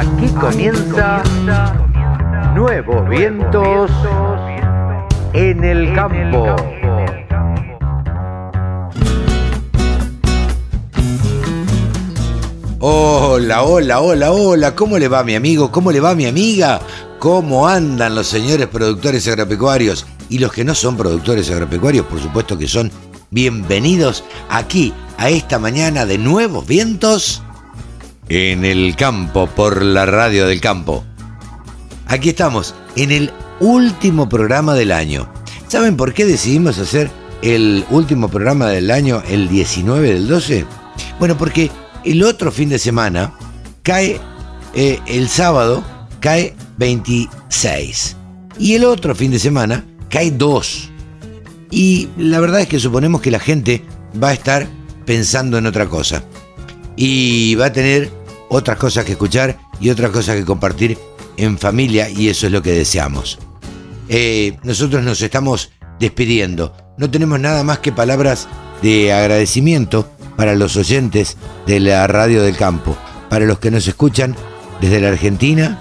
Aquí comienza Nuevos Vientos en el Campo. Hola, hola, hola, hola. ¿Cómo le va mi amigo? ¿Cómo le va mi amiga? ¿Cómo andan los señores productores agropecuarios? Y los que no son productores agropecuarios, por supuesto que son bienvenidos aquí a esta mañana de Nuevos Vientos en el campo por la radio del campo. Aquí estamos, en el último programa del año. ¿Saben por qué decidimos hacer el último programa del año el 19 del 12? Bueno, porque el otro fin de semana cae eh, el sábado, cae 26. Y el otro fin de semana cae 2. Y la verdad es que suponemos que la gente va a estar pensando en otra cosa. Y va a tener otras cosas que escuchar y otras cosas que compartir en familia y eso es lo que deseamos. Eh, nosotros nos estamos despidiendo. No tenemos nada más que palabras de agradecimiento para los oyentes de la radio del campo, para los que nos escuchan desde la Argentina,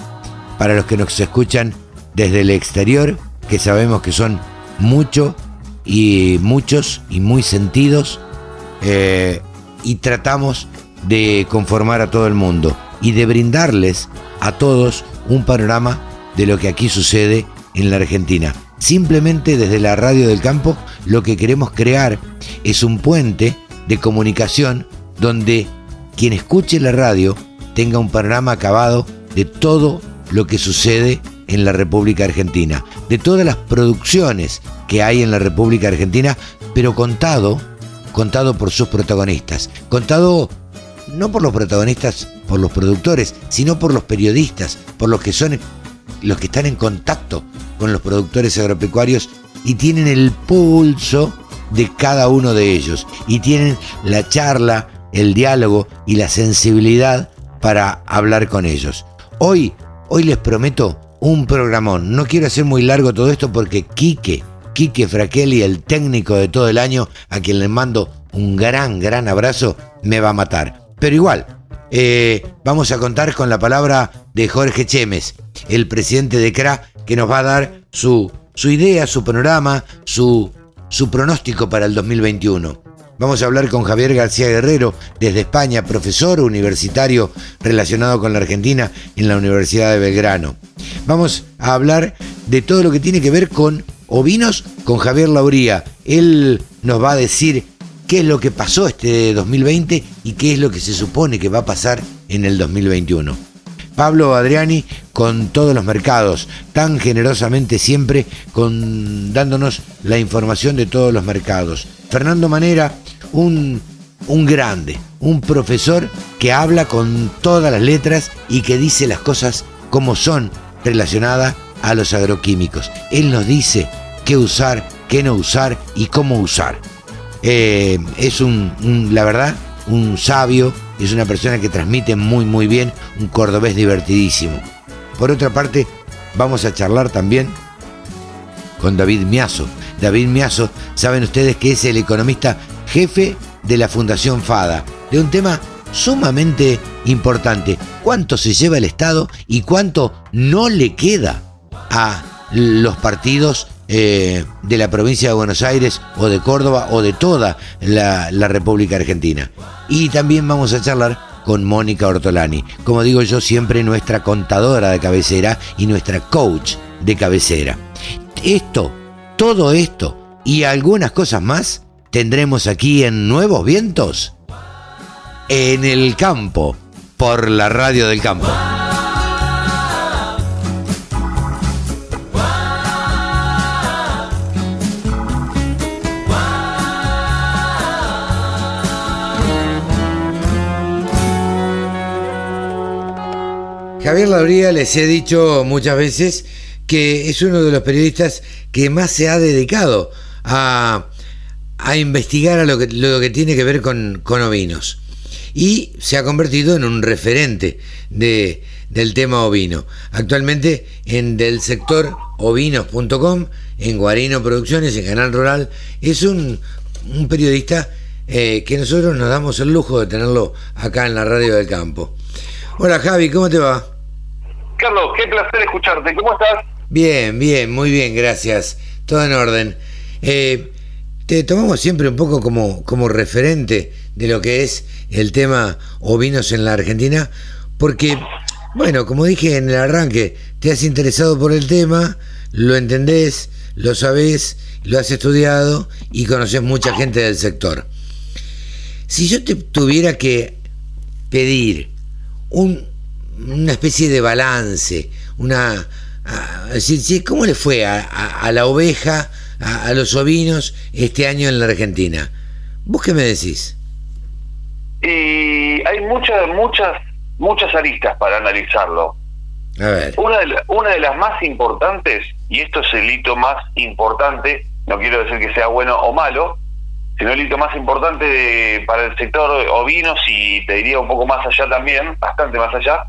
para los que nos escuchan desde el exterior, que sabemos que son mucho y muchos y muy sentidos, eh, y tratamos de conformar a todo el mundo y de brindarles a todos un panorama de lo que aquí sucede en la Argentina. Simplemente desde la radio del campo lo que queremos crear es un puente de comunicación donde quien escuche la radio tenga un panorama acabado de todo lo que sucede en la República Argentina, de todas las producciones que hay en la República Argentina, pero contado, contado por sus protagonistas, contado no por los protagonistas, por los productores, sino por los periodistas, por los que son los que están en contacto con los productores agropecuarios y tienen el pulso de cada uno de ellos y tienen la charla, el diálogo y la sensibilidad para hablar con ellos. Hoy, hoy les prometo un programón. No quiero hacer muy largo todo esto porque Quique, Quique Fraquelli, el técnico de todo el año, a quien le mando un gran, gran abrazo, me va a matar. Pero igual, eh, vamos a contar con la palabra de Jorge Chemes, el presidente de CRA, que nos va a dar su, su idea, su panorama, su, su pronóstico para el 2021. Vamos a hablar con Javier García Guerrero, desde España, profesor universitario relacionado con la Argentina en la Universidad de Belgrano. Vamos a hablar de todo lo que tiene que ver con ovinos con Javier Lauría. Él nos va a decir qué es lo que pasó este 2020 y qué es lo que se supone que va a pasar en el 2021. Pablo Adriani con todos los mercados, tan generosamente siempre con, dándonos la información de todos los mercados. Fernando Manera, un, un grande, un profesor que habla con todas las letras y que dice las cosas como son relacionadas a los agroquímicos. Él nos dice qué usar, qué no usar y cómo usar. Eh, es un, la verdad, un sabio, es una persona que transmite muy muy bien, un cordobés divertidísimo. Por otra parte, vamos a charlar también con David Miazo. David Miazo, saben ustedes que es el economista jefe de la Fundación FADA, de un tema sumamente importante. ¿Cuánto se lleva el Estado y cuánto no le queda a los partidos eh, de la provincia de Buenos Aires o de Córdoba o de toda la, la República Argentina. Y también vamos a charlar con Mónica Ortolani, como digo yo siempre nuestra contadora de cabecera y nuestra coach de cabecera. Esto, todo esto y algunas cosas más tendremos aquí en Nuevos Vientos, en el campo, por la radio del campo. Javier Labría les he dicho muchas veces que es uno de los periodistas que más se ha dedicado a, investigar a lo que, lo que tiene que ver con, con ovinos. Y se ha convertido en un referente de, del tema ovino. Actualmente en del sector ovinos.com, en Guarino Producciones, en Canal Rural, es un, un periodista eh, que nosotros nos damos el lujo de tenerlo acá en la radio del campo. Hola Javi, ¿cómo te va? Carlos, qué placer escucharte. ¿Cómo estás? Bien, bien, muy bien, gracias. Todo en orden. Eh, te tomamos siempre un poco como, como referente de lo que es el tema ovinos en la Argentina, porque, bueno, como dije en el arranque, te has interesado por el tema, lo entendés, lo sabés, lo has estudiado y conoces mucha gente del sector. Si yo te tuviera que pedir un, una especie de balance, una... decir, ¿cómo le fue a, la oveja, a, los ovinos este año en la Argentina? ¿Vos qué me decís? Y hay muchas, muchas, muchas aristas para analizarlo. A ver. Una de, una de las más importantes, y esto es el hito más importante, no quiero decir que sea bueno o malo, sino el hito más importante para el sector ovinos y te diría un poco más allá también, bastante más allá,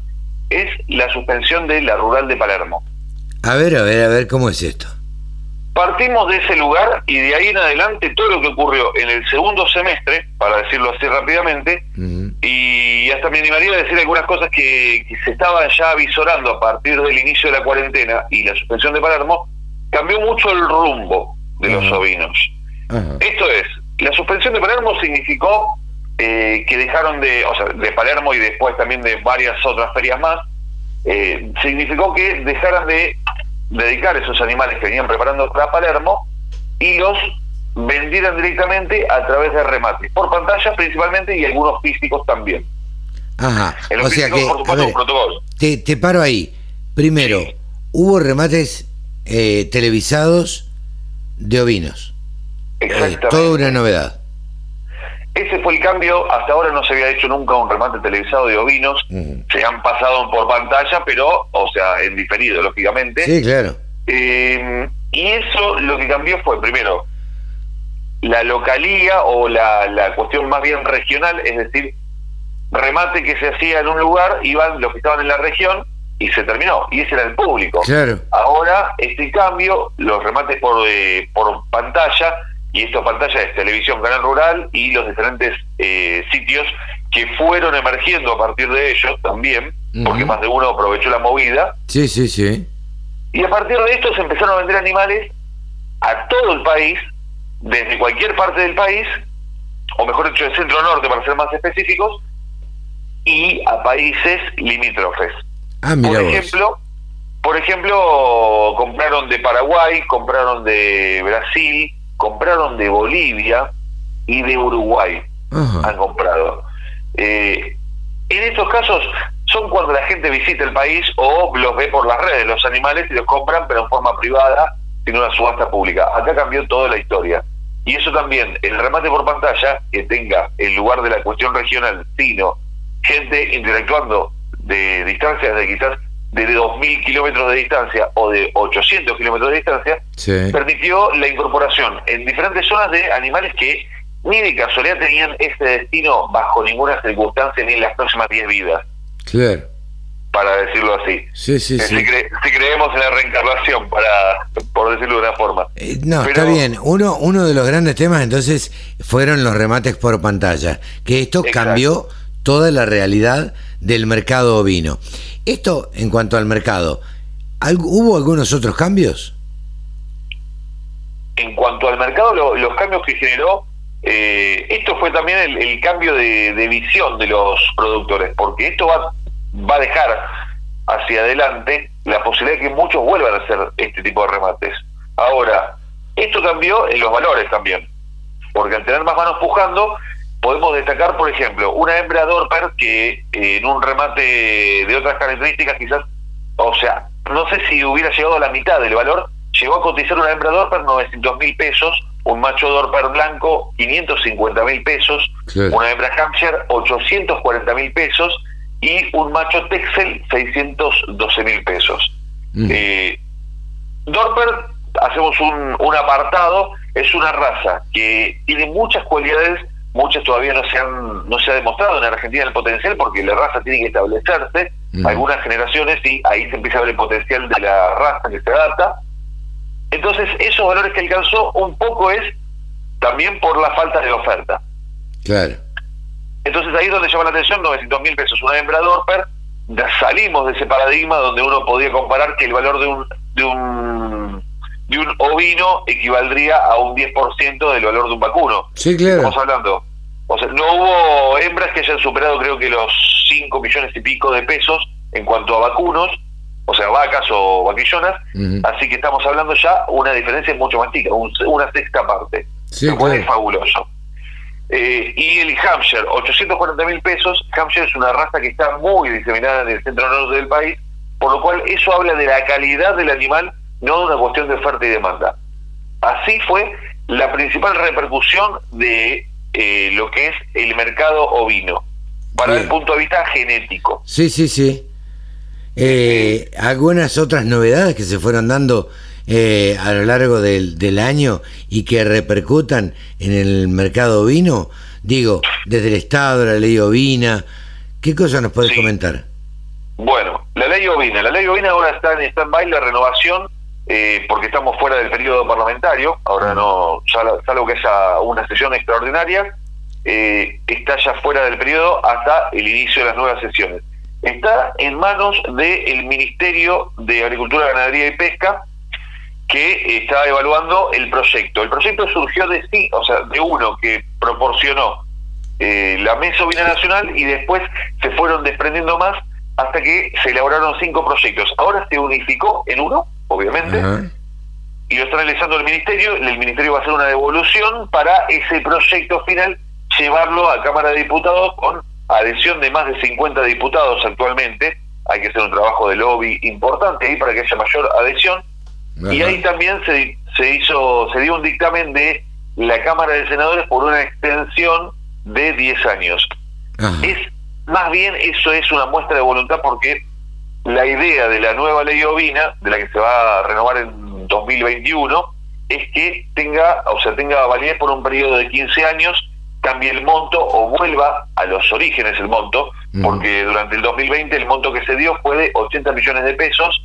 es la suspensión de la rural de Palermo. A ver, a ver, a ver, ¿cómo es esto? Partimos de ese lugar y de ahí en adelante todo lo que ocurrió en el segundo semestre, para decirlo así rápidamente, y hasta me animaría a decir algunas cosas que, se estaban ya avisorando a partir del inicio de la cuarentena y la suspensión de Palermo, cambió mucho el rumbo de los ovinos. Esto es, la suspensión de Palermo significó eh, que dejaron de, o sea, de Palermo y después también de varias otras ferias más, eh, significó que dejaran de dedicar esos animales que venían preparando para Palermo y los vendieran directamente a través de remates, por pantalla principalmente y algunos físicos también. Ajá, o sea que, te, te, paro ahí. Primero, hubo remates eh, televisados de ovinos. Exactamente. toda una novedad. Ese fue el cambio, hasta ahora no se había hecho nunca un remate televisado de ovinos, se han pasado por pantalla, pero, o sea, en diferido, lógicamente. Sí, claro. Eh, y eso lo que cambió fue, primero, la localía o la, la cuestión más bien regional, es decir, remate que se hacía en un lugar, iban los que estaban en la región y se terminó. Y ese era el público. Claro. Ahora, este cambio, los remates por, eh, por pantalla, y esto pantalla es televisión, canal rural y los diferentes eh, sitios que fueron emergiendo a partir de ellos también, porque más de uno aprovechó la movida. Sí, sí, sí. Y a partir de esto se empezaron a vender animales a todo el país, desde cualquier parte del país, o mejor dicho, del centro-norte para ser más específicos, y a países limítrofes. Ah, mira por ejemplo, por ejemplo, compraron de Paraguay, compraron de Brasil, compraron de Bolivia y de Uruguay. Han comprado. Eh, en estos casos son cuando la gente visita el país o los ve por las redes los animales y los compran, pero en forma privada, sin una subasta pública. Acá cambió toda la historia. Y eso también, el remate por pantalla, que tenga el lugar de la cuestión regional, sino gente interactuando de distancias de quizás de 2.000 kilómetros de distancia o de 800 kilómetros de distancia, permitió la incorporación en diferentes zonas de animales que ni de casualidad tenían ese destino bajo ninguna circunstancia ni en las próximas 10 vidas. Claro. Para decirlo así. Sí, sí, eh, sí. Si, creemos en la reencarnación, para por decirlo de una forma. Eh, no, está bien. Uno, uno de los grandes temas entonces fueron los remates por pantalla, que esto cambió toda la realidad del mercado ovino. Esto en cuanto al mercado, ¿hubo algunos otros cambios? En cuanto al mercado, los cambios que generó, eh, esto fue también el, cambio de, visión de los productores, porque esto va, va a dejar hacia adelante la posibilidad de que muchos vuelvan a hacer este tipo de remates. Ahora, esto cambió en los valores también, porque al tener más manos pujando, podemos destacar, por ejemplo, una hembra Dorper que eh, en un remate de otras características quizás, o sea, no sé si hubiera llegado a la mitad del valor, llegó a cotizar una hembra Dorper 900 mil pesos, un macho Dorper blanco 550 mil pesos, una hembra Hampshire 840 mil pesos y un macho Texel 612 mil pesos. Eh, Dorper, hacemos un, un apartado, es una raza que tiene muchas cualidades muchas todavía no se han no se ha demostrado en Argentina el potencial porque la raza tiene que establecerse. Mm. algunas generaciones y ahí se empieza a ver el potencial de la raza que se adapta. Entonces esos valores que alcanzó un poco es también por la falta de oferta. Claro. Entonces ahí es donde llama la atención 900 mil pesos una hembra Dorper salimos de ese paradigma donde uno podía comparar que el valor de un de un de un ovino equivaldría a un 10% del valor de un vacuno. Sí, claro. Estamos hablando. O sea, no hubo hembras que hayan superado creo que los 5 millones y pico de pesos en cuanto a vacunos, o sea, vacas o vaquillonas, así que estamos hablando ya una diferencia mucho más chica, una sexta parte, sí, lo cual es fabuloso. Eh, y el Hampshire, 840 mil pesos. Hampshire es una raza que está muy diseminada en el centro norte del país, por lo cual eso habla de la calidad del animal, no una cuestión de oferta y demanda. Así fue la principal repercusión de eh, lo que es el mercado ovino, para el punto de vista genético. Sí, sí, sí. Eh, algunas otras novedades que se fueron dando eh, a lo largo del, del, año y que repercutan en el mercado ovino? Digo, desde el Estado, la ley ovina, ¿qué cosa nos puedes comentar? Bueno, la ley ovina. La ley ovina ahora está en stand-by la renovación eh, porque estamos fuera del periodo parlamentario, ahora no, salvo que haya una sesión extraordinaria, eh, está ya fuera del periodo hasta el inicio de las nuevas sesiones. Está en manos del Ministerio de Agricultura, Ganadería y Pesca, que está evaluando el proyecto. El proyecto surgió de sí, o sea, de uno que proporcionó eh, la Mesa Ovina Nacional y después se fueron desprendiendo más hasta que se elaboraron cinco proyectos. Ahora se unificó en uno, obviamente, y lo está analizando el Ministerio. El Ministerio va a hacer una devolución para ese proyecto final llevarlo a Cámara de Diputados con adhesión de más de 50 diputados actualmente. Hay que hacer un trabajo de lobby importante ahí para que haya mayor adhesión y ahí también se, se hizo, se dio un dictamen de la Cámara de Senadores por una extensión de 10 años. Es más bien eso es una muestra de voluntad porque la idea de la nueva ley ovina, de la que se va a renovar en 2021, es que tenga, o sea, tenga validez por un periodo de 15 años, cambie el monto o vuelva a los orígenes el monto, porque durante el 2020 el monto que se dio fue de 80 millones de pesos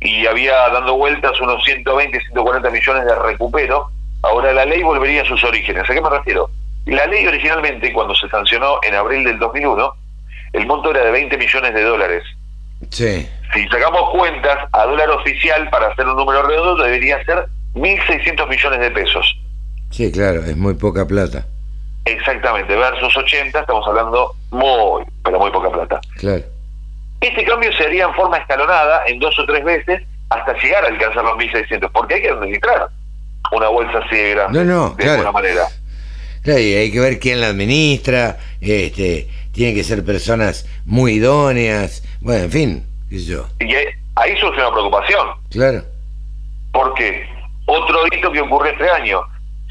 y había dando vueltas unos 120, 140 millones de recupero, ahora la ley volvería a sus orígenes. ¿A qué me refiero? La ley originalmente, cuando se sancionó en abril del 2001, el monto era de 20 millones de dólares. Sí. Si sacamos cuentas a dólar oficial para hacer un número redondo, debería ser 1.600 millones de pesos. Sí, claro, es muy poca plata. Exactamente, versus 80, estamos hablando muy, pero muy poca plata. Claro. Este cambio se haría en forma escalonada, en dos o tres veces, hasta llegar a alcanzar los 1.600, porque hay que administrar una bolsa así de grande, no, no, de alguna manera. Claro, y hay que ver quién la administra, este, tienen que ser personas muy idóneas, bueno, en fin, qué sé yo. Y ahí surge una preocupación. Claro. Porque otro hito que ocurrió este año,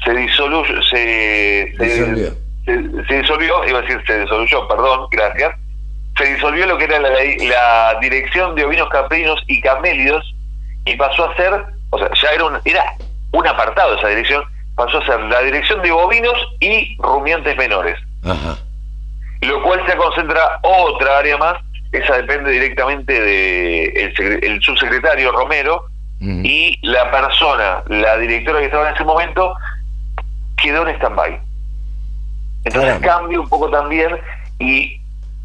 se disoluyó, se, se, Disolvió. se, se disolvió, iba a decir se disolvió, perdón, gracias, se disolvió lo que era la, la dirección de ovinos caprinos y camélidos y pasó a ser, o sea, ya era un, era un apartado esa dirección, pasó a ser la dirección de bovinos y rumiantes menores. Ajá. Lo cual se concentra otra área más, esa depende directamente de el, el subsecretario Romero y la persona, la directora que estaba en ese momento, quedó en stand-by. Entonces Caramba. cambia un poco también y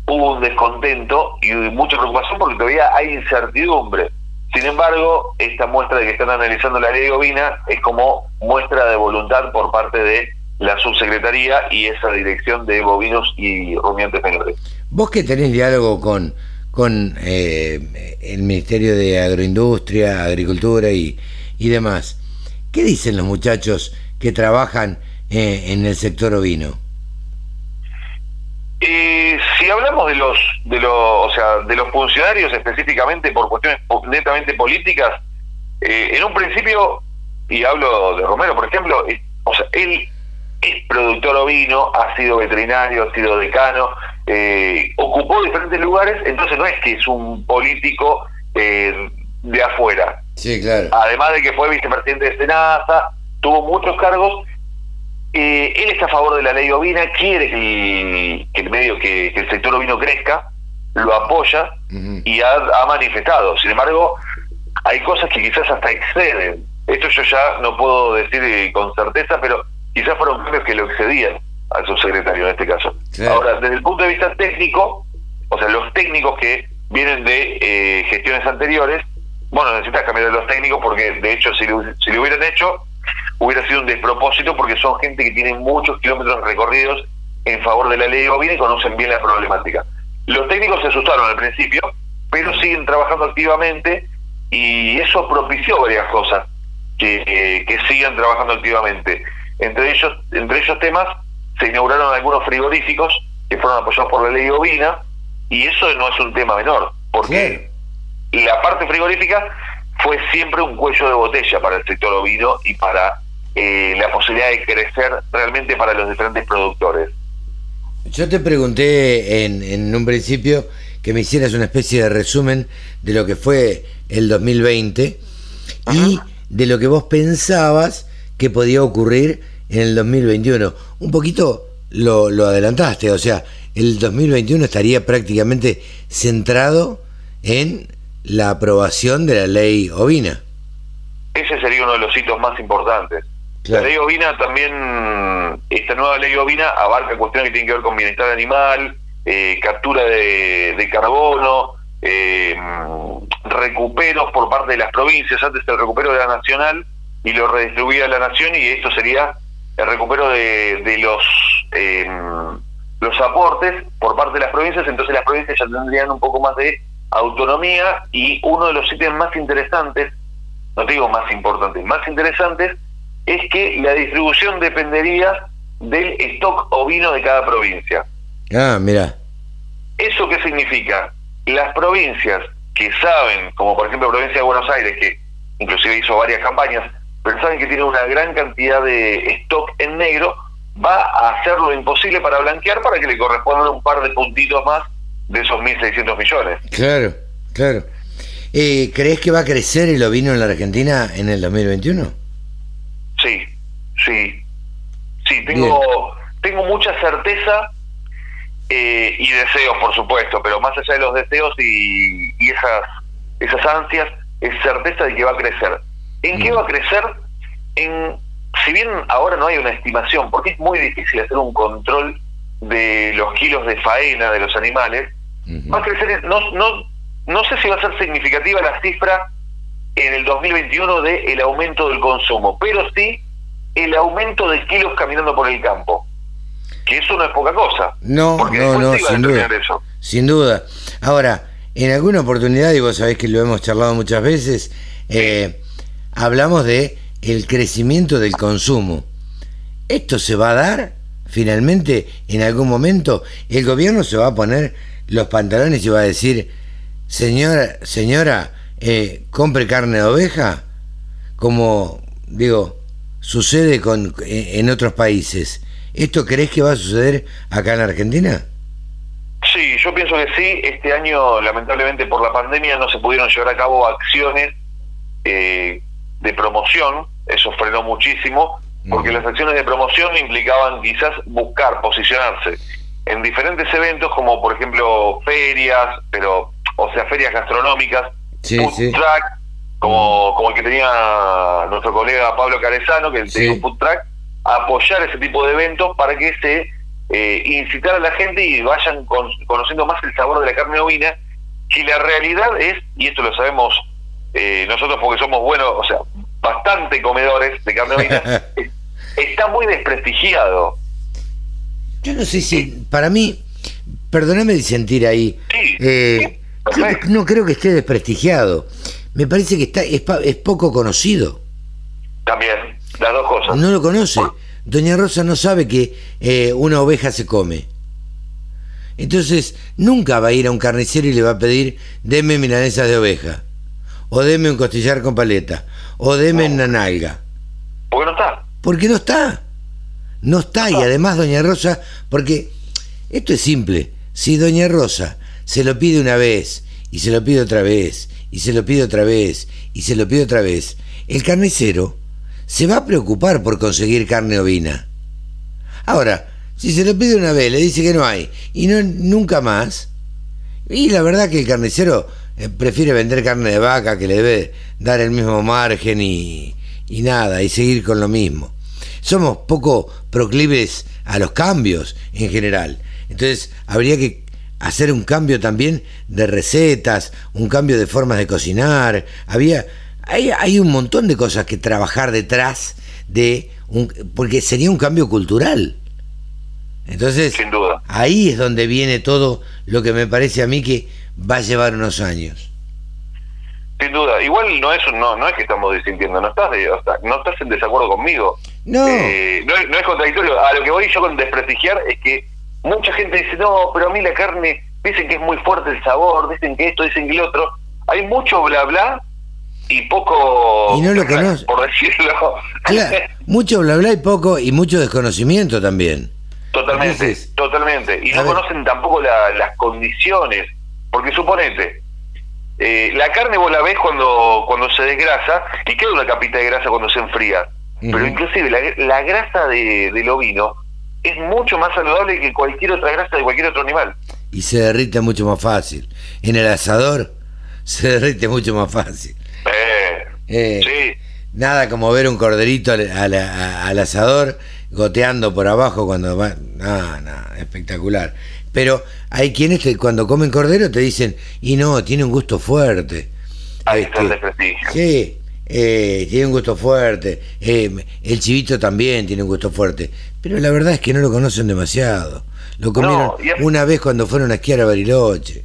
hubo un descontento y mucha preocupación porque todavía hay incertidumbre. Sin embargo, esta muestra de que están analizando la ley ovina es como muestra de voluntad por parte de la subsecretaría y esa dirección de bovinos y rumiantes menores. Vos que tenés diálogo con, con eh, el Ministerio de Agroindustria, Agricultura y, y demás, ¿qué dicen los muchachos que trabajan eh, en el sector ovino? Eh, si hablamos de los, de los, o sea, de los funcionarios específicamente por cuestiones netamente políticas, eh, en un principio, y hablo de Romero, por ejemplo, o sea, él es productor ovino, ha sido veterinario, ha sido decano, eh, ocupó diferentes lugares, entonces no es que es un político eh, de afuera, Sí, claro. además de que fue vicepresidente de Senasa, tuvo muchos cargos. eh, él está a favor de la ley ovina, quiere que el, que el medio, que, que el sector ovino crezca, lo apoya y ha, ha manifestado. Sin embargo, hay cosas que quizás hasta exceden. Esto yo ya no puedo decir eh, con certeza, pero quizás fueron cambios que lo excedían al subsecretario en este caso. Claro. Ahora, desde el punto de vista técnico, o sea, los técnicos que vienen de eh, gestiones anteriores. Bueno, necesitas cambiar de los técnicos porque de hecho si lo, si lo hubieran hecho hubiera sido un despropósito porque son gente que tiene muchos kilómetros recorridos en favor de la ley de bovina y conocen bien la problemática. Los técnicos se asustaron al principio, pero siguen trabajando activamente y eso propició varias cosas que, que sigan trabajando activamente. Entre ellos, entre ellos temas se inauguraron algunos frigoríficos que fueron apoyados por la ley ovina y eso no es un tema menor, porque la parte frigorífica fue siempre un cuello de botella para el sector ovino y para eh, la posibilidad de crecer realmente para los diferentes productores. Yo te pregunté en, en un principio que me hicieras una especie de resumen de lo que fue el 2020 y de lo que vos pensabas que podía ocurrir en el 2021. Un poquito lo, lo adelantaste, o sea, el 2021 estaría prácticamente centrado en la aprobación de la ley ovina. Ese sería uno de los hitos más importantes. La ley ovina también, esta nueva ley ovina abarca cuestiones que tienen que ver con bienestar animal, eh, captura de, carbono, eh, recuperos por parte de las provincias. Antes el recupero era nacional y lo redistribuía la nación y esto sería el recupero de, de los eh, los aportes por parte de las provincias, entonces las provincias ya tendrían un poco más de autonomía y uno de los ítems más interesantes, no digo más importantes, más interesantes, es que la distribución dependería del stock ovino de cada provincia. Ah, mira. ¿Eso qué significa? Las provincias que saben, como por ejemplo la provincia de Buenos Aires, que inclusive hizo varias campañas, pero saben que tiene una gran cantidad de stock en negro, va a hacer lo imposible para blanquear para que le correspondan un par de puntitos más de esos 1.600 millones. Claro, claro. Eh, ¿Crees que va a crecer el ovino en la Argentina en el 2021? Sí, sí. Sí, tengo, tengo mucha certeza eh, y deseos, por supuesto, pero más allá de los deseos y, y esas, esas ansias, es certeza de que va a crecer. ¿En qué mm. va a crecer? En, si bien ahora no hay una estimación, porque es muy difícil hacer un control de los kilos de faena de los animales, va a crecer, no, no, no sé si va a ser significativa la cifra en el 2021 de el aumento del consumo, pero sí el aumento de kilos caminando por el campo. Que eso no es poca cosa. No, no, no, sin duda. Sin duda. Ahora, en alguna oportunidad, y vos sabés que lo hemos charlado muchas veces, eh, hablamos de el crecimiento del consumo. ¿Esto se va a dar finalmente en algún momento? ¿El gobierno se va a poner los pantalones y va a decir, señora, señora, eh, compre carne de oveja? Como, digo, sucede con, eh, en otros países. ¿Esto crees que va a suceder acá en Argentina? Sí, yo pienso que sí. Este año, lamentablemente, por la pandemia no se pudieron llevar a cabo acciones eh, de promoción, eso frenó muchísimo, porque las acciones de promoción implicaban quizás buscar posicionarse en diferentes eventos, como por ejemplo ferias, pero, o sea, ferias gastronómicas, food track, como, como el que tenía nuestro colega Pablo Carezano, que tenía un food track, apoyar ese tipo de eventos para que se eh, incitar a la gente y vayan conociendo más el sabor de la carne ovina, que la realidad es, y esto lo sabemos eh, nosotros porque somos buenos, o sea, bastante comedores de carne ovina, está muy desprestigiado. Yo no sé si, para mí, perdóname de sentir ahí, eh, no creo que esté desprestigiado. Me parece que está es, poco conocido. También, las dos cosas. No lo conoce. Doña Rosa no sabe que eh, una oveja se come. Entonces, nunca va a ir a un carnicero y le va a pedir, deme milanesas de oveja o deme un costillar con paleta, o deme una nalga. ¿Por qué no está? Porque no está. No está, y además Doña Rosa, porque esto es simple, si Doña Rosa se lo pide una vez, y se lo pide otra vez, y se lo pide otra vez, y se lo pide otra vez, el carnicero se va a preocupar por conseguir carne ovina. Ahora, si se lo pide una vez, le dice que no hay, y no nunca más, y la verdad que el carnicero eh, prefiere vender carne de vaca que le debe dar el mismo margen y, y nada, y seguir con lo mismo. Somos poco proclives a los cambios en general. Entonces habría que hacer un cambio también de recetas, un cambio de formas de cocinar. Había, hay, hay un montón de cosas que trabajar detrás de un, porque sería un cambio cultural. Entonces, Sin duda. ahí es donde viene todo lo que me parece a mí que va a llevar unos años. Sin duda. Igual no es no, no es que estamos disintiendo, no estás de- o sea, no estás en desacuerdo conmigo. No. Eh, no, es, no es contradictorio. A lo que voy yo con desprestigiar es que mucha gente dice, no, pero a mí la carne, dicen que es muy fuerte el sabor, dicen que esto, dicen que lo otro. Hay mucho bla bla y poco... Y no lo conoce. Por decirlo. Claro, mucho bla bla y poco, y mucho desconocimiento también. Totalmente, Entonces, totalmente. Y no ver. conocen tampoco la- las condiciones. Porque suponete, eh, la carne vos la ves cuando, cuando se desgrasa y queda una capita de grasa cuando se enfría. Pero inclusive la, la grasa de, del ovino es mucho más saludable que cualquier otra grasa de cualquier otro animal. Y se derrite mucho más fácil. En el asador se derrite mucho más fácil. Eh, Eh, sí, Nada como ver un corderito al, al- al asador goteando por abajo cuando va. No, no, espectacular. Pero hay quienes que cuando comen cordero te dicen, y no, tiene un gusto fuerte. ahí está el Este, desprestigio. Sí, eh, tiene un gusto fuerte. Eh, el chivito también tiene un gusto fuerte. Pero la verdad es que no lo conocen demasiado. Lo comieron No, y es- una vez cuando fueron a esquiar a Bariloche.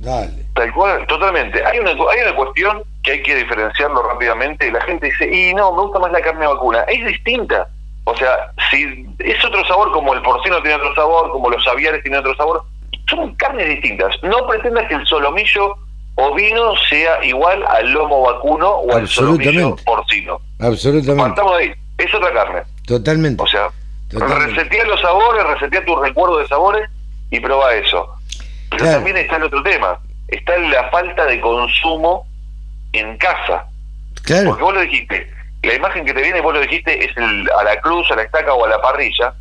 Dale. Tal cual, totalmente. Hay una, hay una cuestión que hay que diferenciarlo rápidamente. La gente dice, y no, me gusta más la carne vacuna. Es distinta. O sea, si es otro sabor, como el porcino tiene otro sabor, como los aviares tienen otro sabor, son carnes distintas. No pretendas que el solomillo ovino sea igual al lomo vacuno o al solomillo porcino. Absolutamente. Partamos de ahí. Es otra carne. Totalmente. O sea, Totalmente. resetea los sabores, resetea tu recuerdo de sabores y prueba eso. Pero Claro. también está el otro tema, está la falta de consumo en casa. claro. Porque vos lo dijiste, la imagen que te viene, vos lo dijiste, es el, a la cruz, a la estaca o a la parrilla.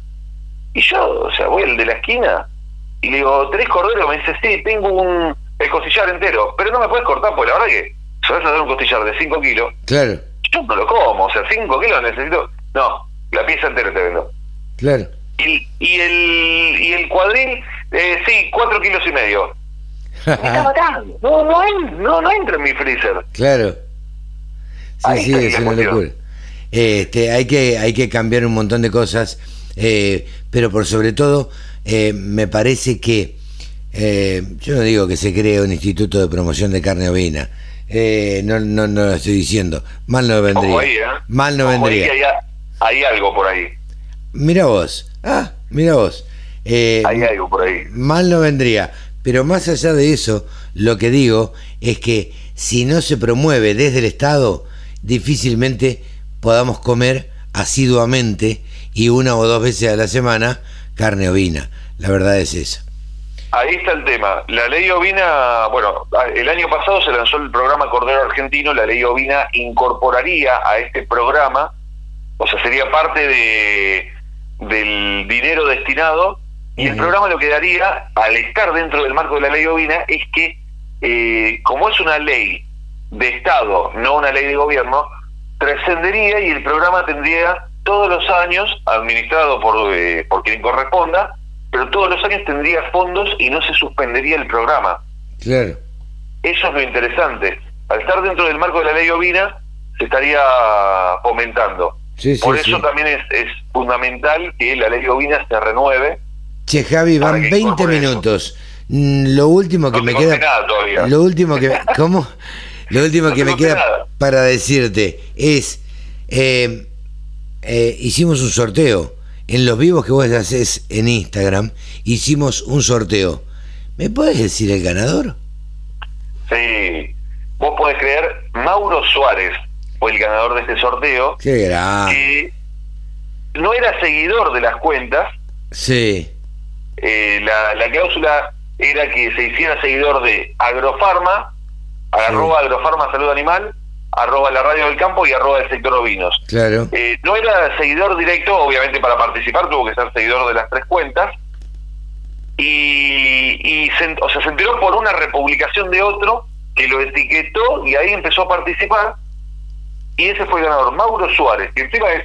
Y yo, o sea, voy al de la esquina y le digo, ¿tenés cordero? Me dice, sí, tengo un el costillar entero, pero no me puedes cortar, porque la verdad que si vas a dar un costillar de 5 kilos, Claro. yo no lo como, o sea, 5 kilos necesito. No, la pieza entera te vendo. Claro. Y, y el y el cuadril, eh, sí, cuatro kilos y medio. Me está matando. No, no, no, no entra en mi freezer. Claro. Sí, Ahí sí, es una cuestión. locura. Este, hay que, hay que cambiar un montón de cosas, eh, pero por sobre todo, eh, me parece que eh, yo no digo que se cree un instituto de promoción de carne ovina. No, no, no lo estoy diciendo. Mal no vendría. Ahí. Mal no ahí vendría. que hay, hay algo por ahí. Mira vos. Ah, mira vos. Hay algo por ahí. Mal no vendría. Pero más allá de eso, lo que digo es que si no se promueve desde el Estado, difícilmente podamos comer asiduamente y una o dos veces a la semana carne ovina. La verdad es esa. Ahí está el tema. La ley ovina, bueno, el año pasado se lanzó el programa Cordero Argentino, la ley ovina incorporaría a este programa, o sea, sería parte de del dinero destinado y el programa lo que daría, al estar dentro del marco de la ley ovina, es que eh, como es una ley de Estado, no una ley de gobierno, trascendería y el programa tendría todos los años, administrado por, eh, por quien corresponda, pero todos los años tendría fondos y no se suspendería el programa. Claro. Eso es lo interesante. Al estar dentro del marco de la ley ovina, se estaría fomentando. Sí, sí, Por sí. eso también es, es fundamental que la ley ovina se renueve. Che, Javi, van que 20 incorpore eso. minutos. Mm, Lo último que No me queda. nada todavía. Lo último que. ¿Cómo? Lo último No que me queda nada. para decirte es. eh, eh, hicimos un sorteo. En los vivos que vos haces en Instagram, hicimos un sorteo. ¿Me puedes decir el ganador? Sí. Vos podés creer, Mauro Suárez fue el ganador de este sorteo, Qué grande. que no era seguidor de las cuentas, Sí. eh, la, la cláusula era que se hiciera seguidor de Agrofarma, arroba Agrofarma Salud Animal, arroba la radio del campo y arroba el sector ovinos. Claro. Eh, no era seguidor directo, obviamente para participar tuvo que ser seguidor de las tres cuentas. Y, y se, o sea, se enteró por una republicación de otro que lo etiquetó y ahí empezó a participar. Y ese fue el ganador, Mauro Suárez, que encima es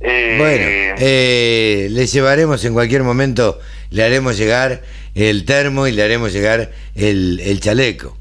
Eh, Bueno, eh, le llevaremos en cualquier momento, le haremos llegar el termo y le haremos llegar el, el chaleco.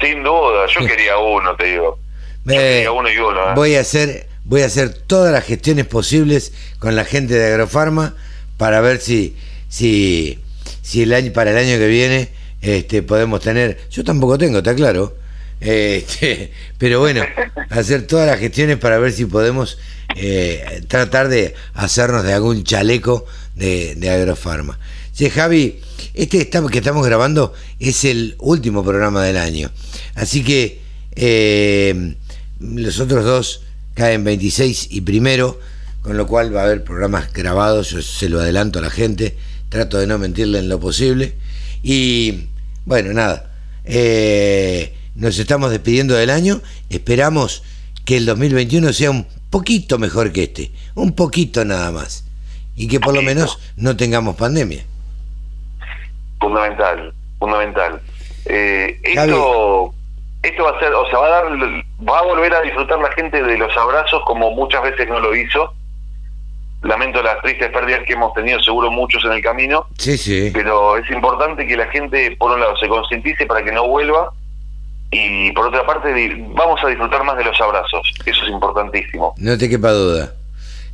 Sin duda, yo quería uno, te digo. Yo Eh, quería uno y uno. ¿eh? voy a hacer voy a hacer todas las gestiones posibles con la gente de Agrofarma para ver si si si el año para el año que viene este podemos tener yo tampoco tengo está claro este, pero bueno hacer todas las gestiones para ver si podemos eh, tratar de hacernos de algún chaleco de, de Agrofarma Che, Javi este que estamos grabando es el último programa del año así que eh, los otros dos caen 26 y primero, con lo cual va a haber programas grabados, yo se lo adelanto a la gente, trato de no mentirle en lo posible. Y bueno, nada, eh, nos estamos despidiendo del año, esperamos que el 2021 sea un poquito mejor que este, un poquito nada más, y que por lo menos no tengamos pandemia. Fundamental, fundamental. Eh, esto, esto va a ser, o sea, va a dar, va a volver a disfrutar la gente de los abrazos como muchas veces no lo hizo. Lamento las tristes pérdidas que hemos tenido, seguro muchos en el camino, Sí, sí. pero es importante que la gente, por un lado, se concientice para que no vuelva y por otra parte, vamos a disfrutar más de los abrazos. Eso es importantísimo. No te quepa duda.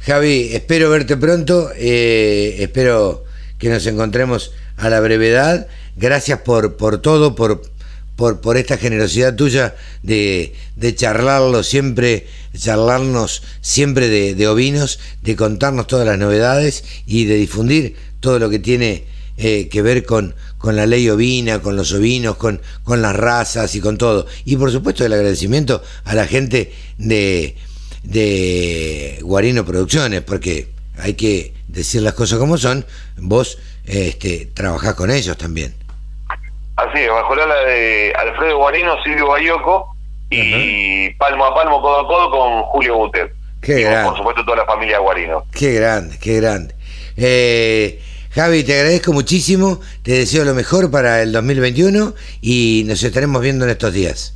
Javi, espero verte pronto, eh, espero que nos encontremos a la brevedad. Gracias por, por todo, por, por, por esta generosidad tuya de, de charlarlo siempre, charlarnos siempre de, de ovinos, de contarnos todas las novedades y de difundir todo lo que tiene eh, que ver con, con la ley ovina, con los ovinos, con, con las razas y con todo. Y por supuesto el agradecimiento a la gente de, de Guarino Producciones, porque hay que decir las cosas como son, vos este, trabajás con ellos también. Así es, bajo la ala de Alfredo Guarino, Silvio Bayoco y palmo a palmo, codo a codo con Julio Butet. Qué y grande. por supuesto toda la familia Guarino. Qué grande, qué grande. Eh, Javi, te agradezco muchísimo, te deseo lo mejor para el 2021 y nos estaremos viendo en estos días.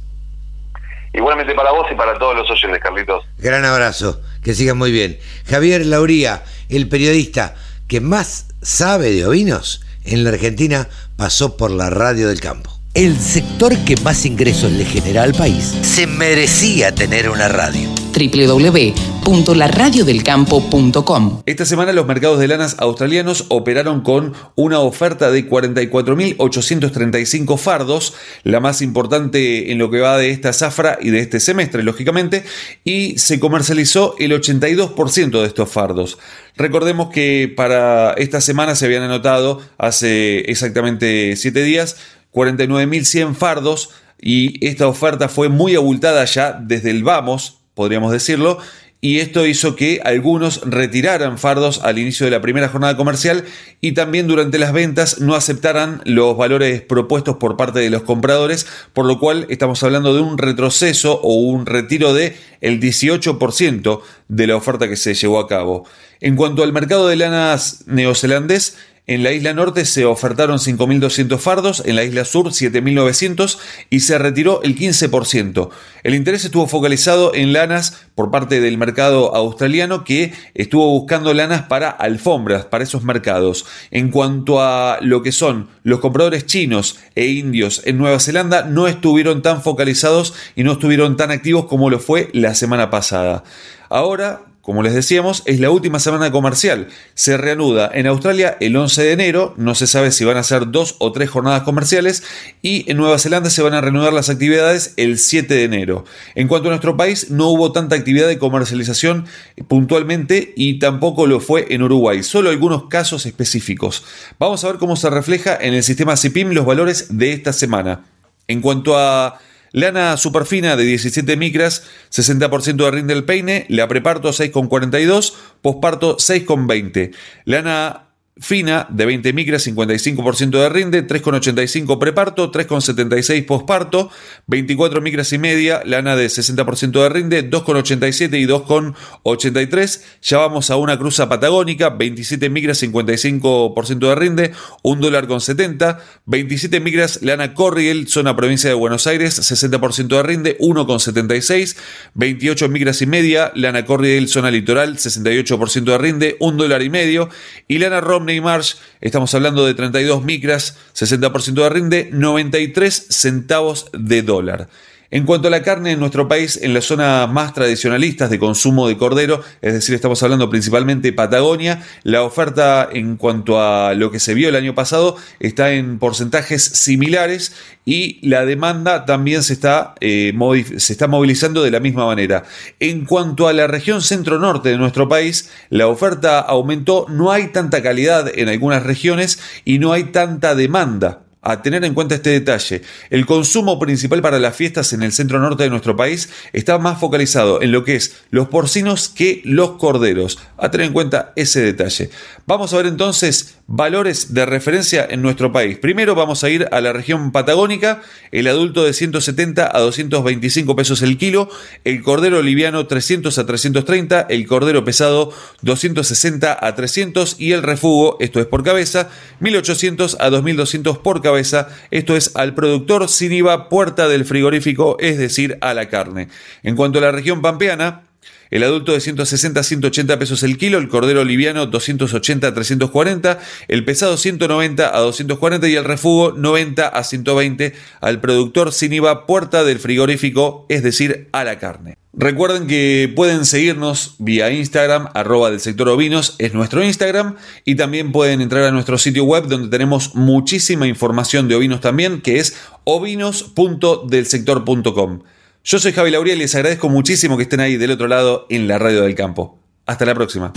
Igualmente para vos y para todos los oyentes, Carlitos. Gran abrazo, que sigas muy bien. Javier Lauría, el periodista que más sabe de ovinos en la Argentina, pasó por la radio del campo. El sector que más ingresos le genera al país se merecía tener una radio. www.laradiodelcampo.com Esta semana los mercados de lanas australianos operaron con una oferta de 44.835 fardos, la más importante en lo que va de esta zafra y de este semestre, lógicamente, y se comercializó el 82% de estos fardos. Recordemos que para esta semana se habían anotado hace exactamente 7 días 49.100 fardos y esta oferta fue muy abultada ya desde el vamos, podríamos decirlo, y esto hizo que algunos retiraran fardos al inicio de la primera jornada comercial y también durante las ventas no aceptaran los valores propuestos por parte de los compradores, por lo cual estamos hablando de un retroceso o un retiro de el 18% de la oferta que se llevó a cabo. En cuanto al mercado de lanas neozelandés, en la isla norte se ofertaron 5.200 fardos, en la isla sur 7.900 y se retiró el 15%. El interés estuvo focalizado en lanas por parte del mercado australiano que estuvo buscando lanas para alfombras, para esos mercados. En cuanto a lo que son los compradores chinos e indios en Nueva Zelanda, no estuvieron tan focalizados y no estuvieron tan activos como lo fue la semana pasada. Ahora como les decíamos, es la última semana comercial. Se reanuda en Australia el 11 de enero, no se sabe si van a ser dos o tres jornadas comerciales, y en Nueva Zelanda se van a reanudar las actividades el 7 de enero. En cuanto a nuestro país, no hubo tanta actividad de comercialización puntualmente y tampoco lo fue en Uruguay, solo algunos casos específicos. Vamos a ver cómo se refleja en el sistema CIPIM los valores de esta semana. En cuanto a Lana superfina de 17 micras, 60% de rinde del peine, la preparto 6,42, posparto 6,20. Lana fina de 20 micras, 55% de rinde, 3,85 preparto, 3,76 posparto, 24 micras y media, lana de 60% de rinde, 2,87 y 2,83. Ya vamos a una cruza patagónica, 27 micras, 55% de rinde, 1 dólar con 70, 27 micras, lana Corriel, zona provincia de Buenos Aires, 60% de rinde, 1,76, 28 micras y media, lana Corriel, zona litoral, 68% de rinde, 1 dólar y medio, y lana Rom Marsh, estamos hablando de 32 micras, 60% de rinde, 93 centavos de dólar. En cuanto a la carne en nuestro país, en las zonas más tradicionalistas de consumo de cordero, es decir, estamos hablando principalmente Patagonia, la oferta en cuanto a lo que se vio el año pasado está en porcentajes similares y la demanda también se está, eh, se está movilizando de la misma manera. En cuanto a la región centro-norte de nuestro país, la oferta aumentó, no hay tanta calidad en algunas regiones y no hay tanta demanda a tener en cuenta este detalle. El consumo principal para las fiestas en el centro norte de nuestro país está más focalizado en lo que es los porcinos que los corderos. A tener en cuenta ese detalle. Vamos a ver entonces valores de referencia en nuestro país. Primero vamos a ir a la región patagónica, el adulto de 170 a 225 pesos el kilo, el cordero liviano 300 a 330, el cordero pesado 260 a 300 y el refugo, esto es por cabeza, 1800 a 2200 por cabeza, esto es al productor sin IVA puerta del frigorífico, es decir, a la carne. En cuanto a la región pampeana, el adulto de 160 a 180 pesos el kilo, el cordero liviano 280 a 340, el pesado 190 a 240 y el refugo 90 a 120 al productor sin IVA puerta del frigorífico, es decir, a la carne. Recuerden que pueden seguirnos vía Instagram, arroba del sector ovinos, es nuestro Instagram, y también pueden entrar a nuestro sitio web donde tenemos muchísima información de ovinos también, que es ovinos.delsector.com. Yo soy Javi Lauriel y les agradezco muchísimo que estén ahí del otro lado en la radio del campo. Hasta la próxima.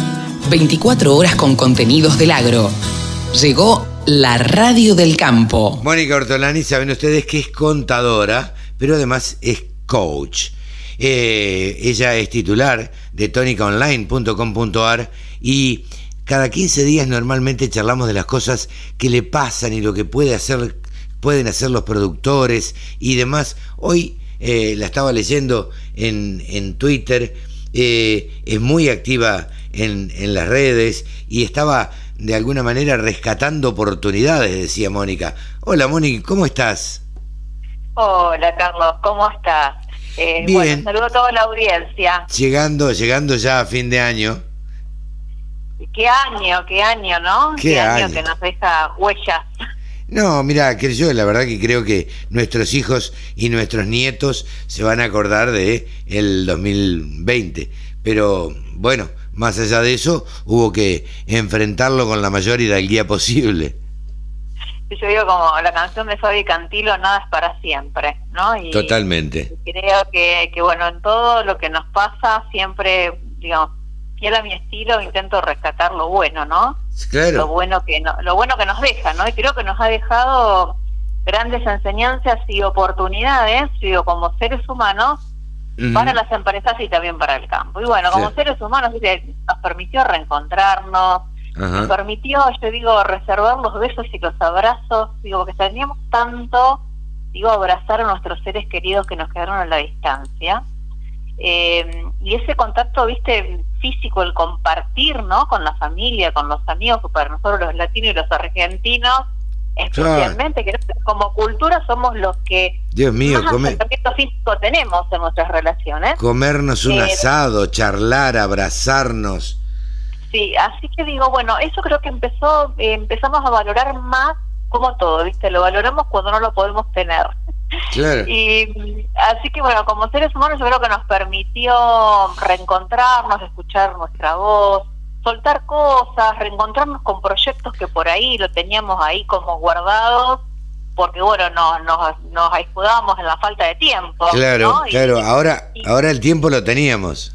24 horas con contenidos del agro. Llegó la radio del campo. Mónica Ortolani, saben ustedes que es contadora, pero además es coach. Eh, ella es titular de tonicaonline.com.ar y cada 15 días normalmente charlamos de las cosas que le pasan y lo que puede hacer, pueden hacer los productores y demás. Hoy eh, la estaba leyendo en, en Twitter, eh, es muy activa en, en las redes y estaba de alguna manera rescatando oportunidades, decía Mónica. Hola Mónica, ¿cómo estás? Hola Carlos, ¿cómo estás? Eh, Bien. Bueno, saludo a toda la audiencia. Llegando, llegando ya a fin de año. Qué año, qué año, ¿no? Qué año, año. que nos deja huellas. No, mira, que yo la verdad que creo que nuestros hijos y nuestros nietos se van a acordar de el 2020. Pero bueno, más allá de eso, hubo que enfrentarlo con la mayor hidalguía posible. Yo digo como la canción de Fabi Cantilo, nada es para siempre, ¿no? Y Totalmente. creo que, que, bueno, en todo lo que nos pasa, siempre, digamos, fiel a mi estilo, intento rescatar lo bueno, ¿no? Lo bueno que no, lo bueno que nos deja, ¿no? Y creo que nos ha dejado grandes enseñanzas y oportunidades, digo, como seres humanos, para las empresas y también para el campo. Y bueno, como Sí. seres humanos, nos permitió reencontrarnos, nos permitió, yo digo, reservar los besos y los abrazos, digo, que teníamos tanto, digo, abrazar a nuestros seres queridos que nos quedaron a la distancia. Eh, y ese contacto, viste, físico, el compartir, ¿no? Con la familia, con los amigos, que para nosotros los latinos y los argentinos, especialmente, que como cultura somos los que Dios mío, más físico tenemos en nuestras relaciones. comernos un Eh, asado, charlar, abrazarnos. Sí, así que digo, bueno, eso creo que empezó, eh, empezamos a valorar más como todo, ¿viste? Lo valoramos cuando no lo podemos tener. Claro. Y así que bueno, como seres humanos yo creo que nos permitió reencontrarnos, escuchar nuestra voz, soltar cosas, reencontrarnos con proyectos que por ahí lo teníamos ahí como guardados, porque bueno, no, nos, nos escudábamos en la falta de tiempo. Claro, ¿no? Y- claro. Ahora, y- ahora el tiempo lo teníamos.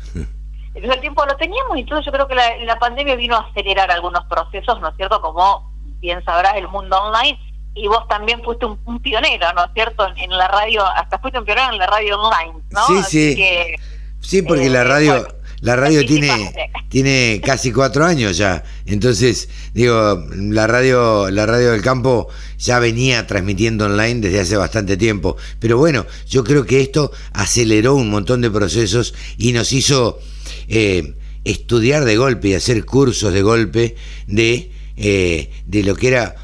Entonces el tiempo lo teníamos y entonces yo creo que la, la pandemia vino a acelerar algunos procesos, ¿no es cierto? Como bien sabrás, el mundo online y vos también fuiste un, un pionero, ¿no es cierto? En, en la radio, hasta fuiste un pionero en la radio online, ¿no? Sí, Así sí. que, Sí, porque Eh, la radio, bueno. la radio tiene, tiene casi cuatro años ya. Entonces, digo, la radio, la radio del campo ya venía transmitiendo online desde hace bastante tiempo. Pero bueno, yo creo que esto aceleró un montón de procesos y nos hizo eh, estudiar de golpe y hacer cursos de golpe de, eh, de lo que era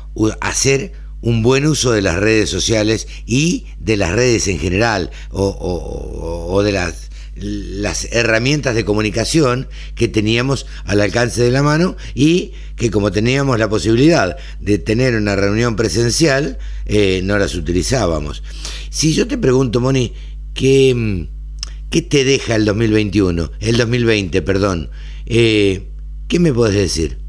hacer un buen uso de las redes sociales y de las redes en general o, de las, las herramientas de comunicación que teníamos al alcance de la mano y que como teníamos la posibilidad de tener una reunión presencial, eh, no las utilizábamos. Si yo te pregunto, Moni, ¿qué, qué te deja el 2021? El 2020, perdón. Eh, ¿Qué me puedes decir?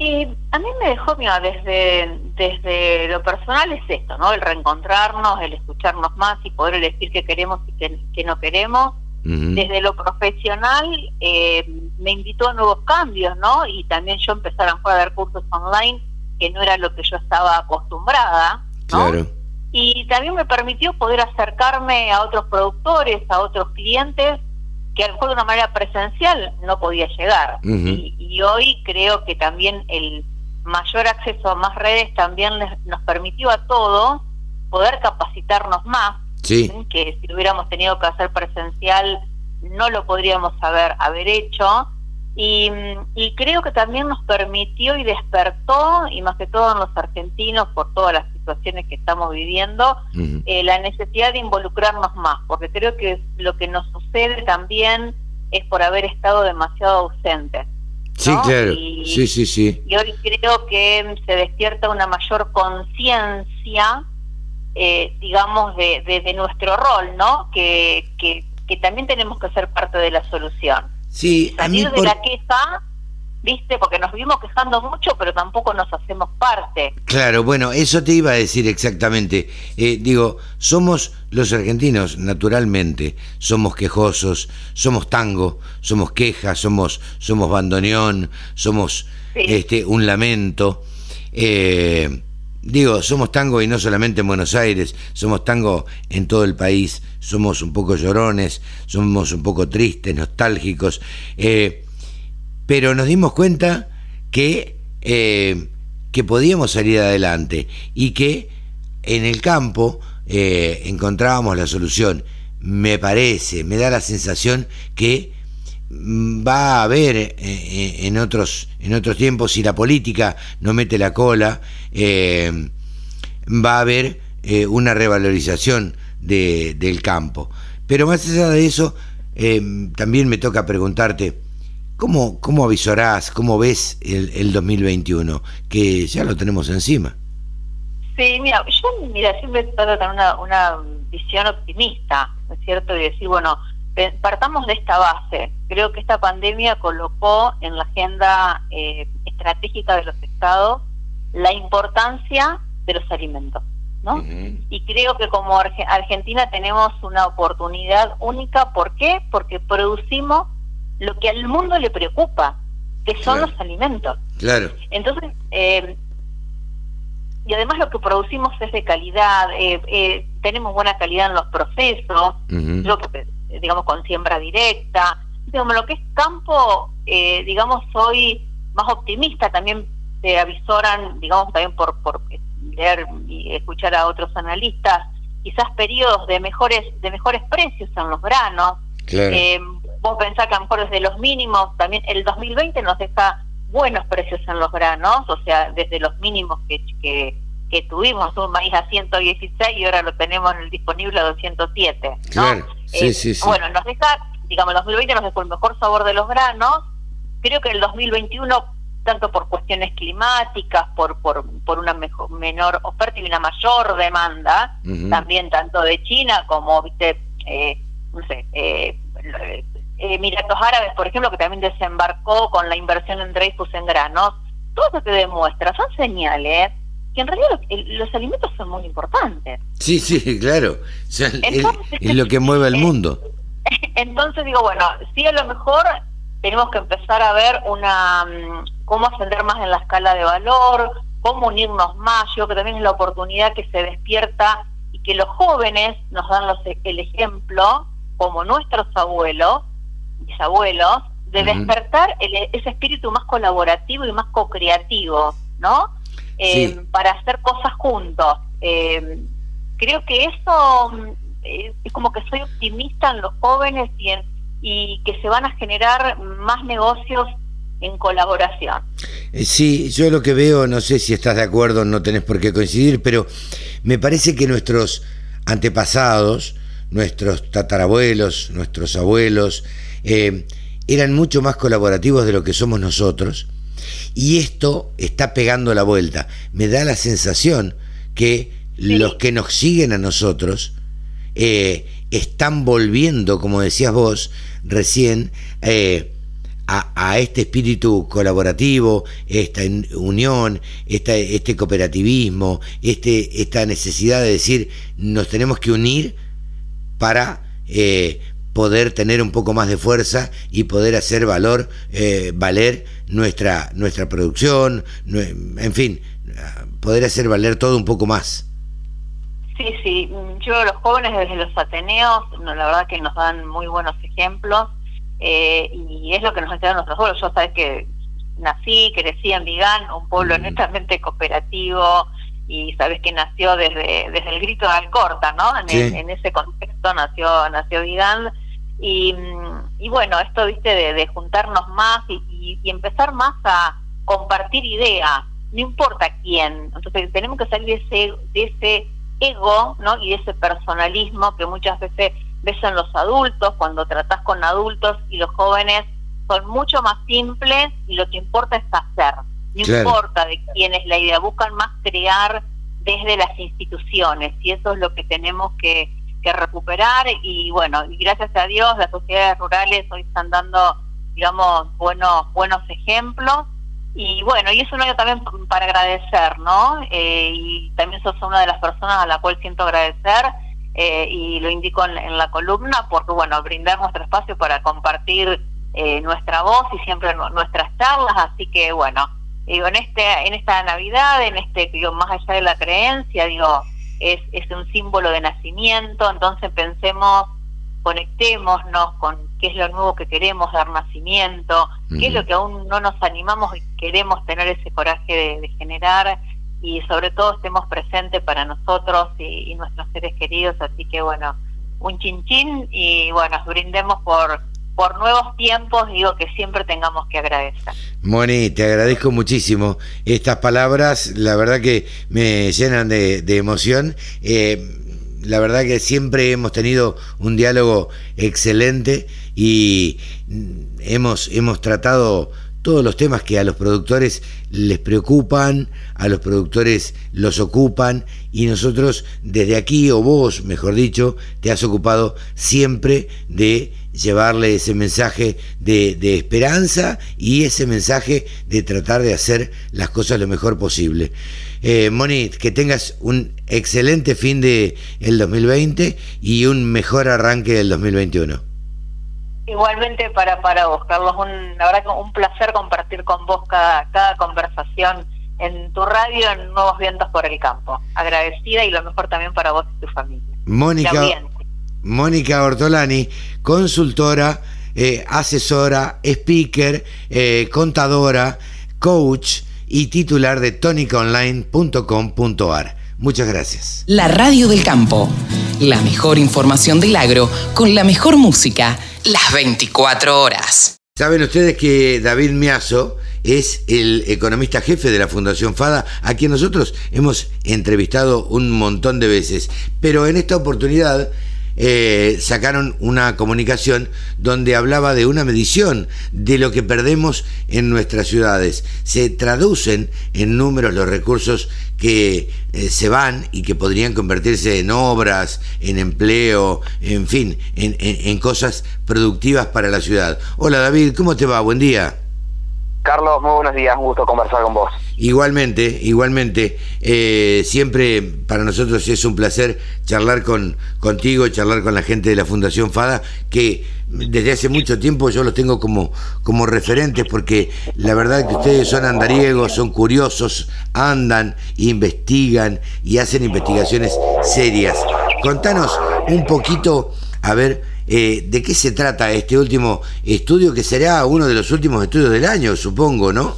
Y a mí me dejó, mira, desde, desde lo personal es esto, ¿no? El reencontrarnos, el escucharnos más y poder elegir qué queremos y qué, no queremos. Desde lo profesional eh, me invitó a nuevos cambios, ¿no? Y también yo empezar a dar cursos online, que no era lo que yo estaba acostumbrada, ¿no? Claro. Y también me permitió poder acercarme a otros productores, a otros clientes que a lo mejor de una manera presencial no podía llegar. y, hoy creo que también el mayor acceso a más redes también nos permitió a todos poder capacitarnos más, que si lo hubiéramos tenido que hacer presencial no lo podríamos haber, haber hecho. Y, y, creo que también nos permitió y despertó, y más que todo en los argentinos, por todas las situaciones que estamos viviendo, eh, la necesidad de involucrarnos más, porque creo que lo que nos sucede también es por haber estado demasiado ausentes. Sí, claro. Y, sí, sí, sí. Y hoy creo que se despierta una mayor conciencia, eh, digamos, de, de, nuestro rol, ¿no? Que, que, que, también tenemos que ser parte de la solución. Sí, Salir de la queja ¿viste? Porque nos vivimos quejando mucho, pero tampoco nos hacemos parte. Claro, bueno, eso te iba a decir exactamente. Eh, digo, somos los argentinos, naturalmente, somos quejosos, somos tango, somos quejas, somos, somos bandoneón, somos este, un lamento. Eh, digo, somos tango y no solamente en Buenos Aires, somos tango en todo el país, somos un poco llorones, somos un poco tristes, nostálgicos. Eh, pero nos dimos cuenta que, eh, que podíamos salir adelante y que en el campo eh, encontrábamos la solución. Me parece, me da la sensación que mm, va a haber eh, en, otros, en otros tiempos, si la política no mete la cola, va a haber una revalorización del campo. Pero más allá de eso, también me toca preguntarte, ¿Cómo, cómo avisorás, cómo ves el, el 2021? Que ya lo tenemos encima. Sí, mira, yo mira, siempre trato de tener una, una visión optimista, ¿no es cierto? Y decir, bueno, partamos de esta base. Creo que esta pandemia colocó en la agenda eh, estratégica de los estados la importancia de los alimentos, ¿no? Y creo que como Argentina tenemos una oportunidad única. ¿Por qué? Porque producimos lo que al mundo le preocupa, que son los alimentos. Claro. Entonces, eh, y además lo que producimos es de calidad, eh, eh, tenemos buena calidad en los procesos, lo que, digamos con siembra directa, digamos, lo que es campo, digamos, soy más optimista, también se avisoran, digamos, también por, por leer y escuchar a otros analistas, quizás periodos de mejores, de mejores precios en los granos, claro vos pensás que a lo mejor desde los mínimos, también el 2020 nos deja buenos precios en los granos, o sea, desde los mínimos que, que, que tuvimos, un maíz a 116 y ahora lo tenemos en el disponible a 207. Claro, sí, eh, sí, sí. Bueno, nos deja, digamos, el 2020 nos dejó el mejor sabor de los granos, creo que el 2021 tanto por cuestiones climáticas, por por, por una mejor, menor oferta y una mayor demanda, también tanto de China como, viste, eh, no sé, eh, Emiratos Árabes, por ejemplo, que también desembarcó con la inversión en Dreyfus en granos, todo eso te demuestra, son señales que en realidad los, alimentos son muy importantes. Sí, sí, claro. es lo que mueve el mundo. Entonces digo, bueno, sí a lo mejor tenemos que empezar a ver una mm, cómo ascender más en la escala de valor, cómo unirnos más. Yo creo que también es la oportunidad que se despierta y que los jóvenes nos dan los, el ejemplo, como nuestros abuelos, mis abuelos, de despertar ese espíritu más colaborativo y más co-creativo, ¿no? Eh, para hacer cosas juntos. Eh, creo que eso mm, es como que soy optimista en los jóvenes y, y que se van a generar más negocios en colaboración. Eh, sí, yo lo que veo, no sé si estás de acuerdo, no tenés por qué coincidir, pero me parece que nuestros antepasados, nuestros tatarabuelos, nuestros abuelos, eh, eran mucho más colaborativos de lo que somos nosotros. Y esto está pegando la vuelta. Me da la sensación que los que nos siguen a nosotros eh, están volviendo, como decías vos recién, eh, a, este espíritu colaborativo, esta unión, este cooperativismo, este, esta necesidad de decir nos tenemos que unir para eh, poder tener un poco más de fuerza y poder hacer valor, eh, valer nuestra, nuestra producción, en fin, poder hacer valer todo un poco más. Sí, sí, yo los jóvenes desde los Ateneos, la verdad que nos dan muy buenos ejemplos eh, y es lo que nos enseñan nuestros pueblos. Yo sabes que nací, crecí en Vigán, un pueblo mm. netamente cooperativo, y sabes que nació desde, desde el grito de Alcorta, ¿no? En, ese contexto nació, nació Vigán. Y, y bueno, esto, viste, de, juntarnos más y, y, empezar más a compartir ideas, no importa quién. Entonces tenemos que salir de ese, de ese ego, ¿no? Y de ese personalismo que muchas veces ves en los adultos, cuando tratás con adultos y los jóvenes son mucho más simples y lo que importa es hacer. No importa de quién es la idea, buscan más crear desde las instituciones y eso es lo que tenemos que, que recuperar y bueno, y gracias a Dios las sociedades rurales hoy están dando, digamos, buenos, buenos ejemplos y bueno, y es un año también para agradecer, ¿no? Eh, y también sos una de las personas a la cual siento agradecer eh, y lo indico en, la columna porque, bueno, brindar nuestro espacio para compartir eh, nuestra voz y siempre nuestras charlas, así que, bueno, digo, en, este, en esta Navidad, en este, digo, más allá de la creencia, digo, es, es un símbolo de nacimiento, entonces pensemos, conectémonos con qué es lo nuevo que queremos dar nacimiento, qué es lo que aún no nos animamos y queremos tener ese coraje de, generar y sobre todo estemos presentes para nosotros y, nuestros seres queridos, así que bueno, un chinchín y bueno, brindemos por por nuevos tiempos, digo que siempre tengamos que agradecer. Moni, te agradezco muchísimo estas palabras, la verdad que me llenan de, emoción. Eh, la verdad que siempre hemos tenido un diálogo excelente y hemos, hemos tratado todos los temas que a los productores les preocupan, a los productores los ocupan y nosotros desde aquí, o vos, mejor dicho, te has ocupado siempre de llevarle ese mensaje de, de, esperanza y ese mensaje de tratar de hacer las cosas lo mejor posible. Eh, Moni, que tengas un excelente fin de el 2020 y un mejor arranque del 2021. Igualmente para, para vos, Carlos, un, la verdad que un placer compartir con vos cada, cada conversación en tu radio en Nuevos Vientos por el Campo. Agradecida y lo mejor también para vos y tu familia. Mónica, Mónica Ortolani, consultora, eh, asesora, speaker, eh, contadora, coach y titular de tonicaonline.com.ar. Muchas gracias. La Radio del Campo. La mejor información del agro con la mejor música las 24 horas. Saben ustedes que David Miazo es el economista jefe de la Fundación FADA, a quien nosotros hemos entrevistado un montón de veces, pero en esta oportunidad eh, sacaron una comunicación donde hablaba de una medición de lo que perdemos en nuestras ciudades. Se traducen en números los recursos que eh, se van y que podrían convertirse en obras, en empleo, en fin, en, en cosas productivas para la ciudad. Hola David, ¿cómo te va? Buen día. Carlos, muy buenos días, un gusto conversar con vos. Igualmente, igualmente. Eh, siempre para nosotros es un placer charlar con contigo, charlar con la gente de la Fundación FADA, que desde hace mucho tiempo yo los tengo como, como referentes, porque la verdad que ustedes son andariegos, son curiosos, andan, investigan y hacen investigaciones serias. Contanos un poquito, a ver, Eh, ¿De qué se trata este último estudio que será uno de los últimos estudios del año, supongo, no?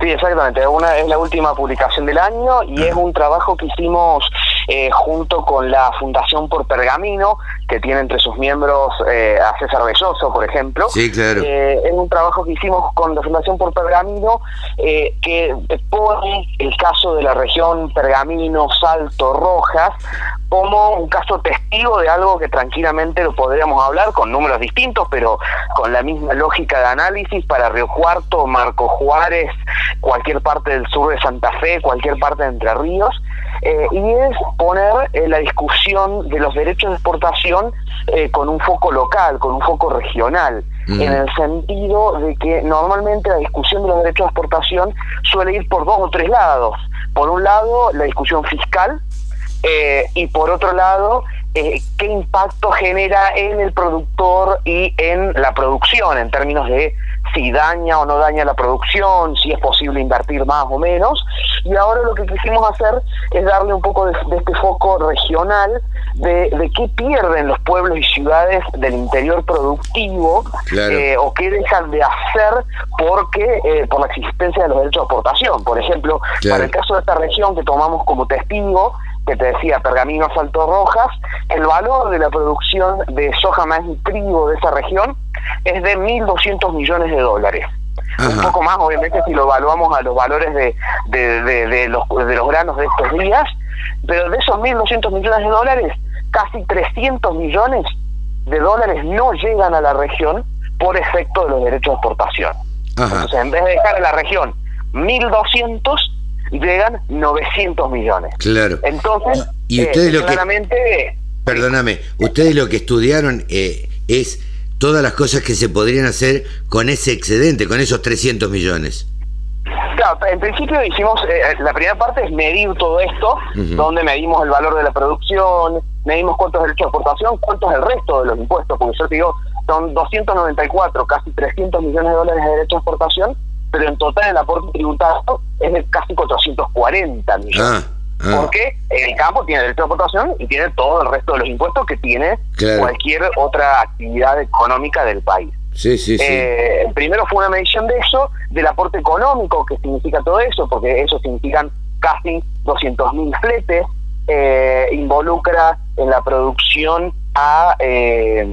Sí, exactamente. Una, es la última publicación del año y es un trabajo que hicimos eh, junto con la Fundación por Pergamino, que tiene entre sus miembros eh, a César Belloso, por ejemplo. Sí, claro. Eh, es un trabajo que hicimos con la Fundación por Pergamino que pone el caso de la región Pergamino, Salto, Rojas como un caso testigo de algo que tranquilamente lo podríamos hablar con números distintos, pero con la misma lógica de análisis para Río Cuarto, Marco Juárez, cualquier parte del sur de Santa Fe, cualquier parte de Entre Ríos, eh, y es poner eh, la discusión de los derechos de exportación eh, con un foco local, con un foco regional, mm. en el sentido de que normalmente la discusión de los derechos de exportación suele ir por dos o tres lados. Por un lado, la discusión fiscal, eh, y por otro lado, eh, qué impacto genera en el productor y en la producción, en términos de si daña o no daña la producción, si es posible invertir más o menos. Y ahora lo que quisimos hacer es darle un poco de, este foco regional de, qué pierden los pueblos y ciudades del interior productivo eh, o qué dejan de hacer porque por la existencia de los derechos de exportación. Por ejemplo, para el caso de esta región que tomamos como testigo, que te decía, Pergamino Salto Rojas, el valor de la producción de soja, maíz y trigo de esa región es de 1.200 millones de dólares. Un poco más, obviamente, si lo evaluamos a los valores de, de, los, de los granos de estos días, pero de esos 1.200 millones de dólares, casi 300 millones de dólares no llegan a la región por efecto de los derechos de exportación. Entonces, en vez de dejar a la región 1.200, llegan 900 millones. Claro. Entonces, y ustedes lo claramente... Que, perdóname, ustedes lo que estudiaron eh, es todas las cosas que se podrían hacer con ese excedente, con esos 300 millones. Claro, en principio hicimos, eh, la primera parte es medir todo esto, donde medimos el valor de la producción, medimos cuántos derechos de exportación, cuántos el resto de los impuestos, porque yo te digo, son 294, casi 300 millones de dólares de derechos de exportación, pero en total el aporte tributario es de casi 440 millones. Ah, ah. Porque el campo tiene derecho de aportación y tiene todo el resto de los impuestos que tiene cualquier otra actividad económica del país. Sí, sí, sí. Eh, primero fue una medición de eso, del aporte económico, que significa todo eso, porque eso significan casi 200.000 fletes, eh, involucra en la producción a eh,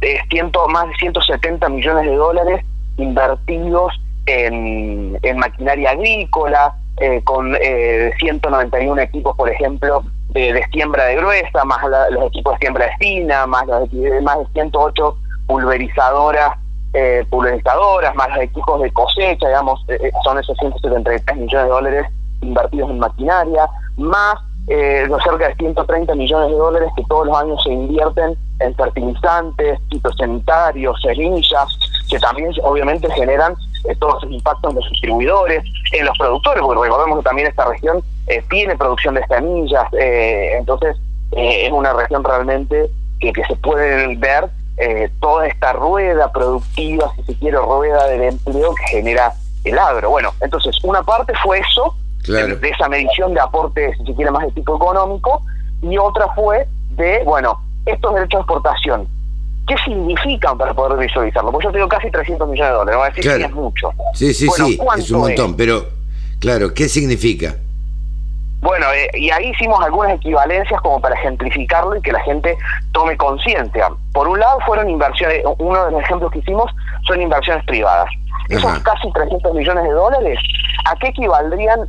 de ciento, más de 170 millones de dólares invertidos en, maquinaria agrícola, eh, con eh, 191 equipos, por ejemplo, de, siembra de gruesa, más los equipos de siembra de fina, más, los, más de 108 pulverizadoras, eh, pulverizadoras, más los equipos de cosecha, digamos, eh, son esos 173 millones de dólares invertidos en maquinaria, más los cerca de 130 millones de dólares que todos los años se invierten en fertilizantes, fitosanitarios, semillas, que también obviamente generan eh, todos esos impactos en los distribuidores, en los productores, porque recordemos que también esta región eh, tiene producción de semillas, eh, entonces es una región realmente que, que se puede ver toda esta rueda productiva, si se quiere, rueda del empleo que genera el agro. Bueno, entonces una parte fue eso, de, de, esa medición de aporte, si se quiere, más de tipo económico, y otra fue de, bueno, estos derechos de exportación, ¿Qué significan para poder visualizarlo? Porque yo tengo casi 300 millones de dólares, va a decir que es mucho. Sí, sí, sí, es un montón, pero claro, ¿qué significa? Bueno, eh, y ahí hicimos algunas equivalencias como para ejemplificarlo y que la gente tome conciencia. Por un lado fueron inversiones, uno de los ejemplos que hicimos son inversiones privadas. Esos casi 300 millones de dólares, ¿a qué equivaldrían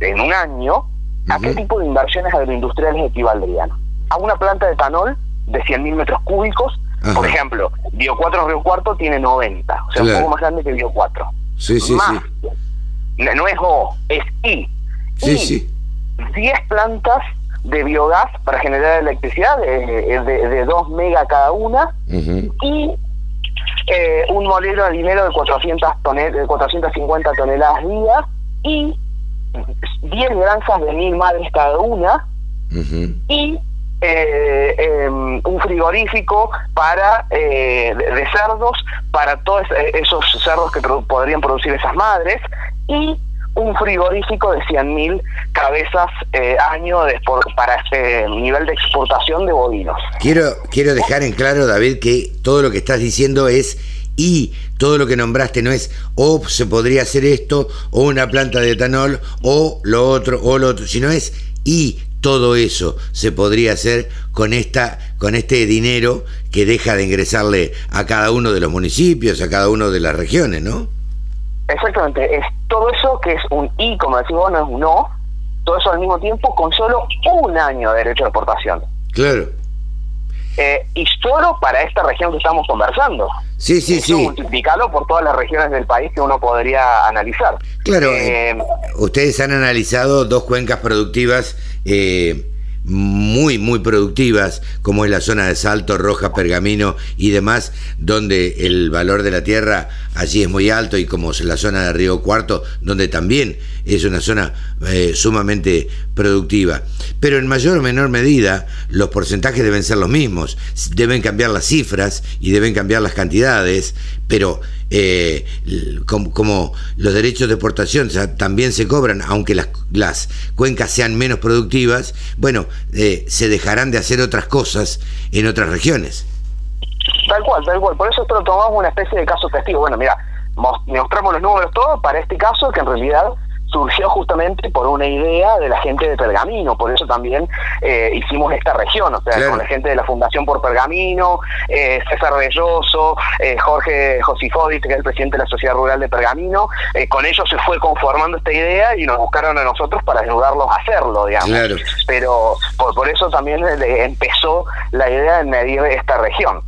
en un año? ¿A qué tipo de inversiones agroindustriales equivaldrían? A una planta de etanol de 100.000 metros cúbicos por ejemplo, Bio 4 Río Cuarto tiene 90, o sea, un poco más grande que Bio 4. Sí, sí, más, sí. No es O, es I. Sí, sí. 10 plantas de biogás para generar electricidad de, de, 2 mega cada una. Y eh, un molino de dinero de 400 tonel, de 450 toneladas día y 10 granjas de mil madres cada una. Y eh, em, un frigorífico para eh, de, cerdos para todos esos cerdos que podrían producir esas madres y un frigorífico de 100.000 cabezas eh, año para ese nivel de exportación de bovinos. Quiero, quiero dejar en claro, David, que todo lo que estás diciendo es y todo lo que nombraste no es o se podría hacer esto o una planta de etanol o lo otro o lo otro, sino es y todo eso se podría hacer con esta con este dinero que deja de ingresarle a cada uno de los municipios, a cada uno de las regiones, ¿no? Exactamente, es todo eso que es un I, como decimos, no es un no, todo eso al mismo tiempo con solo un año de derecho de exportación. Claro. Eh, y solo para esta región que estamos conversando. Sí, sí, sí. Multiplicarlo por todas las regiones del país que uno podría analizar. Claro, eh, ustedes han analizado dos cuencas productivas eh, muy, muy productivas, como es la zona de Salto, Roja, Pergamino y demás, donde el valor de la tierra allí es muy alto, y como es la zona de Río Cuarto, donde también es una zona eh, sumamente productiva. Pero en mayor o menor medida, los porcentajes deben ser los mismos, deben cambiar las cifras y deben cambiar las cantidades, pero eh, como, los derechos de exportación también se cobran, aunque las, las cuencas sean menos productivas, bueno, eh, se dejarán de hacer otras cosas en otras regiones. Tal cual, tal cual. Por eso esto lo tomamos una especie de caso testigo. Bueno, mira, mostramos los números todos para este caso que en realidad surgió justamente por una idea de la gente de Pergamino, por eso también eh, hicimos esta región, o sea, con la gente de la Fundación por Pergamino, eh, César Belloso, eh, Jorge Josifodis, que es el presidente de la Sociedad Rural de Pergamino, con ellos se fue conformando esta idea y nos buscaron a nosotros para ayudarlos a hacerlo, digamos. Pero por, por, eso también empezó la idea de medir esta región.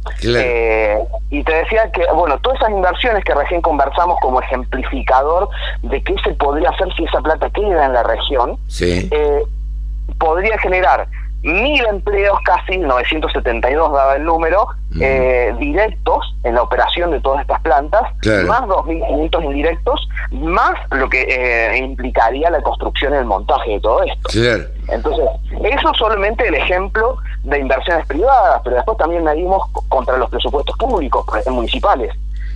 y te decía que, bueno, todas esas inversiones que recién conversamos como ejemplificador de qué se podría hacer si esa plata queda en la región, eh, podría generar mil empleos, casi 972 daba el número, eh, directos en la operación de todas estas plantas, más 2.500 indirectos, más lo que eh, implicaría la construcción y el montaje de todo esto. Entonces, eso es solamente el ejemplo de inversiones privadas, pero después también medimos contra los presupuestos públicos, municipales.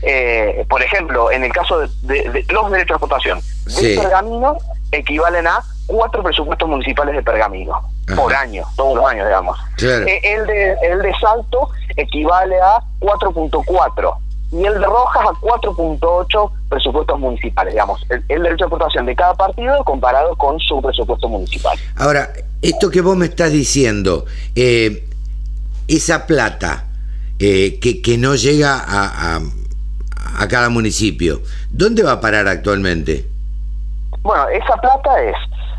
Eh, por ejemplo, en el caso de, los derechos de exportación de pergamino, equivalen a cuatro presupuestos municipales de pergamino por año, todos los años, digamos. Eh, el, de, el de Salto equivale a 4.4 y el de Rojas a 4.8 presupuestos municipales, digamos, el, derecho de exportación de cada partido comparado con su presupuesto municipal. Ahora, esto que vos me estás diciendo, eh, esa plata que, que no llega a a cada municipio. ¿Dónde va a parar actualmente? Bueno, esa plata es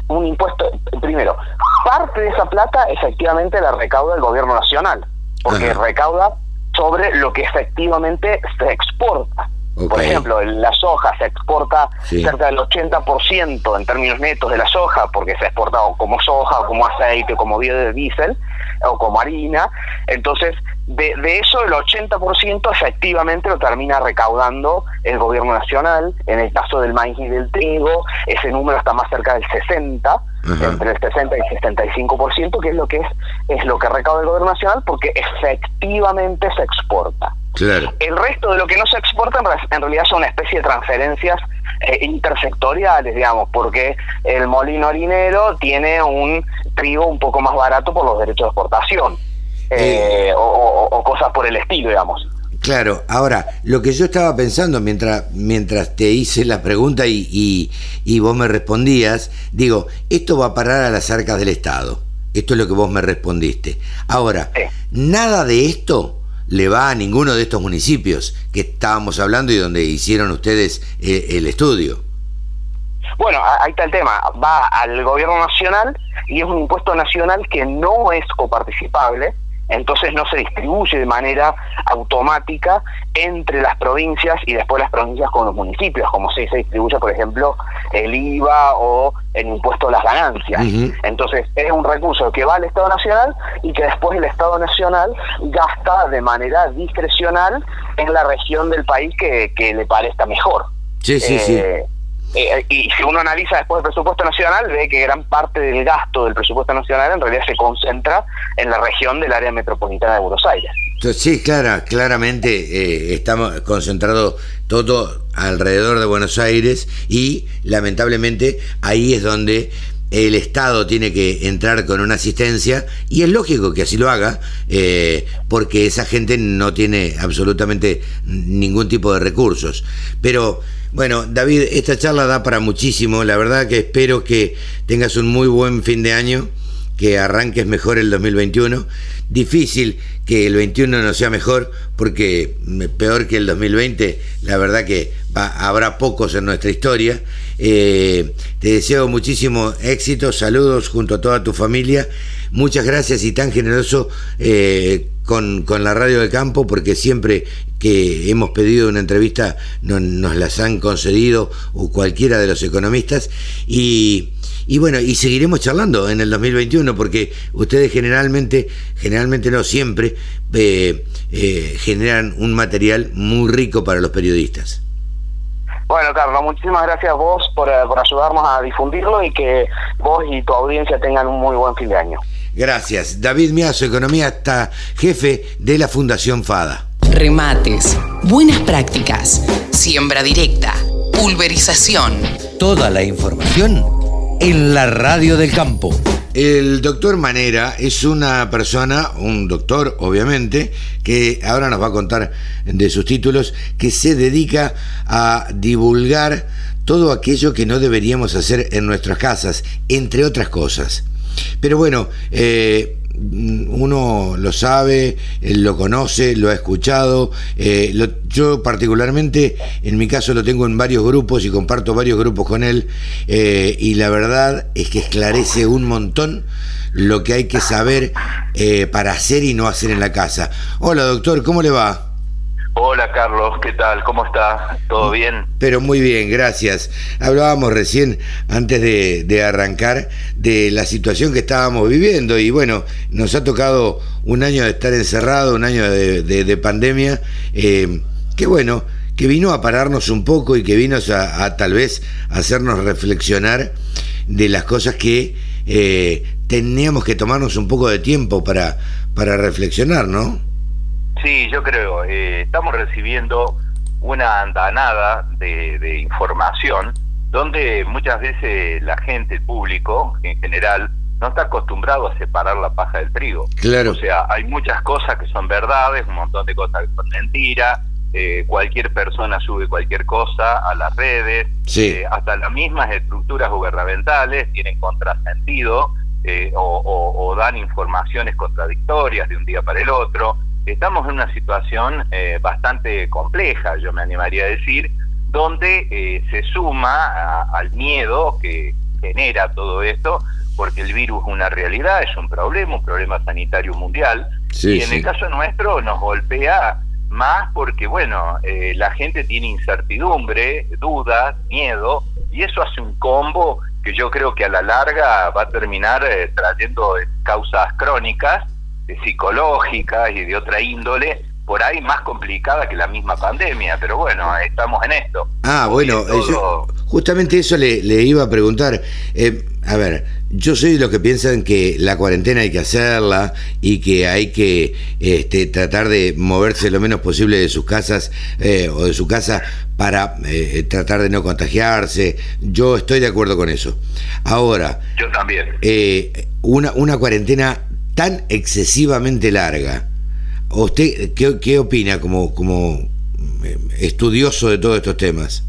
un impuesto, primero, parte de esa plata efectivamente la recauda el gobierno nacional, porque recauda sobre lo que efectivamente se exporta. Por ejemplo, la soja se exporta cerca del 80% en términos netos de la soja, porque se ha exportado como soja, como aceite, como biodiesel o como harina. Entonces, de, de eso el 80% efectivamente lo termina recaudando el gobierno nacional. En el caso del maíz y del trigo, ese número está más cerca del 60, entre el 60 y el 65%, que es lo que es, es lo que recauda el gobierno nacional, porque efectivamente se exporta. El resto de lo que no se exporta en realidad son una especie de transferencias eh, intersectoriales, digamos, porque el molino harinero tiene un trigo un poco más barato por los derechos de exportación. Eh, o, cosas por el estilo, digamos. Claro, ahora, lo que yo estaba pensando mientras, mientras te hice la pregunta y, y, vos me respondías, digo, esto va a parar a las arcas del Estado. Esto es lo que vos me respondiste. Ahora, nada de esto le va a ninguno de estos municipios que estábamos hablando y donde hicieron ustedes eh, el estudio. Bueno, ahí está el tema. Va al gobierno nacional y es un impuesto nacional que no es coparticipable entonces no se distribuye de manera automática entre las provincias y después las provincias con los municipios, como si se distribuye, por ejemplo, el IVA o el impuesto a las ganancias. Entonces es un recurso que va al Estado Nacional y que después el Estado Nacional gasta de manera discrecional en la región del país que, le parezca mejor. Sí, sí, sí. Eh, y si uno analiza después el presupuesto nacional, ve que gran parte del gasto del presupuesto nacional en realidad se concentra en la región del área metropolitana de Buenos Aires. Sí, clara, claramente eh, estamos concentrados todo alrededor de Buenos Aires y lamentablemente ahí es donde el Estado tiene que entrar con una asistencia y es lógico que así lo haga eh, porque esa gente no tiene absolutamente ningún tipo de recursos. Pero bueno, David, esta charla da para muchísimo. La verdad que espero que tengas un muy buen fin de año, que arranques mejor el 2021. Difícil que el 21 no sea mejor porque peor que el 2020, la verdad que habrá pocos en nuestra historia. Eh, te deseo muchísimo éxito, saludos junto a toda tu familia. Muchas gracias y tan generoso eh, con, la radio de campo, porque siempre que hemos pedido una entrevista nos las han concedido o cualquiera de los economistas. Y, y bueno, y seguiremos charlando en el 2021, porque ustedes generalmente, generalmente no siempre, eh, generan un material muy rico para los periodistas. Bueno, Carlos, muchísimas gracias a vos eh, por, ayudarnos a difundirlo y que vos y tu audiencia tengan un muy buen fin de año. Gracias. David Miazo, economista, jefe de la Fundación FADA. Remates, buenas prácticas, siembra directa, pulverización. Toda la información en la radio del campo. El doctor Manera es una persona, un doctor obviamente, que ahora nos va a contar de sus títulos, que se dedica a divulgar todo aquello que no deberíamos hacer en nuestras casas, entre otras cosas. Pero bueno, eh, uno lo sabe, lo conoce, lo ha escuchado. Eh, yo particularmente, en mi caso, lo tengo en varios grupos y comparto varios grupos con él. Eh, y la verdad es que esclarece un montón lo que hay que saber eh, para hacer y no hacer en la casa. Hola doctor, ¿cómo le va? Hola Carlos, ¿qué tal? ¿Cómo está? ¿Todo bien? Pero muy bien, gracias. Hablábamos recién, antes de, arrancar, de la situación que estábamos viviendo y bueno, nos ha tocado un año de estar encerrado, un año de, pandemia, eh, que bueno, que vino a pararnos un poco y que vino a, tal vez hacernos reflexionar de las cosas que eh, teníamos que tomarnos un poco de tiempo para, para reflexionar, ¿no? Sí, yo creo. Eh, estamos recibiendo una andanada de, información donde muchas veces la gente, el público en general, no está acostumbrado a separar la paja del trigo. Claro. O sea, hay muchas cosas que son verdades, un montón de cosas que son mentiras. Eh, cualquier persona sube cualquier cosa a las redes, sí. Eh, hasta las mismas estructuras gubernamentales tienen contrasentido o, o dan informaciones contradictorias de un día para el otro estamos en una situación eh, bastante compleja, yo me animaría a decir, donde eh, se suma al miedo que genera todo esto, porque el virus es una realidad, es un problema, un problema sanitario mundial, y en el caso nuestro nos golpea más porque, bueno, eh, la gente tiene incertidumbre, dudas, miedo, y eso hace un combo que yo creo que a la larga va a terminar trayendo causas crónicas psicológicas y de otra índole, por ahí más complicada que la misma pandemia, pero bueno, estamos en esto. Ah, bueno, justamente eso le, iba a preguntar. Eh, a ver, yo soy de los que piensan que la cuarentena hay que hacerla y que hay que este, tratar de moverse lo menos posible de sus casas eh, o de su casa para eh, tratar de no contagiarse. Yo estoy de acuerdo con eso. Ahora, yo también. una, una cuarentena tan excesivamente larga. ¿Usted qué, opina como, como eh, estudioso de todos estos temas?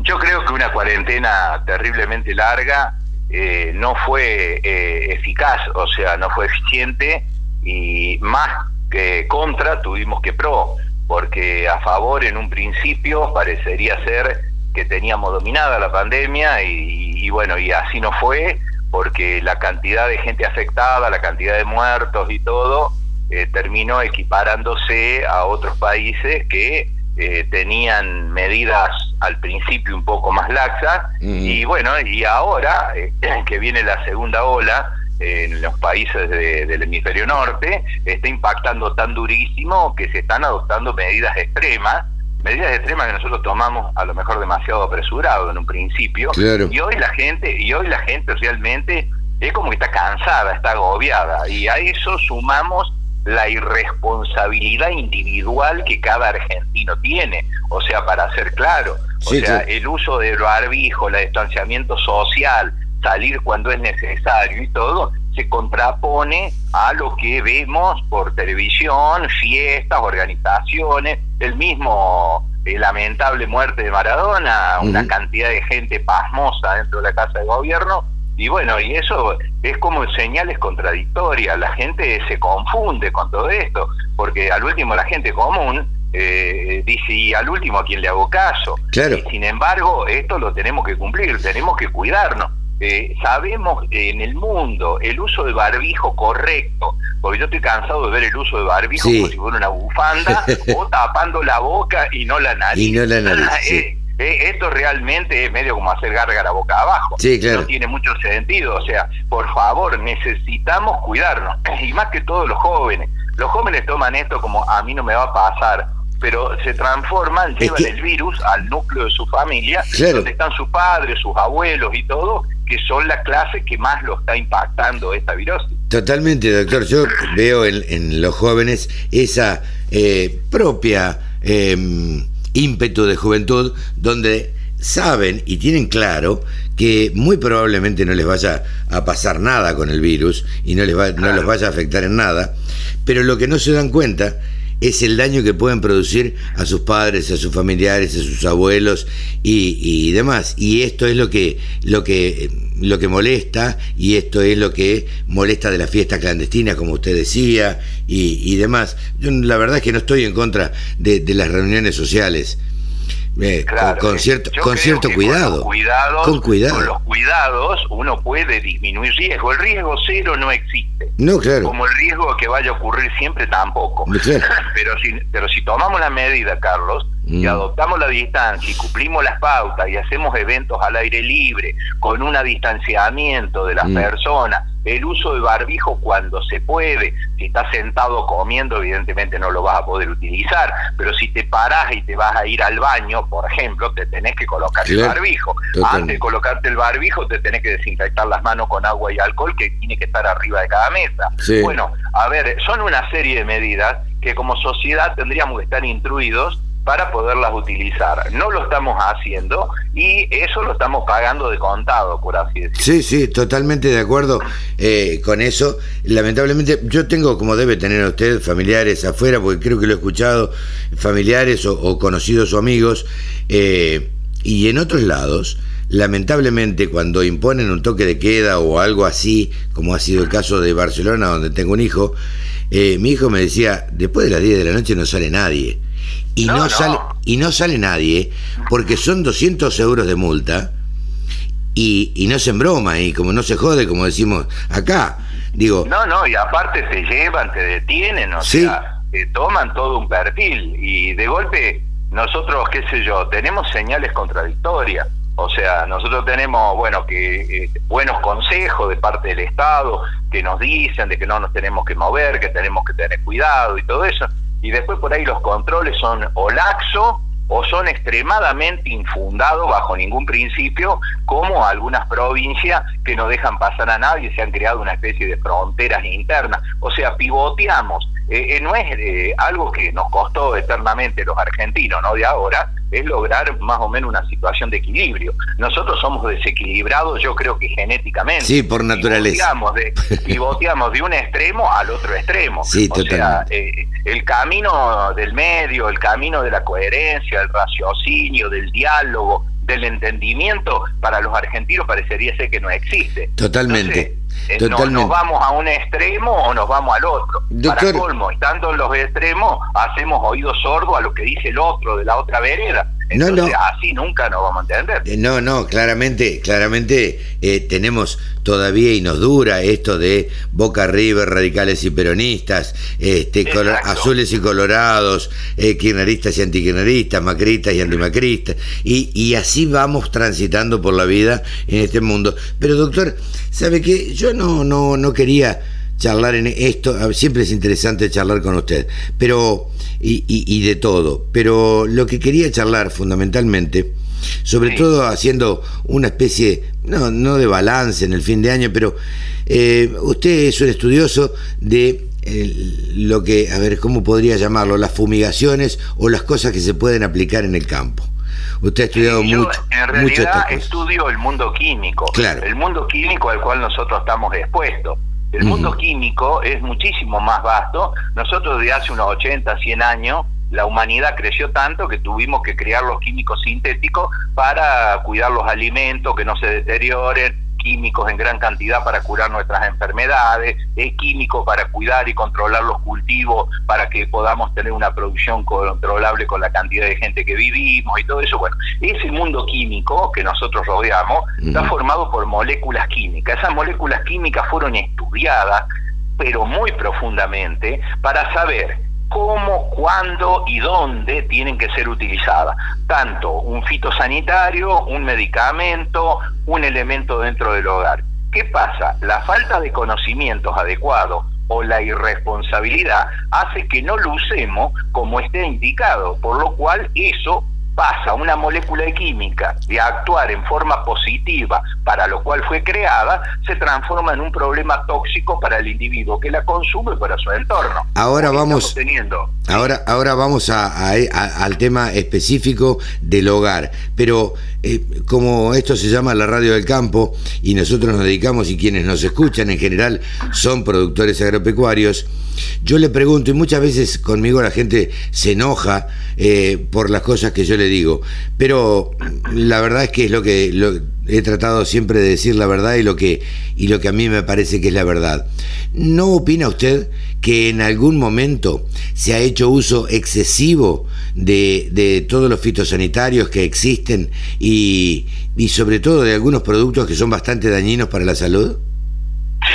Yo creo que una cuarentena terriblemente larga eh, no fue eh, eficaz, o sea, no fue eficiente y más que contra tuvimos que pro, porque a favor en un principio parecería ser que teníamos dominada la pandemia y bueno, y así no fue porque la cantidad de gente afectada, la cantidad de muertos y todo, eh, terminó equiparándose a otros países que eh, tenían medidas al principio un poco más laxas. Y bueno, y ahora eh, que viene la segunda ola en los países del hemisferio norte, está impactando tan durísimo que se están adoptando medidas extremas medidas extremas que nosotros tomamos a lo mejor demasiado apresurado en un principio y hoy la gente y hoy la gente realmente es como que está cansada está agobiada y a eso sumamos la irresponsabilidad individual que cada argentino tiene. O sea, para ser claro, o sea, el uso del barbijo, el distanciamiento social, salir cuando es necesario y todo, se contrapone a lo que vemos por televisión, fiestas, organizaciones, el mismo eh, lamentable muerte de Maradona, una cantidad de gente pasmosa dentro de la Casa de Gobierno, y bueno, y eso es como señales contradictorias, la gente se confunde con todo esto, porque al último la gente común eh, dice, y al último a quien le hago caso. Y sin embargo, esto lo tenemos que cumplir, tenemos que cuidarnos. Eh, sabemos en el mundo el uso de barbijo correcto, porque yo estoy cansado de ver el uso de barbijo como si fuera una bufanda o tapando la boca y no la nariz. Y no la nariz. Eh, eh, esto realmente es medio como hacer gárgara boca abajo. Sí, claro. No tiene mucho sentido. O sea, por favor, necesitamos cuidarnos. Y más que todos los jóvenes. Los jóvenes toman esto como a mí no me va a pasar, pero se transforman, llevan el virus al núcleo de su familia, donde están sus padres, sus abuelos y todo, que son la clase que más lo está impactando esta virosis. Totalmente, doctor. Yo veo en, los jóvenes esa eh, propia... Eh, ímpetu de juventud donde saben y tienen claro que muy probablemente no les vaya a pasar nada con el virus y no les va, no los vaya a afectar en nada, pero lo que no se dan cuenta es el daño que pueden producir a sus padres, a sus familiares, a sus abuelos y, demás. Y esto es lo que, lo que, lo que molesta y esto es lo que molesta de la fiesta clandestina, como usted decía, y, demás. Yo la verdad es que no estoy en contra de las reuniones sociales eh, con, cierto, con cierto cuidado. Con, cuidado. Con los cuidados uno puede disminuir riesgo. El riesgo cero no existe. No, claro. Como el riesgo que vaya a ocurrir siempre tampoco. pero, si, pero si tomamos la medida, Carlos, y mm. adoptamos la distancia y cumplimos las pautas y hacemos eventos al aire libre con un distanciamiento de las mm. personas, el uso de barbijo cuando se puede, si estás sentado comiendo evidentemente no lo vas a poder utilizar, pero si te paras y te vas a ir al baño, por ejemplo, te tenés que colocar el barbijo. Antes de colocarte el barbijo te tenés que desinfectar las manos con agua y alcohol que tiene que estar arriba de cada mesa. Bueno, a ver, son una serie de medidas que como sociedad tendríamos que estar instruidos para poderlas utilizar. No lo estamos haciendo y eso lo estamos pagando de contado, por así decirlo. Sí, sí, totalmente de acuerdo eh, con eso. Lamentablemente, yo tengo, como debe tener usted, familiares afuera, porque creo que lo he escuchado, familiares o, conocidos o amigos, eh, y en otros lados. Lamentablemente, cuando imponen un toque de queda o algo así, como ha sido el caso de Barcelona, donde tengo un hijo, eh, mi hijo me decía, después de las 10 de la noche no sale nadie y no, sale y no sale nadie porque son 200 euros de multa y, y no se broma y como no se jode como decimos acá. Digo no no y aparte se llevan te detienen o sea te toman todo un perfil. Y de golpe nosotros qué sé yo tenemos señales contradictorias. O sea, nosotros tenemos, bueno, que eh, buenos consejos de parte del Estado que nos dicen de que no nos tenemos que mover, que tenemos que tener cuidado y todo eso y después por ahí los controles son o laxo o son extremadamente infundados bajo ningún principio, como algunas provincias que no dejan pasar a nadie, se han creado una especie de fronteras internas. O sea, pivoteamos. Eh, eh, no es eh, algo que nos costó eternamente los argentinos, ¿no? De ahora, es lograr más o menos una situación de equilibrio. Nosotros somos desequilibrados, yo creo que genéticamente. Sí, por naturaleza. Y de, de un extremo al otro extremo. Sí, o sea, eh, el camino del medio, el camino de la coherencia, del raciocinio, del diálogo, del entendimiento, para los argentinos parecería ser que no existe. Totalmente. Eh, nos vamos a un extremo o nos vamos al otro. Para colmo, estando en los extremos, hacemos oído sordo a lo que dice el otro de la otra vereda. Entonces, no, así nunca nos vamos a entender. Eh, no, no, claramente, claramente eh, tenemos todavía y nos dura esto de Boca River, radicales y peronistas, este, azules y colorados, eh, kirchneristas y antikirchneristas, macristas y antimacristas, y, y así vamos transitando por la vida en este mundo. Pero doctor, ¿sabe qué? Yo no, no, no quería charlar en esto, siempre es interesante charlar con usted, pero y, y, de todo, pero lo que quería charlar fundamentalmente, sobre todo haciendo una especie, no, no de balance en el fin de año, pero eh, usted es un estudioso de lo que, a ver, ¿cómo podría llamarlo? Las fumigaciones o las cosas que se pueden aplicar en el campo. Usted ha estudiado mucho. En realidad estudio el mundo químico. Claro. El mundo químico al cual nosotros estamos expuestos. El mundo químico es muchísimo más vasto. Nosotros de hace unos 80, 100 años, la humanidad creció tanto que tuvimos que crear los químicos sintéticos para cuidar los alimentos, que no se deterioren, químicos en gran cantidad para curar nuestras enfermedades, es químico para cuidar y controlar los cultivos, para que podamos tener una producción controlable con la cantidad de gente que vivimos y todo eso. Bueno, ese mundo químico que nosotros rodeamos está formado por moléculas químicas. Esas moléculas químicas fueron estudiadas, pero muy profundamente, para saber cómo, cuándo y dónde tienen que ser utilizadas. Tanto un fitosanitario, un medicamento, un elemento dentro del hogar. ¿Qué pasa? La falta de conocimientos adecuados o la irresponsabilidad hace que no lo usemos como esté indicado, por lo cual eso pasa una molécula de química de actuar en forma positiva para lo cual fue creada, se transforma en un problema tóxico para el individuo que la consume y para su entorno. Ahora vamos, ahora, ahora vamos a, al tema específico del hogar, pero eh, como esto se llama la radio del campo y nosotros nos dedicamos y quienes nos escuchan en general son productores agropecuarios, yo le pregunto, y muchas veces conmigo la gente se enoja eh, por las cosas que yo le digo, pero la verdad es que es lo que he tratado siempre de decir la verdad y lo que y lo que a mí me parece que es la verdad. ¿No opina usted que en algún momento se ha hecho uso excesivo de, de todos los fitosanitarios que existen y, y sobre todo de algunos productos que son bastante dañinos para la salud?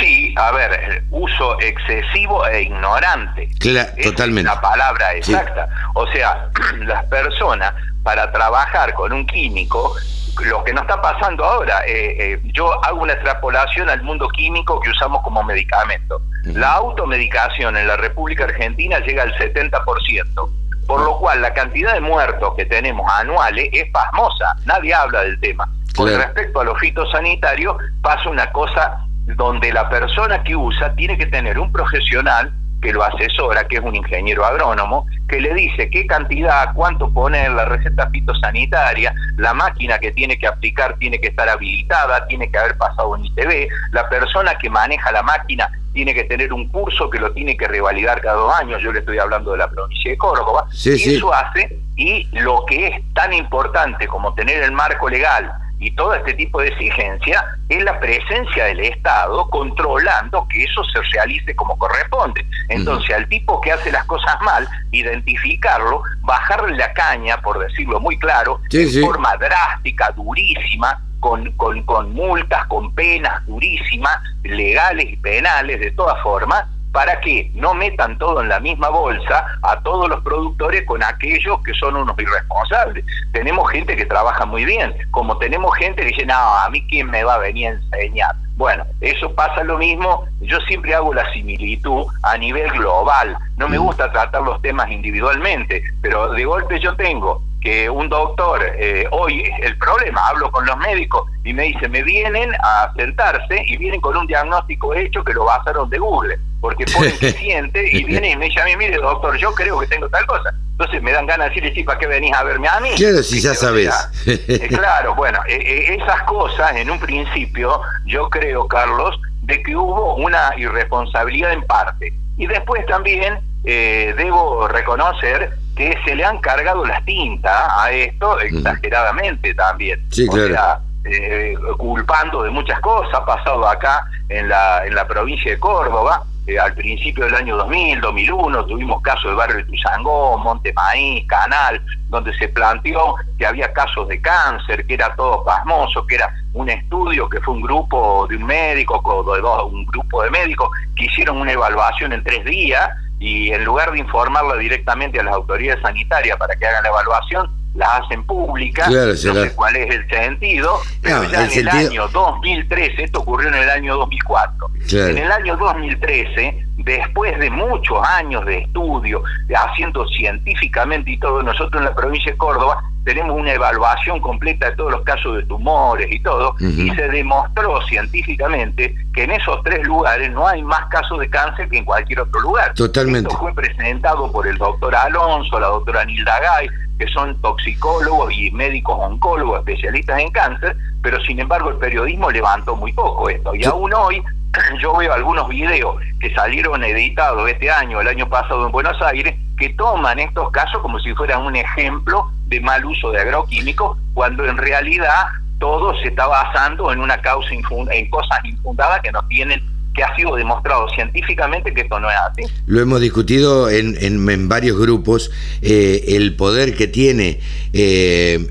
Sí, a ver, uso excesivo e ignorante. Claro, totalmente. La palabra exacta. O sea, las personas para trabajar con un químico, lo que nos está pasando ahora, eh, eh, yo hago una extrapolación al mundo químico que usamos como medicamento. La automedicación en la República Argentina llega al 70%. Por lo cual la cantidad de muertos que tenemos anuales es pasmosa, nadie habla del tema. Con respecto a los fitosanitarios pasa una cosa donde la persona que usa tiene que tener un profesional que lo asesora, que es un ingeniero agrónomo, que le dice qué cantidad, cuánto poner la receta fitosanitaria, la máquina que tiene que aplicar tiene que estar habilitada, tiene que haber pasado un ITV, la persona que maneja la máquina tiene que tener un curso que lo tiene que revalidar cada dos años, yo le estoy hablando de la provincia de Córdoba, y eso hace, y lo que es tan importante como tener el marco legal, y todo este tipo de exigencia es la presencia del Estado controlando que eso se realice como corresponde. Entonces, al tipo que hace las cosas mal, identificarlo, bajarle la caña, por decirlo muy claro, de forma drástica, durísima, con, con, con multas, con penas durísimas, legales y penales, de todas formas, para que no metan todo en la misma bolsa a todos los productores con aquellos que son unos irresponsables. Tenemos gente que trabaja muy bien, como tenemos gente que dice, no, a mí quién me va a venir a enseñar. Bueno, eso pasa lo mismo, yo siempre hago la similitud a nivel global, no me mm. gusta tratar los temas individualmente, pero de golpe yo tengo que un doctor, eh, hoy el problema, hablo con los médicos y me dicen, me vienen a sentarse y vienen con un diagnóstico hecho que lo basaron de Google porque ponen que siente y viene y me dice a mí, mire doctor, yo creo que tengo tal cosa. Entonces me dan ganas de decirle, sí, ¿para qué venís a verme a mí? Claro, si ya sabes. Eh, claro, bueno, eh, eh, esas cosas en un principio, yo creo, Carlos, de que hubo una irresponsabilidad en parte. Y después también debo reconocer que se le han cargado las tintas a esto exageradamente también. Sí, claro. sea, culpando de muchas cosas, ha pasado acá en la, en la provincia de Córdoba, eh, al principio del año 2000, 2001, tuvimos casos de Barrio de Tuzangó, Monte Maíz, Canal, donde se planteó que había casos de cáncer, que era todo pasmoso, que era un estudio que fue un grupo de un médico, un grupo de médicos que hicieron una evaluación en tres días y en lugar de informarla directamente a las autoridades sanitarias para que hagan la evaluación, las hacen públicas, no sé cuál es el sentido, pero ya en el año 2013, esto ocurrió en el año 2004, en el año 2013, después de muchos años de estudio, haciendo científicamente y todo, nosotros en la provincia de Córdoba tenemos una evaluación completa de todos los casos de tumores y todo, y se demostró científicamente que en esos tres lugares no hay más casos de cáncer que en cualquier otro lugar. Totalmente. Esto fue presentado por el doctor Alonso, la doctora Nilda Gay, que son toxicólogos y médicos oncólogos especialistas en cáncer, pero sin embargo el periodismo levantó muy poco esto. Y aún hoy yo veo algunos videos que salieron editados este año, el año pasado en Buenos Aires, que toman estos casos como si fueran un ejemplo de mal uso de agroquímicos, cuando en realidad todo se está basando en una causa en cosas infundadas que no tienen que ha sido demostrado científicamente que esto no es así. Lo hemos discutido en, en, varios grupos, eh, el poder que tiene eh,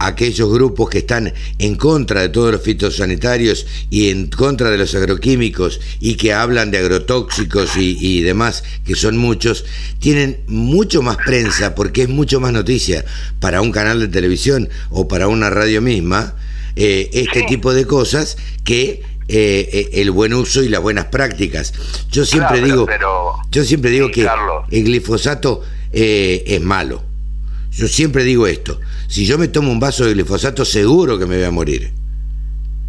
aquellos grupos que están en contra de todos los fitosanitarios y en contra de los agroquímicos y que hablan de agrotóxicos y, y demás, que son muchos, tienen mucho más prensa porque es mucho más noticia para un canal de televisión o para una radio misma. Eh, este tipo de cosas que eh, eh, el buen uso y las buenas prácticas. Yo siempre digo, yo siempre digo que el glifosato eh, es malo. Yo siempre digo esto. Si yo me tomo un vaso de glifosato, seguro que me voy a morir.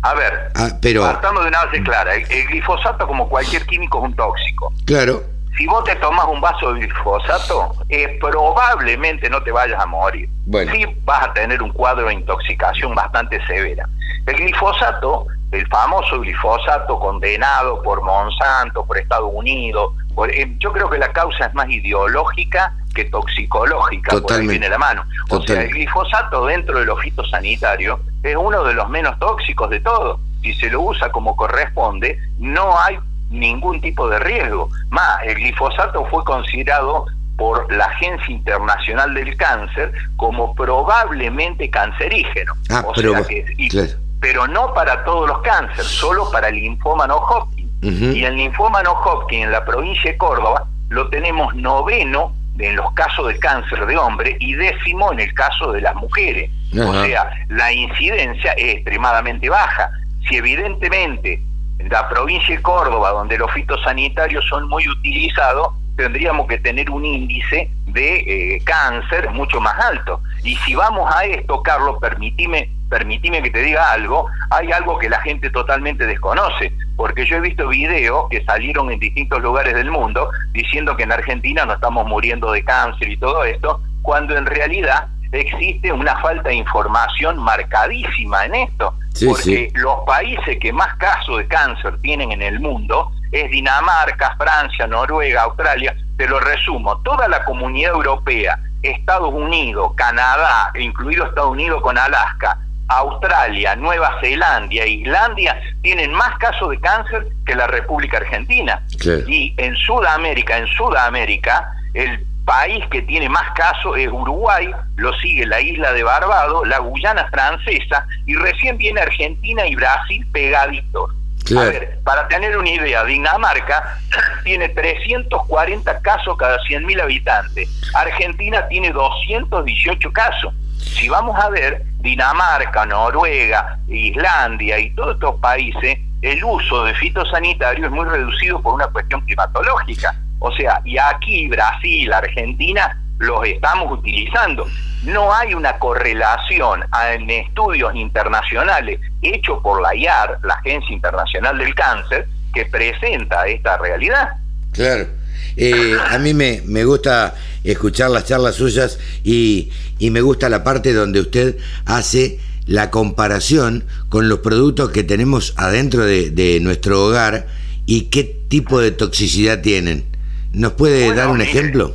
A ver, ah, pero, partamos de una base clara. El, glifosato, como cualquier químico, es un tóxico. Claro. Si vos te tomas un vaso de glifosato, probablemente no te vayas a morir. Bueno. Sí vas a tener un cuadro de intoxicación bastante severa. El glifosato el famoso glifosato condenado por Monsanto, por Estados Unidos. Eh, yo creo que la causa es más ideológica que toxicológica, por ahí viene la mano. O sea, el glifosato dentro de los fitosanitarios es uno de los menos tóxicos de todos. Si se lo usa como corresponde, no hay ningún tipo de riesgo. Más, el glifosato fue considerado por la Agencia Internacional del Cáncer como probablemente cancerígeno. Ah, o sea que, pero no para todos los cánceres, solo para el linfoma no Hodgkin. Y el linfoma no Hodgkin en la provincia de Córdoba lo tenemos noveno en los casos de cáncer de hombre y décimo en el caso de las mujeres. O sea, la incidencia es extremadamente baja. Si evidentemente en la provincia de Córdoba, donde los fitosanitarios son muy utilizados, tendríamos que tener un índice de eh, cáncer mucho más alto. Y si vamos a esto, Carlos, permitime permitime que te diga algo, hay algo que la gente totalmente desconoce, porque yo he visto videos que salieron en distintos lugares del mundo diciendo que en Argentina no estamos muriendo de cáncer y todo esto, cuando en realidad existe una falta de información marcadísima en esto, porque los países que más casos de cáncer tienen en el mundo es Dinamarca, Francia, Noruega, Australia, te lo resumo, toda la comunidad europea, Estados Unidos, Canadá, incluido Estados Unidos con Alaska, Australia, Nueva Zelanda, Islandia tienen más casos de cáncer que la República Argentina. Y en Sudamérica, en Sudamérica, el país que tiene más casos es Uruguay, lo sigue la isla de Barbados, la Guyana francesa y recién viene Argentina y Brasil pegaditos. A ver, para tener una idea, Dinamarca tiene 340 casos cada 100.000 habitantes. Argentina tiene 218 casos. Si vamos a ver, Dinamarca, Noruega, Islandia y todos estos países, el uso de fitosanitario es muy reducido por una cuestión climatológica. O sea, y aquí Brasil, Argentina, los estamos utilizando. No hay una correlación en estudios internacionales hechos por la IAR, la Agencia Internacional del Cáncer, que presenta esta realidad. Claro. Eh, a mí me, me gusta escuchar las charlas suyas y, y me gusta la parte donde usted hace la comparación con los productos que tenemos adentro de, nuestro hogar y qué tipo de toxicidad tienen. ¿Nos puede dar un ejemplo?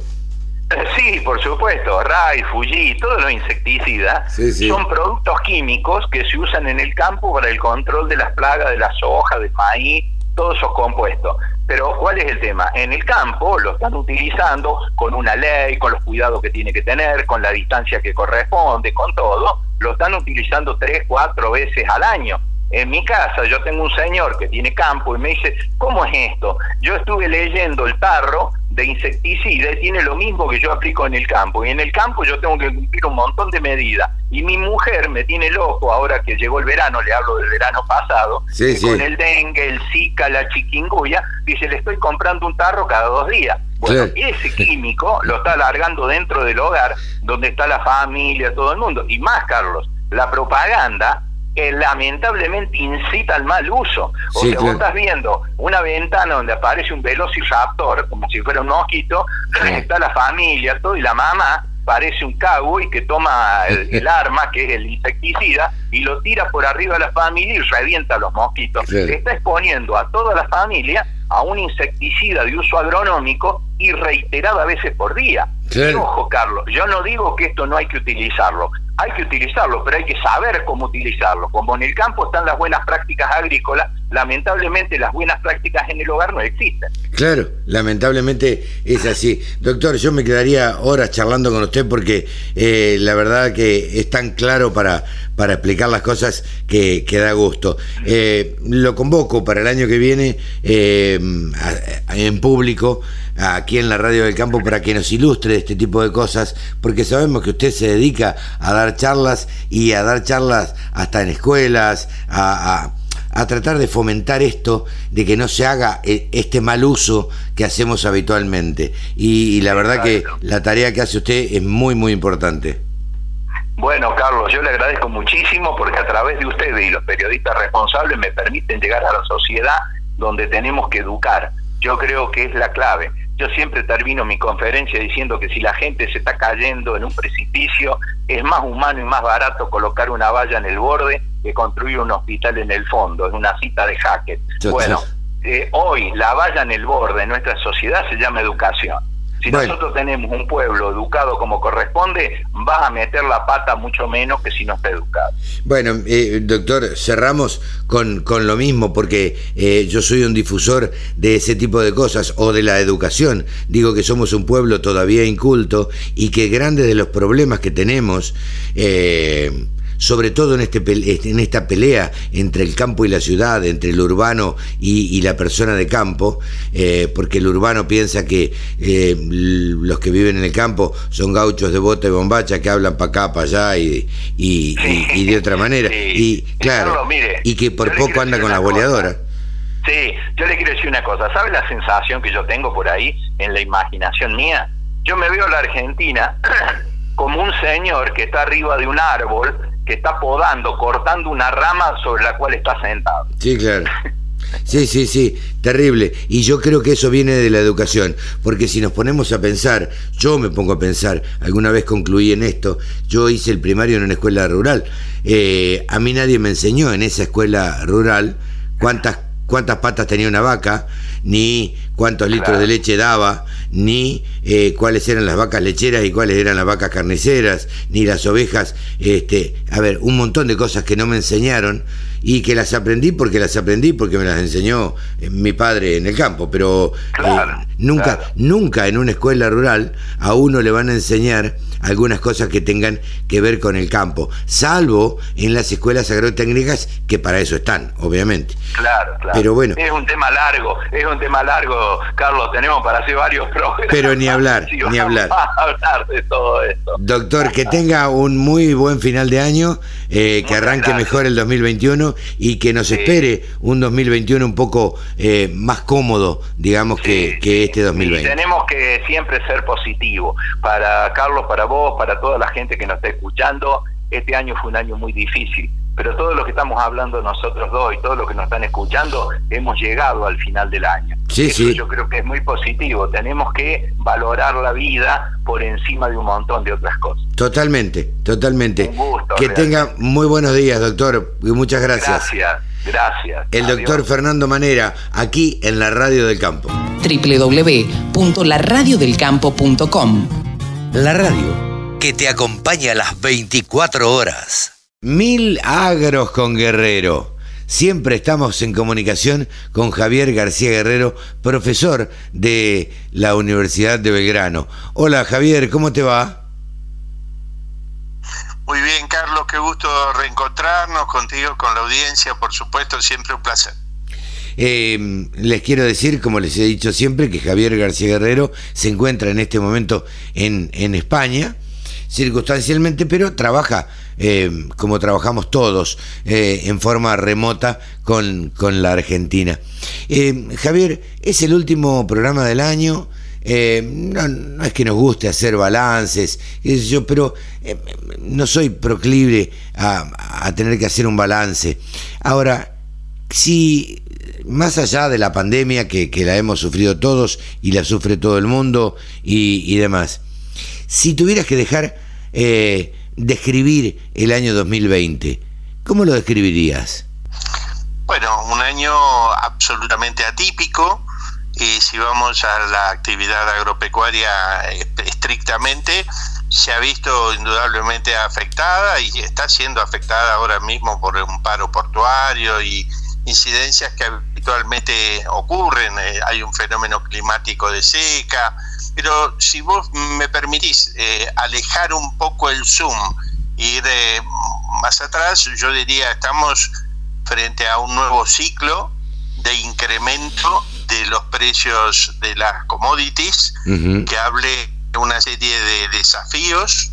Sí, por supuesto. Ray, Fuji, todos los insecticidas son productos químicos que se usan en el campo para el control de las plagas de las hojas, del maíz, todos esos compuestos. Pero ¿cuál es el tema? En el campo lo están utilizando con una ley, con los cuidados que tiene que tener, con la distancia que corresponde, con todo. Lo están utilizando tres, cuatro veces al año. En mi casa yo tengo un señor que tiene campo y me dice, ¿cómo es esto? Yo estuve leyendo el tarro de insecticida tiene lo mismo que yo aplico en el campo. Y en el campo yo tengo que cumplir un montón de medidas. Y mi mujer me tiene loco ahora que llegó el verano, le hablo del verano pasado, Sí, sí. con el dengue, el zika, la chiquinguya, dice, le estoy comprando un tarro cada dos días. Bueno, Claro. ese químico lo está alargando dentro del hogar, donde está la familia, todo el mundo. Y más, Carlos, la propaganda eh, lamentablemente incita al mal uso. O Sí, sea, vos estás viendo una ventana donde aparece un velociraptor, como si fuera un mosquito, Sí. está la familia, todo, y la mamá parece un cowboy que toma el, el arma, que es el insecticida, y lo tira por arriba de la familia y revienta a los mosquitos. Claro. Está exponiendo a toda la familia a un insecticida de uso agronómico y reiterada veces por día. Ojo, Carlos, yo no digo que esto no hay que utilizarlo. Hay que utilizarlo, pero hay que saber cómo utilizarlo. Como en el campo están las buenas prácticas agrícolas, lamentablemente las buenas prácticas en el hogar no existen. Claro, lamentablemente es así. Doctor, yo me quedaría horas charlando con usted porque eh, la verdad que es tan claro para, para explicar las cosas que, que da gusto. Eh, lo convoco para el año que viene eh, en público aquí en la Radio del Campo para que nos ilustre este tipo de cosas, porque sabemos que usted se dedica a dar charlas y a dar charlas hasta en escuelas, a- a a tratar de fomentar esto, de que no se haga eh, este mal uso que hacemos habitualmente. Y, y la verdad que la tarea que hace usted es muy, muy importante. Bueno, Carlos, yo le agradezco muchísimo porque a través de ustedes y los periodistas responsables me permiten llegar a la sociedad donde tenemos que educar. Yo creo que es la clave. Yo siempre termino mi conferencia diciendo que si la gente se está cayendo en un precipicio, es más humano y más barato colocar una valla en el borde que construir un hospital en el fondo. Es una cita de Hackett. Yo- Bueno, eh, hoy la valla en el borde de nuestra sociedad se llama educación. Si Bueno. nosotros tenemos un pueblo educado como corresponde, vas a meter la pata mucho menos que si no está educado. Bueno, eh, doctor, cerramos con, con lo mismo porque eh, yo soy un difusor de ese tipo de cosas o de la educación. Digo que somos un pueblo todavía inculto y que grandes de los problemas que tenemos, eh, sobre todo en, este, pel- en esta pelea entre el campo y la ciudad, entre el urbano y, y la persona de campo, eh, porque el urbano piensa que eh, los que viven en el campo son gauchos de bota y bombacha que hablan para acá, para allá y, y- y- y de otra manera. Sí. Y claro, Carlos, mire, y que por poco anda con la boleadora. Sí, yo le quiero decir una cosa. ¿Sabe la sensación que yo tengo por ahí en la imaginación mía? Yo me veo a la Argentina como un señor que está arriba de un árbol, que está podando, cortando una rama sobre la cual está sentado. Sí, claro. Sí, sí, sí, terrible. Y yo creo que eso viene de la educación, porque si nos ponemos a pensar, yo me pongo a pensar, alguna vez concluí en esto, yo hice el primario en una escuela rural, eh, a mí nadie me enseñó en esa escuela rural cuántas, cuántas patas tenía una vaca, ni cuántos litros Claro. de leche daba, ni eh, cuáles eran las vacas lecheras y cuáles eran las vacas carniceras, ni las ovejas, este, a ver, un montón de cosas que no me enseñaron y que las aprendí porque las aprendí porque me las enseñó eh, mi padre en el campo, pero eh, nunca, claro. nunca en una escuela rural a uno le van a enseñar algunas cosas que tengan que ver con el campo, salvo en las escuelas agrotécnicas que para eso están, obviamente. Claro, claro. Pero bueno. Es un tema largo, es un tema largo, Carlos. Tenemos para hacer varios programas. Pero ni hablar, ni hablar. a hablar de todo esto. Doctor, que tenga un muy buen final de año, eh, que arranque gracias. mejor el 2021 y que nos Sí. espere un 2021 un poco eh, más cómodo, digamos, que, Sí, que este Y 2020. tenemos que siempre ser positivos. Para Carlos, para vos, para toda la gente que nos está escuchando, este año fue un año muy difícil. Pero todo lo que estamos hablando nosotros dos y todo lo que nos están escuchando, hemos llegado al final del año. Sí, Eso sí. Yo creo que es muy positivo. Tenemos que valorar la vida por encima de un montón de otras cosas. Totalmente, totalmente. Un gusto, que realmente. tenga muy buenos días, doctor, y muchas gracias. Gracias, gracias. El Adiós. doctor Fernando Manera, aquí en la Radio del Campo. www.laradiodelcampo.com La radio que te acompaña las 24 horas. Mil agros con Guerrero. Siempre estamos en comunicación con Javier García Guerrero, profesor de la Universidad de Belgrano. Hola Javier, ¿cómo te va? Muy bien, Carlos, qué gusto reencontrarnos contigo, con la audiencia, por supuesto, siempre un placer. Eh, les quiero decir, como les he dicho siempre, que Javier García Guerrero se encuentra en este momento en, en España, circunstancialmente, pero trabaja eh, como trabajamos todos eh, en forma remota con, con la Argentina. Javier, es el último programa del año. no, no, es que nos guste hacer balances, yo, pero no soy proclive a, a tener que hacer un balance. Ahora, si más allá de la pandemia que, la hemos sufrido todos y la sufre todo el mundo y, demás, si tuvieras que dejar eh, describir el año 2020, ¿cómo lo describirías? Bueno, un año absolutamente atípico. Y si vamos a la actividad agropecuaria estrictamente, se ha visto indudablemente afectada y está siendo afectada ahora mismo por un paro portuario y incidencias que habitualmente ocurren, eh, hay un fenómeno climático de seca, pero si vos me permitís eh, alejar un poco el zoom, ir eh, más atrás, yo diría, estamos frente a un nuevo ciclo de incremento de los precios de las commodities, que hable de una serie de desafíos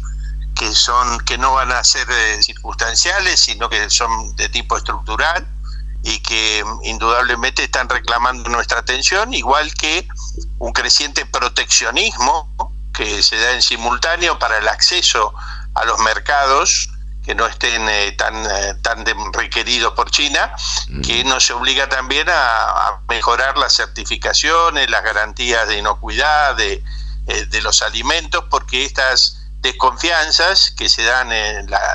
que son que no van a ser circunstanciales, sino que son de tipo estructural y que indudablemente están reclamando nuestra atención, igual que un creciente proteccionismo que se da en simultáneo para el acceso a los mercados que no estén eh, tan, eh, tan requeridos por China, que nos obliga también a, mejorar las certificaciones, las garantías de inocuidad de, eh, de los alimentos, porque estas desconfianzas que se dan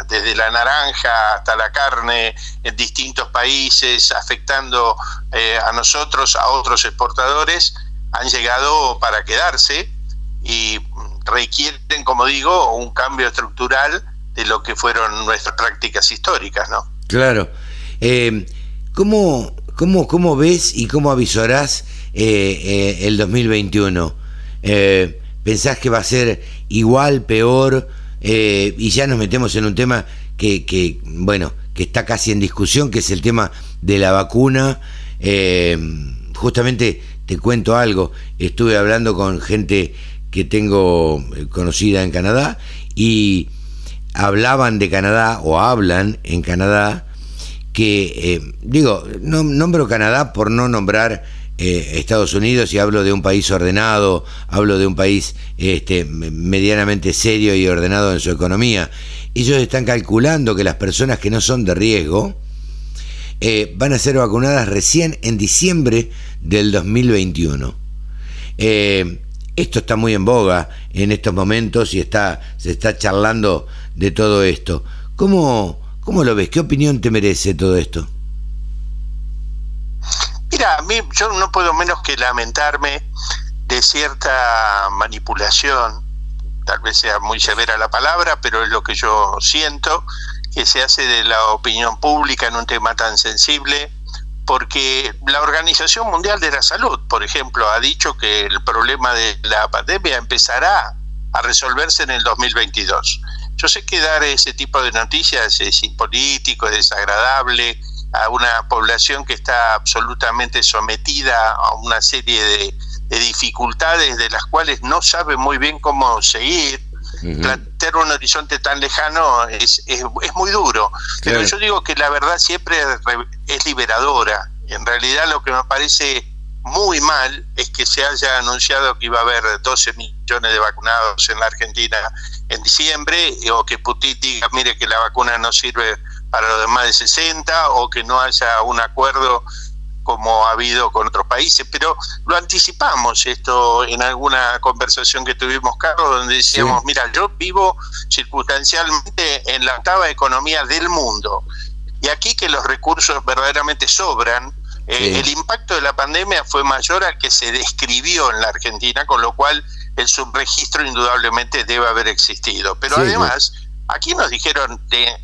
desde la naranja hasta la carne en distintos países, afectando eh, a nosotros, a otros exportadores, han llegado para quedarse y requieren, como digo, un cambio estructural de lo que fueron nuestras prácticas históricas, ¿no? Claro. Eh, ¿cómo, cómo, cómo, ves y cómo avisorás eh, el 2021? ¿Pensás que va a ser igual, peor? Eh, y ya nos metemos en un tema que, que, bueno, que está casi en discusión, que es el tema de la vacuna. Eh, justamente te cuento algo, estuve hablando con gente que tengo eh, conocida en Canadá y hablaban de Canadá o hablan en Canadá que, digo, no, nombro Canadá por no nombrar eh, Estados Unidos y hablo de un país ordenado, hablo de un país este, medianamente serio y ordenado en su economía. Ellos están calculando que las personas que no son de riesgo eh, van a ser vacunadas recién en diciembre del 2021. Eh, esto está muy en boga en estos momentos y está, se está charlando de todo esto. ¿Cómo, ¿Cómo lo ves? ¿Qué opinión te merece todo esto? Mira, a mí yo no puedo menos que lamentarme de cierta manipulación, tal vez sea muy severa la palabra, pero es lo que yo siento, que se hace de la opinión pública en un tema tan sensible, porque la Organización Mundial de la Salud, por ejemplo, ha dicho que el problema de la pandemia empezará a resolverse en el 2022. Yo sé que dar ese tipo de noticias es impolítico, es desagradable, a una población que está absolutamente sometida a una serie de, dificultades de las cuales no sabe muy bien cómo seguir. Plantear un horizonte tan lejano es, es, muy duro, pero yo digo que la verdad siempre es liberadora. En realidad lo que me parece muy mal es que se haya anunciado que iba a haber 12 millones de vacunados en la Argentina en diciembre o que Putin diga, mire que la vacuna no sirve para los demás de 60 o que no haya un acuerdo como ha habido con otros países, pero lo anticipamos esto en alguna conversación que tuvimos, Carlos, donde decíamos, mira, yo vivo circunstancialmente en la octava economía del mundo, y aquí que los recursos verdaderamente sobran, eh, el impacto de la pandemia fue mayor al que se describió en la Argentina, con lo cual el subregistro indudablemente debe haber existido. Pero además... Aquí nos dijeron,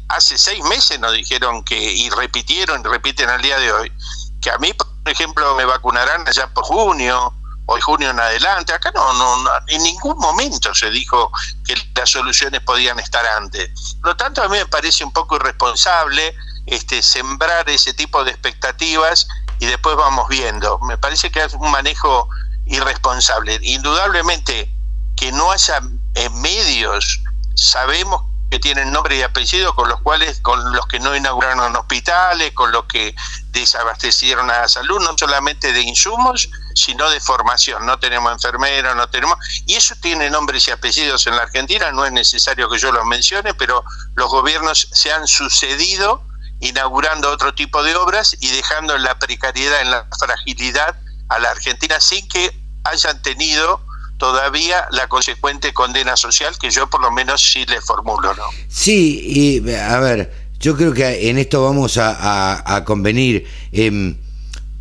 hace seis meses nos dijeron que, y repitieron, y repiten al día de hoy, que a mí, por ejemplo, me vacunarán allá por junio, o junio en adelante. Acá no, no, en ningún momento se dijo que las soluciones podían estar antes. Por lo tanto, a mí me parece un poco irresponsable este, sembrar ese tipo de expectativas y después vamos viendo. Me parece que es un manejo irresponsable. Indudablemente que no haya eh, medios, sabemos que tienen nombre y apellido con los cuales con los que no inauguraron hospitales, con los que desabastecieron a la salud, no solamente de insumos, sino de formación. No tenemos enfermeros, no tenemos y eso tiene nombres y apellidos en la Argentina, no es necesario que yo los mencione, pero los gobiernos se han sucedido inaugurando otro tipo de obras y dejando en la precariedad, en la fragilidad a la Argentina sin que hayan tenido todavía la consecuente condena social que yo por lo menos sí le formulo, ¿no? Sí, y a ver, yo creo que en esto vamos a, convenir. Em,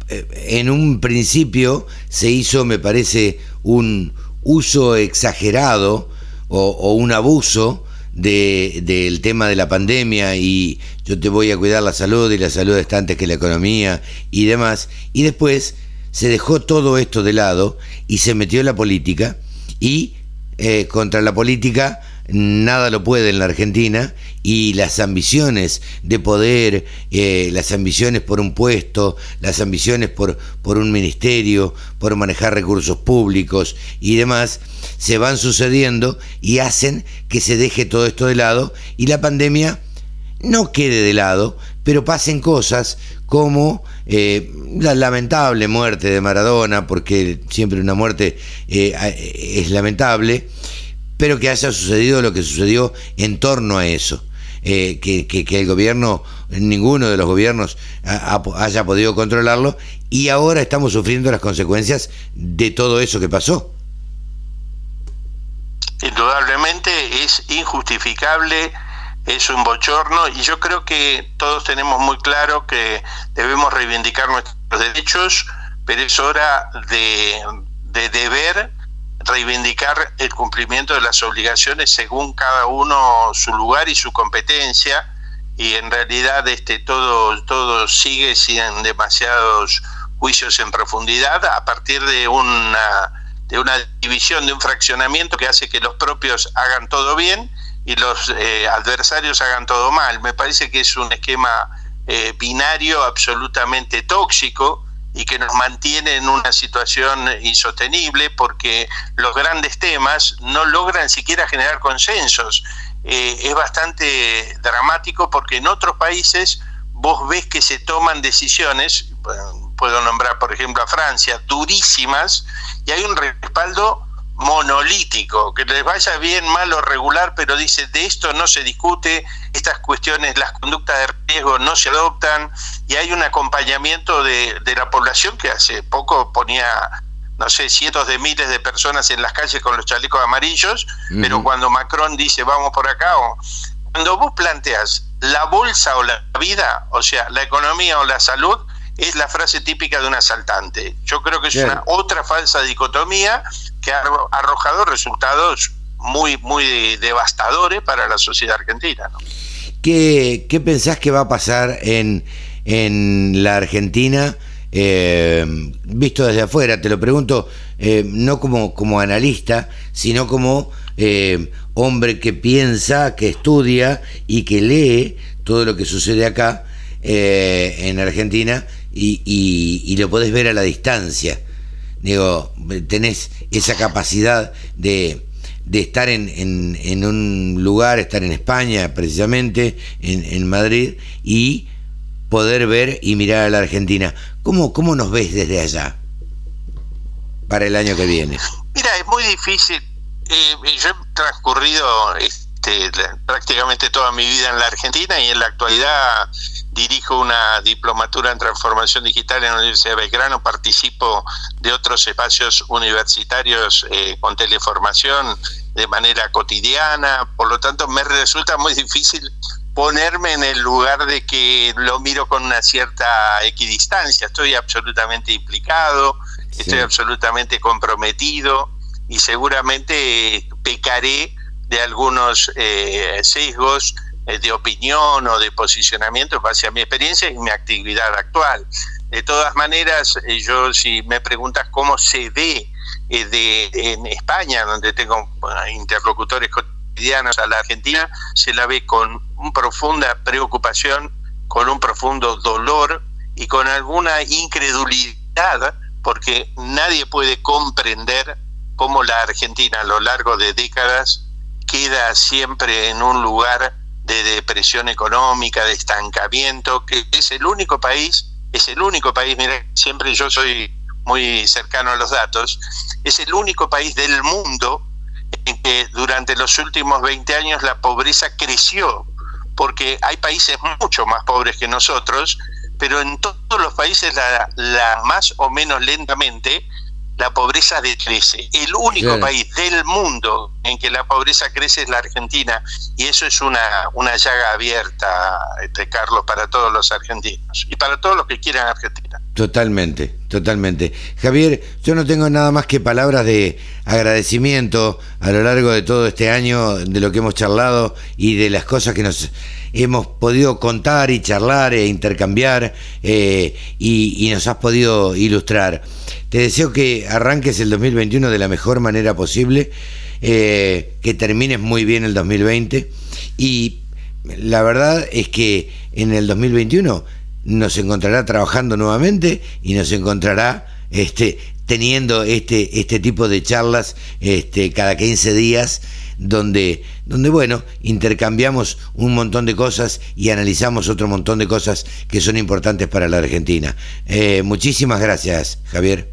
eh, en un principio se hizo, me parece, un uso exagerado o, un abuso del tema de la pandemia y yo te voy a cuidar la salud y la salud está antes que la economía y demás. Y después se dejó todo esto de lado y se metió en la política y eh, contra la política nada lo puede en la Argentina y las ambiciones de poder, eh, las ambiciones por un puesto, las ambiciones por, por un ministerio, por manejar recursos públicos y demás, se van sucediendo y hacen que se deje todo esto de lado y la pandemia no quede de lado, pero pasen cosas como eh, la lamentable muerte de Maradona, porque siempre una muerte eh, es lamentable, pero que haya sucedido lo que sucedió en torno a eso. Eh, que, que, el gobierno, ninguno de los gobiernos haya podido controlarlo y ahora estamos sufriendo las consecuencias de todo eso que pasó. Indudablemente es injustificable es un bochorno y yo creo que todos tenemos muy claro que debemos reivindicar nuestros derechos, pero es hora de, de deber reivindicar el cumplimiento de las obligaciones según cada uno su lugar y su competencia y en realidad este todo todo sigue sin demasiados juicios en profundidad a partir de una de una división de un fraccionamiento que hace que los propios hagan todo bien y los eh, adversarios hagan todo mal. Me parece que es un esquema eh, binario absolutamente tóxico y que nos mantiene en una situación insostenible porque los grandes temas no logran siquiera generar consensos. Eh, es bastante dramático porque en otros países vos ves que se toman decisiones, puedo nombrar por ejemplo a Francia, durísimas, y hay un respaldo monolítico, que les vaya bien, mal o regular, pero dice, de esto no se discute, estas cuestiones, las conductas de riesgo no se adoptan y hay un acompañamiento de, la población que hace poco ponía, no sé, cientos de miles de personas en las calles con los chalecos amarillos, pero cuando Macron dice, vamos por acá, o, cuando vos planteas la bolsa o la vida, o sea, la economía o la salud, es la frase típica de un asaltante. Yo creo que es una otra falsa dicotomía que ha arrojado resultados muy, muy devastadores para la sociedad argentina. ¿Qué, ¿Qué, pensás que va a pasar en, en la Argentina? Eh, visto desde afuera, te lo pregunto eh, no como, como analista, sino como eh, hombre que piensa, que estudia y que lee todo lo que sucede acá en Argentina y, y, lo podés ver a la distancia. Digo, tenés esa capacidad de, de estar en, en, un lugar, estar en España precisamente, en, en, Madrid, y poder ver y mirar a la Argentina. ¿Cómo, ¿Cómo nos ves desde allá para el año que viene? Mira, es muy difícil. Eh, yo he transcurrido este, prácticamente toda mi vida en la Argentina y en la actualidad dirijo una diplomatura en transformación digital en la Universidad de Belgrano, participo de otros espacios universitarios eh, con teleformación de manera cotidiana, por lo tanto me resulta muy difícil ponerme en el lugar de que lo miro con una cierta equidistancia, estoy absolutamente implicado, estoy absolutamente comprometido y seguramente pecaré de algunos eh, sesgos eh, de opinión o de posicionamiento hacia mi experiencia y mi actividad actual. De todas maneras, eh, yo si me preguntas cómo se ve eh, de, en España, donde tengo interlocutores cotidianos a la Argentina, se la ve con una profunda preocupación, con un profundo dolor y con alguna incredulidad, porque nadie puede comprender cómo la Argentina a lo largo de décadas queda siempre en un lugar de depresión económica, de estancamiento, que es el único país, es el único país, mira, siempre yo soy muy cercano a los datos, es el único país del mundo en que durante los últimos 20 años la pobreza creció, porque hay países mucho más pobres que nosotros, pero en todos los países la, la más o menos lentamente la pobreza decrece. El único país del mundo en que la pobreza crece es la Argentina y eso es una, una llaga abierta, este, Carlos, para todos los argentinos y para todos los que quieran Argentina. Totalmente, totalmente. Javier, yo no tengo nada más que palabras de agradecimiento a lo largo de todo este año, de lo que hemos charlado y de las cosas que nos hemos podido contar y charlar e intercambiar eh, y, nos has podido ilustrar. Te deseo que arranques el 2021 de la mejor manera posible, eh, que termines muy bien el 2020 y la verdad es que en el 2021 nos encontrará trabajando nuevamente y nos encontrará este, teniendo este, este tipo de charlas este, cada 15 días donde, donde, bueno, intercambiamos un montón de cosas y analizamos otro montón de cosas que son importantes para la Argentina. Eh, muchísimas gracias, Javier.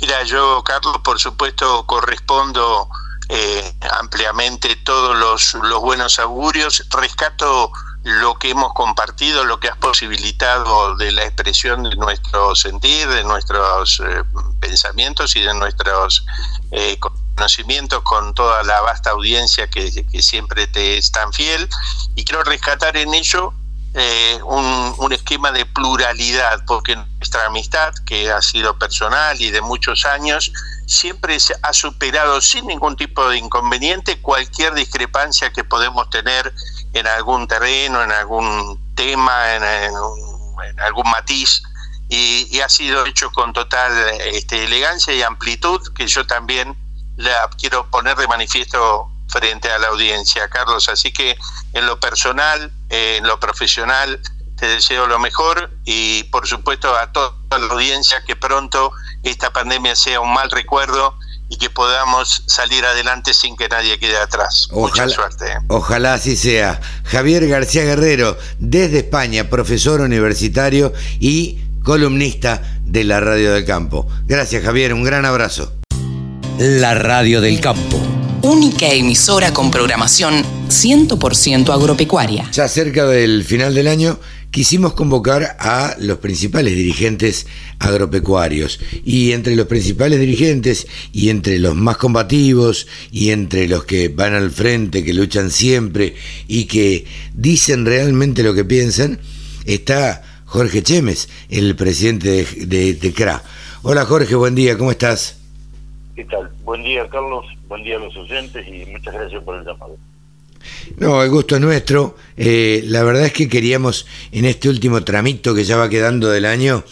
Mira, yo, Carlos, por supuesto, correspondo eh, ampliamente todos los, los buenos augurios. Rescato lo que hemos compartido, lo que has posibilitado de la expresión de nuestro sentir, de nuestros eh, pensamientos y de nuestros eh, conocimientos con toda la vasta audiencia que, siempre te es tan fiel. Y quiero rescatar en ello eh, un, un, esquema de pluralidad, porque nuestra amistad, que ha sido personal y de muchos años, siempre ha superado sin ningún tipo de inconveniente cualquier discrepancia que podemos tener en algún terreno, en algún tema, en, algún matiz, y, ha sido hecho con total este, elegancia y amplitud, que yo también la quiero poner de manifiesto frente a la audiencia, Carlos. Así que en lo personal, en lo profesional, te deseo lo mejor y por supuesto a toda la audiencia que pronto esta pandemia sea un mal recuerdo y que podamos salir adelante sin que nadie quede atrás. Mucha suerte. ¿eh? Ojalá así sea. Javier García Guerrero, desde España, profesor universitario y columnista de la Radio del Campo. Gracias Javier, un gran abrazo. La Radio del Campo. Única emisora con programación 100% agropecuaria. Ya cerca del final del año quisimos convocar a los principales dirigentes agropecuarios. Y entre los principales dirigentes y entre los más combativos y entre los que van al frente, que luchan siempre y que dicen realmente lo que piensan, está Jorge Chemes, el presidente de, de, CRA. Hola Jorge, buen día, ¿cómo estás? ¿Qué tal? Buen día Carlos, buen día a los oyentes y muchas gracias por el llamado. No, el gusto es nuestro. Eh, la verdad es que queríamos en este último tramito que ya va quedando del año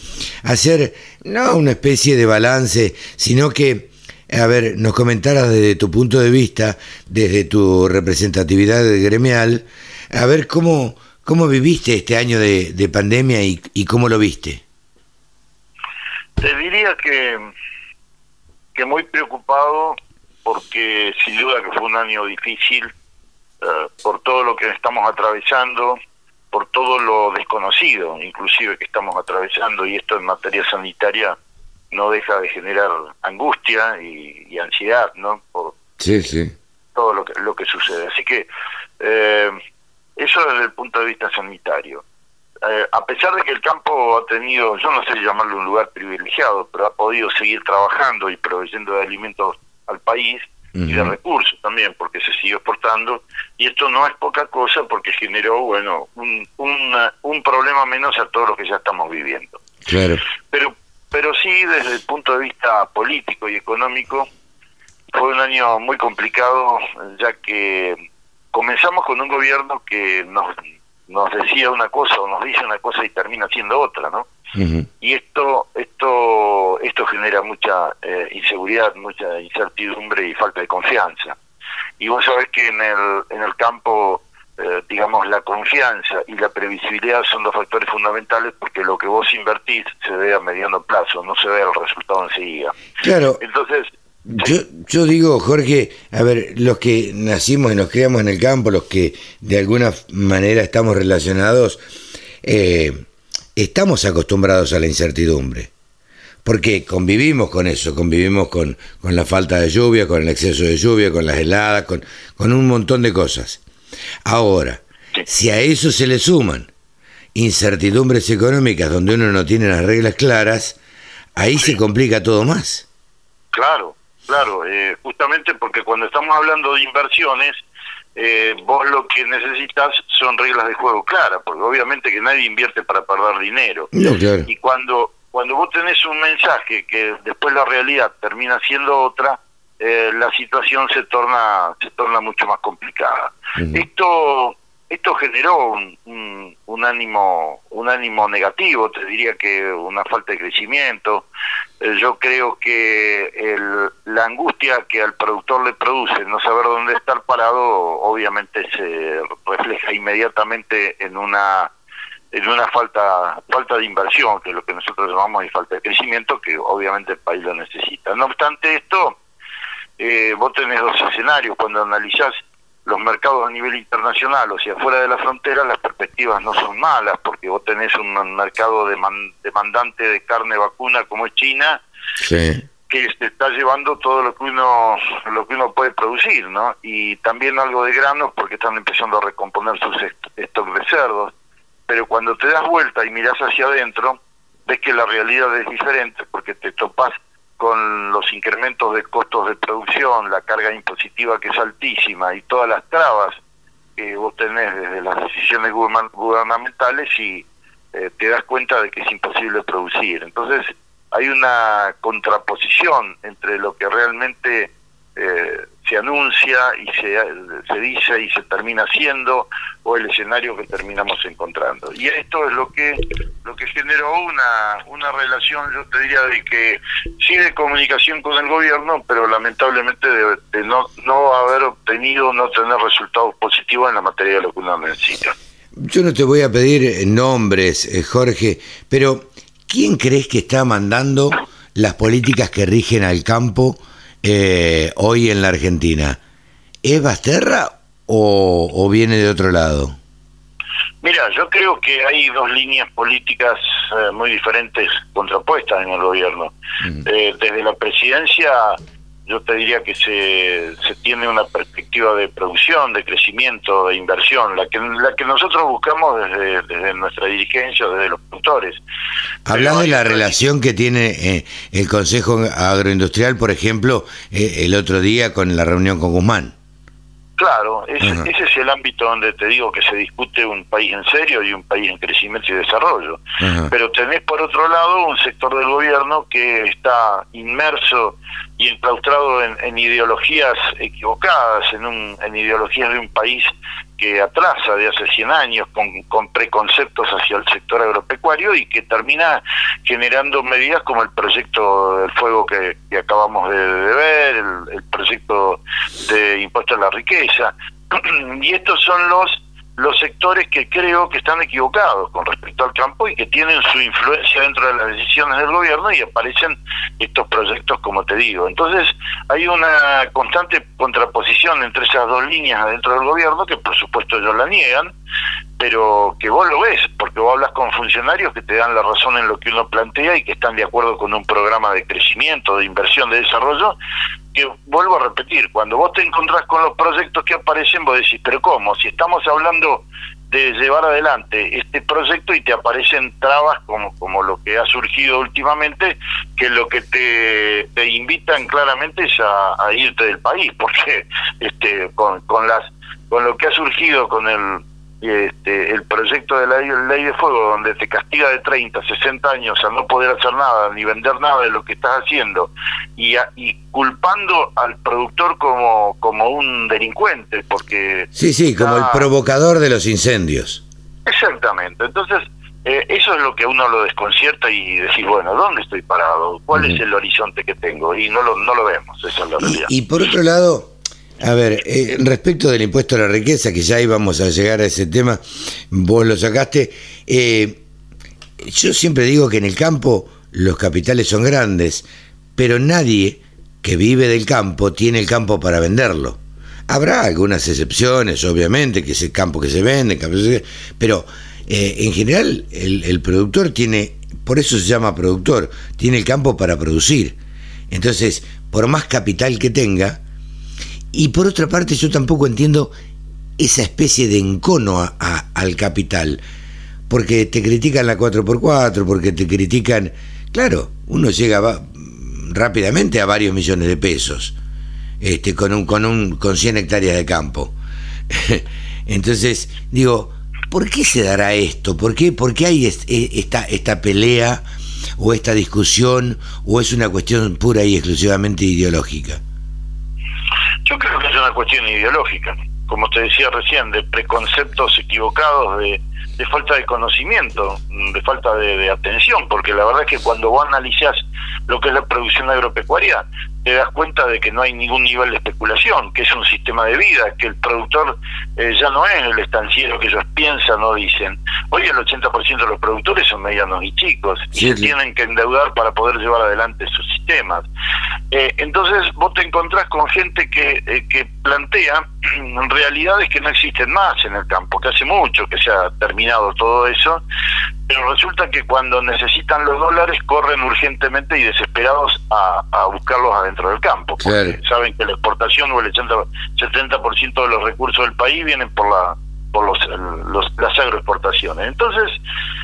hacer no una especie de balance, sino que, a ver, nos comentaras desde tu punto de vista, desde tu representatividad gremial, a ver cómo, cómo viviste este año de, pandemia y, y, cómo lo viste. Te diría que, que muy preocupado porque sin duda que fue un año difícil eh, por todo lo que estamos atravesando, por todo lo desconocido, inclusive que estamos atravesando, y esto en materia sanitaria no deja de generar angustia y, ansiedad, ¿no? Por sí, sí. todo lo que, lo que sucede. Así que eh, eso desde el punto de vista sanitario. Eh, a pesar de que el campo ha tenido, yo no sé llamarlo un lugar privilegiado, pero ha podido seguir trabajando y proveyendo de alimentos al país, y de recursos también, porque se sigue exportando, y esto no es poca cosa porque generó, bueno, un, un problema menos a todo lo que ya estamos viviendo. Claro. Pero, pero sí, desde el punto de vista político y económico, fue un año muy complicado, ya que comenzamos con un gobierno que nos, nos decía una cosa o nos dice una cosa y termina siendo otra, ¿no? Y esto, esto, esto genera mucha eh, inseguridad, mucha incertidumbre y falta de confianza. Y vos sabés que en el, en el campo eh, digamos, la confianza y la previsibilidad son dos factores fundamentales porque lo que vos invertís se ve a mediano plazo, no se ve el resultado enseguida. Claro. Entonces, yo, yo digo, Jorge, a ver, los que nacimos y nos criamos en el campo, los que de alguna manera estamos relacionados, eh, estamos acostumbrados a la incertidumbre. Porque convivimos con eso, convivimos con, con la falta de lluvia, con el exceso de lluvia, con las heladas, con, con un montón de cosas. Ahora, si a eso se le suman incertidumbres económicas donde uno no tiene las reglas claras, ahí se complica todo más. Claro, claro, eh, justamente porque cuando estamos hablando de inversiones, eh, vos lo que necesitas son reglas de juego claras, porque obviamente que nadie invierte para perder dinero. No, claro. Y cuando cuando vos tenés un mensaje que después la realidad termina siendo otra, eh, la situación se torna se torna mucho más complicada. Esto esto generó un, un, un, ánimo un ánimo negativo, te diría que una falta de crecimiento. Eh, yo creo que el, la angustia que al productor le produce no saber dónde estar parado, obviamente se refleja inmediatamente en una en una falta falta de inversión, que es lo que nosotros llamamos de falta de crecimiento, que obviamente el país lo necesita. No obstante esto, eh, vos tenés dos escenarios. Cuando analizás los mercados a nivel internacional, o sea, fuera de la frontera, las perspectivas no son malas, porque vos tenés un mercado demandante de carne vacuna como es China, Sí. que se está llevando todo lo que uno lo que uno puede producir, ¿no? Y también algo de granos porque están empezando a recomponer sus stocks de cerdos pero cuando te das vuelta y miras hacia adentro, ves que la realidad es diferente porque te topas con los incrementos de costos de producción, la carga impositiva que es altísima y todas las trabas que vos tenés desde las decisiones gubernamentales y eh, te das cuenta de que es imposible producir. Entonces hay una contraposición entre lo que realmente eh, se anuncia y se, se dice y se termina haciendo o el escenario que terminamos encontrando. Y esto es lo que lo que generó una una relación yo te diría de que sí de comunicación con el gobierno pero lamentablemente de, de no no haber obtenido no tener resultados positivos en la materia de lo que uno necesita. Yo no te voy a pedir nombres eh, Jorge pero quién crees que está mandando las políticas que rigen al campo eh, hoy en la Argentina, ¿es Basterra o, o, viene de otro lado? Mira, yo creo que hay dos líneas políticas eh, muy diferentes contrapuestas en el gobierno. Uh-huh. eh, desde la presidencia yo te diría que se, se tiene una perspectiva de producción, de crecimiento, de inversión, la que la que nosotros buscamos desde, desde nuestra dirigencia, desde los productores. Hablas de la relación que tiene eh, el Consejo Agroindustrial, por ejemplo, eh, el otro día con la reunión con Guzmán. Claro, ese, uh -huh. ese, es el ámbito donde te digo que se discute un país en serio y un país en crecimiento y desarrollo. Uh -huh. Pero tenés por otro lado un sector del gobierno que está inmerso y enclaustrado en, en ideologías equivocadas, en, un, en ideologías de un país que atrasa de hace 100 años con, con, preconceptos hacia el sector agropecuario y que termina generando medidas como el proyecto del fuego que, acabamos de, de ver, el, el, proyecto de impuesto a la riqueza. y estos son los los sectores que creo que están equivocados con respecto al campo y que tienen su influencia dentro de las decisiones del gobierno y aparecen estos proyectos como te digo. Entonces hay una constante contraposición entre esas dos líneas dentro del gobierno que por supuesto ellos la niegan, pero que vos lo ves, porque vos hablas con funcionarios que te dan la razón en lo que uno plantea y que están de acuerdo con un programa de crecimiento, de inversión, de desarrollo, que vuelvo a repetir, cuando vos te encontrás con los proyectos que aparecen, vos decís, pero ¿cómo? Si estamos hablando de llevar adelante este proyecto y te aparecen trabas como, como lo que ha surgido últimamente, que lo que te, te invitan claramente es a, irte del país, porque este con las con lo que ha surgido con el este, el proyecto de la ley, de fuego, donde te castiga de 30, 60 años a no poder hacer nada, ni vender nada de lo que estás haciendo, y, a, y culpando al productor como, como un delincuente, porque... Sí, sí, está... como el provocador de los incendios. Exactamente, entonces eh, eso es lo que a uno lo desconcierta y decir, bueno, ¿dónde estoy parado? ¿Cuál uh -huh. es el horizonte que tengo? Y no lo, no lo vemos, esa es la realidad. Y, y por otro lado A ver, eh, respecto del impuesto a la riqueza, que ya íbamos a llegar a ese tema, vos lo sacaste, eh, yo siempre digo que en el campo los capitales son grandes, pero nadie que vive del campo tiene el campo para venderlo. Habrá algunas excepciones, obviamente, que es el campo que se vende, pero eh, en general el, el productor tiene, por eso se llama productor, tiene el campo para producir. Entonces, por más capital que tenga, y por otra parte yo tampoco entiendo esa especie de encono al capital, porque te critican la 4x4, porque te critican, claro, uno llega rápidamente a varios millones de pesos, este, con un, con un, con 100 hectáreas de campo. Entonces, digo, ¿por qué se dará esto? ¿Por qué, por qué hay e, esta, esta pelea o esta discusión o es una cuestión pura y exclusivamente ideológica? Yo creo que es una cuestión ideológica, como te decía recién, de preconceptos equivocados, de, falta de conocimiento, de falta de, atención, porque la verdad es que cuando vos analizás lo que es la producción agropecuaria, te das cuenta de que no hay ningún nivel de especulación, que es un sistema de vida, que el productor eh, ya no es el estanciero que ellos piensan o dicen. Hoy el 80% de los productores son medianos y chicos y se tienen que endeudar para poder llevar adelante sus sistemas. Eh, entonces vos te encontrás con gente que, eh, que plantea realidades que no existen más en el campo, que hace mucho que se ha terminado todo eso, pero resulta que cuando necesitan los dólares corren urgentemente y desesperados a, buscarlos adentro del campo, porque saben que la exportación o el 80, 70% de los recursos del país vienen por la por los, las agroexportaciones. Entonces,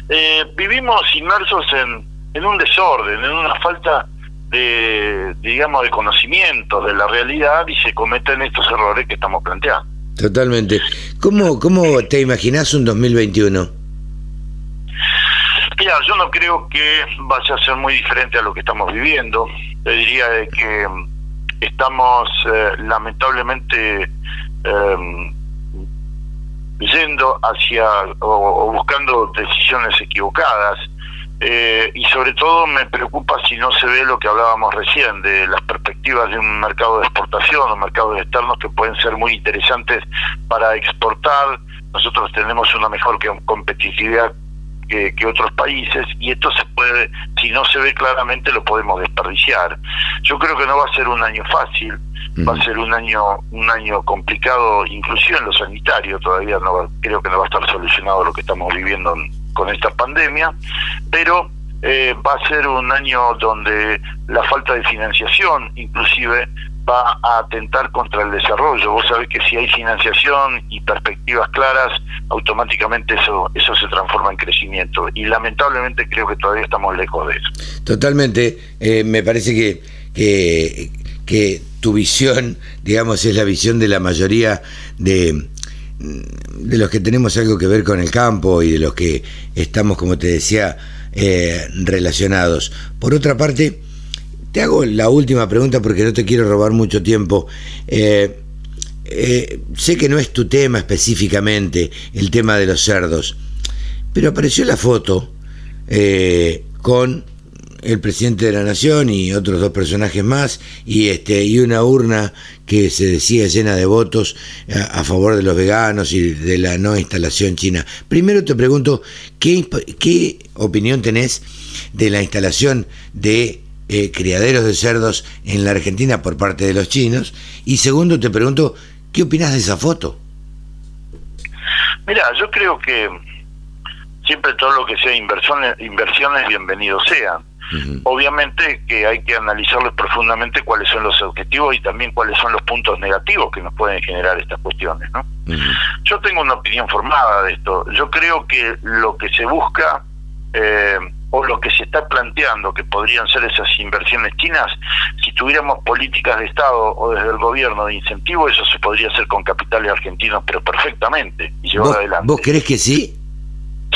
eh, vivimos inmersos en, en un desorden, en una falta de, digamos, de conocimiento de la realidad y se cometen estos errores que estamos planteando. Totalmente. ¿Cómo, cómo te imaginas un 2021? Mira, yo no creo que vaya a ser muy diferente a lo que estamos viviendo. Te diría de que mm, estamos eh, lamentablemente eh, yendo hacia o, buscando decisiones equivocadas. Eh, y sobre todo me preocupa si no se ve lo que hablábamos recién de las perspectivas de un mercado de exportación o mercados externos que pueden ser muy interesantes para exportar. Nosotros tenemos una mejor competitividad que, otros países y esto se puede, si no se ve claramente, lo podemos desperdiciar. Yo creo que no va a ser un año fácil, va a ser un año un año complicado, inclusive en lo sanitario, todavía no creo que no va a estar solucionado lo que estamos viviendo con esta pandemia, pero eh, va a ser un año donde la falta de financiación, inclusive, va a atentar contra el desarrollo. Vos sabés que si hay financiación y perspectivas claras, automáticamente eso eso se transforma en crecimiento. Y lamentablemente creo que todavía estamos lejos de eso. Totalmente. Eh, me parece que, que, tu visión, digamos, es la visión de la mayoría de, de los que tenemos algo que ver con el campo y de los que estamos, como te decía, eh, relacionados. Por otra parte, te hago la última pregunta porque no te quiero robar mucho tiempo. Eh, eh, sé que no es tu tema específicamente, el tema de los cerdos, pero apareció la foto eh, con el presidente de la nación y otros dos personajes más y este y una urna que se decía llena de votos a, favor de los veganos y de la no instalación china. Primero te pregunto qué, qué opinión tenés de la instalación de eh, criaderos de cerdos en la Argentina por parte de los chinos? Y segundo, te pregunto, ¿qué opinas de esa foto? Mira, yo creo que siempre todo lo que sea inversiones, inversiones bienvenido sean. Obviamente que hay que analizarles profundamente cuáles son los objetivos y también cuáles son los puntos negativos que nos pueden generar estas cuestiones. ¿no? Yo tengo una opinión formada de esto. Yo creo que lo que se busca eh, o lo que se está planteando que podrían ser esas inversiones chinas, si tuviéramos políticas de Estado o desde el gobierno de incentivo, eso se podría hacer con capitales argentinos, pero perfectamente, y llevar adelante. ¿Vos crees que sí?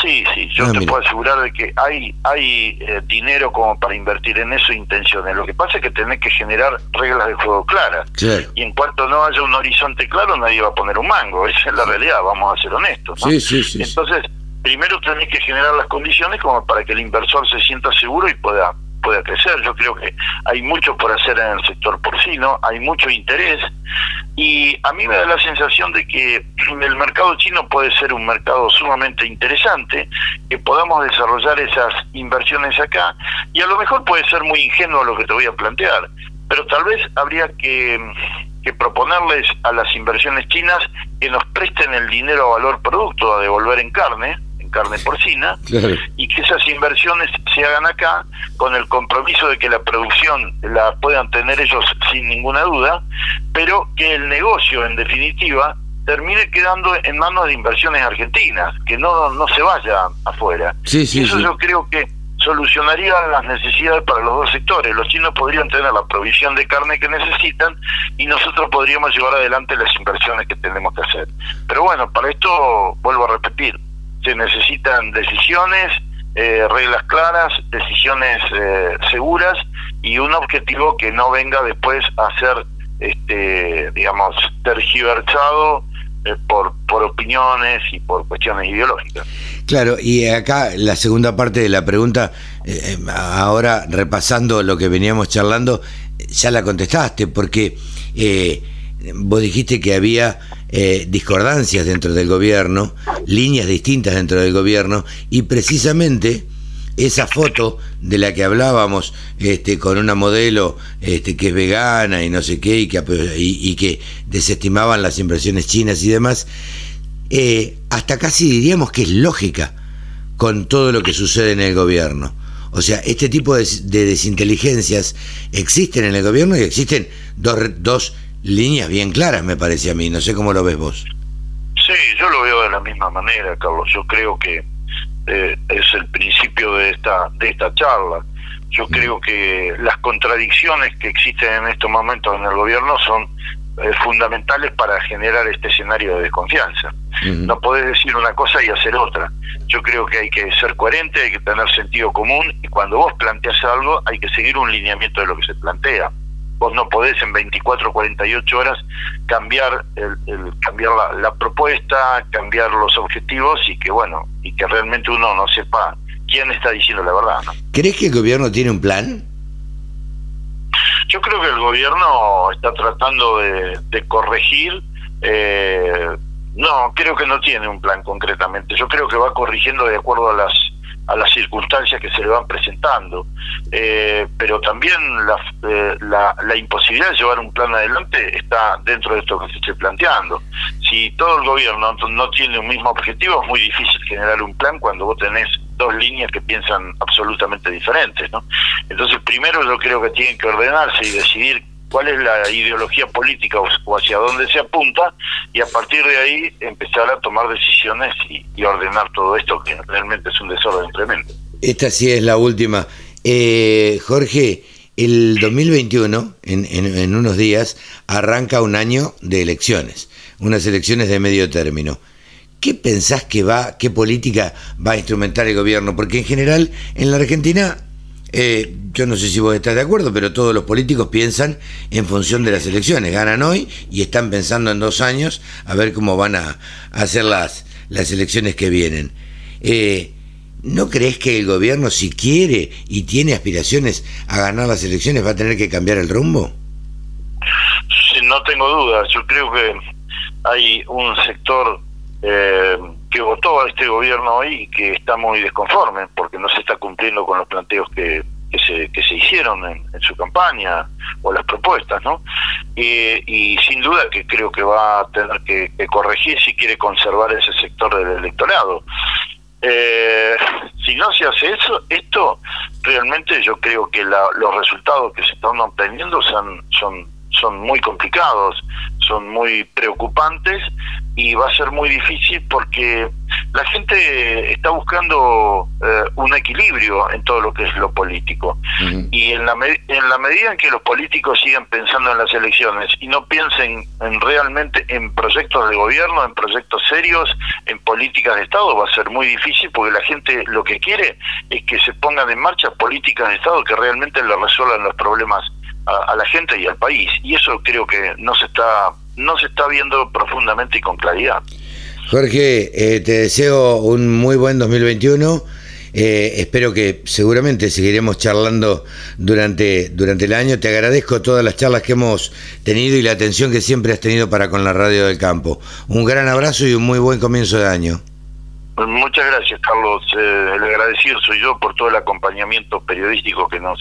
Sí, sí, yo ah, te puedo asegurar de que hay hay eh, dinero como para invertir en eso e intenciones. Lo que pasa es que tenés que generar reglas de juego claras. Y en cuanto no haya un horizonte claro, nadie va a poner un mango. Esa es la realidad, vamos a ser honestos. Sí, sí, sí. Entonces, primero tenés que generar las condiciones como para que el inversor se sienta seguro y pueda pueda crecer. Yo creo que hay mucho por hacer en el sector porcino, hay mucho interés. Y a mí me da la sensación de que el mercado chino puede ser un mercado sumamente interesante, que podamos desarrollar esas inversiones acá. Y a lo mejor puede ser muy ingenuo lo que te voy a plantear, pero tal vez habría que, que proponerles a las inversiones chinas que nos presten el dinero a valor producto a devolver en carne, carne porcina, y que esas inversiones se hagan acá con el compromiso de que la producción la puedan tener ellos sin ninguna duda, pero que el negocio en definitiva termine quedando en manos de inversiones argentinas, que no, no se vaya afuera. Sí, sí, y eso sí. yo creo que solucionaría las necesidades para los dos sectores. Los chinos podrían tener la provisión de carne que necesitan y nosotros podríamos llevar adelante las inversiones que tenemos que hacer. Pero bueno, para esto vuelvo a repetir, se necesitan decisiones, eh, reglas claras, decisiones eh, seguras y un objetivo que no venga después a ser, este, digamos, tergiversado eh, por, por opiniones y por cuestiones ideológicas. Claro, y acá la segunda parte de la pregunta, eh, ahora repasando lo que veníamos charlando, ya la contestaste, porque vos dijiste que había eh, discordancias dentro del gobierno, líneas distintas dentro del gobierno, y precisamente esa foto de la que hablábamos este, con una modelo este, que es vegana y no sé qué, y que, y, que desestimaban las inversiones chinas y demás, eh, hasta casi diríamos que es lógica con todo lo que sucede en el gobierno. O sea, este tipo de, de desinteligencias existen en el gobierno y existen dos, dos líneas bien claras, me parece a mí. No sé cómo lo ves vos. Sí, yo lo veo de la misma manera, Carlos. Yo creo que eh, es el principio de esta de esta charla. Yo creo que las contradicciones que existen en estos momentos en el gobierno son eh, fundamentales para generar este escenario de desconfianza. No podés decir una cosa y hacer otra. Yo creo que hay que ser coherente, hay que tener sentido común y cuando vos planteas algo hay que seguir un lineamiento de lo que se plantea. Vos no podés en 24 48 horas cambiar el, el cambiar la, la, propuesta, cambiar los objetivos y que bueno, y que realmente uno no sepa quién está diciendo la verdad. ¿no? ¿Crees que el gobierno tiene un plan? Yo creo que el gobierno está tratando de, de corregir eh, no, creo que no tiene un plan concretamente. Yo creo que va corrigiendo de acuerdo a las a las circunstancias que se le van presentando. Eh, pero también la, eh, la, la, imposibilidad de llevar un plan adelante está dentro de esto que se esté planteando. Si todo el gobierno no tiene un mismo objetivo, es muy difícil generar un plan cuando vos tenés dos líneas que piensan absolutamente diferentes. ¿no? Entonces, primero yo creo que tienen que ordenarse y decidir cuál es la ideología política o hacia dónde se apunta y a partir de ahí empezar a tomar decisiones y, y ordenar todo esto que realmente es un desorden tremendo. Esta sí es la última. Eh, Jorge, el 2021, en, en, en, unos días, arranca un año de elecciones, unas elecciones de medio término. ¿Qué pensás que va, qué política va a instrumentar el gobierno? Porque en general en la Argentina eh, yo no sé si vos estás de acuerdo, pero todos los políticos piensan en función de las elecciones. Ganan hoy y están pensando en dos años a ver cómo van a, hacer las, las elecciones que vienen. Eh, ¿No crees que el gobierno, si quiere y tiene aspiraciones a ganar las elecciones, va a tener que cambiar el rumbo? No tengo dudas. Yo creo que hay un sector eh, que votó a este gobierno hoy y que está muy desconforme porque no se está cumpliendo con los planteos que, se, que se hicieron en, en su campaña o las propuestas, ¿no? Y, y, sin duda que creo que va a tener que, que, corregir si quiere conservar ese sector del electorado. Eh, si no se hace eso, esto realmente yo creo que la, los resultados que se están obteniendo son, son, son muy complicados, son muy preocupantes y va a ser muy difícil porque la gente está buscando eh, un equilibrio en todo lo que es lo político uh -huh. y en la en la medida en que los políticos sigan pensando en las elecciones y no piensen en realmente en proyectos de gobierno, en proyectos serios, en políticas de Estado, va a ser muy difícil porque la gente lo que quiere es que se pongan en marcha políticas de Estado que realmente le resuelvan los problemas a, a la gente y al país y eso creo que no se está no se está viendo profundamente y con claridad. Jorge, eh, te deseo un muy buen 2021 Eh, espero que seguramente seguiremos charlando durante, durante el año. Te agradezco todas las charlas que hemos tenido y la atención que siempre has tenido para con la radio del campo. Un gran abrazo y un muy buen comienzo de año. Pues muchas gracias, Carlos. Eh, el agradecido soy yo por todo el acompañamiento periodístico que nos,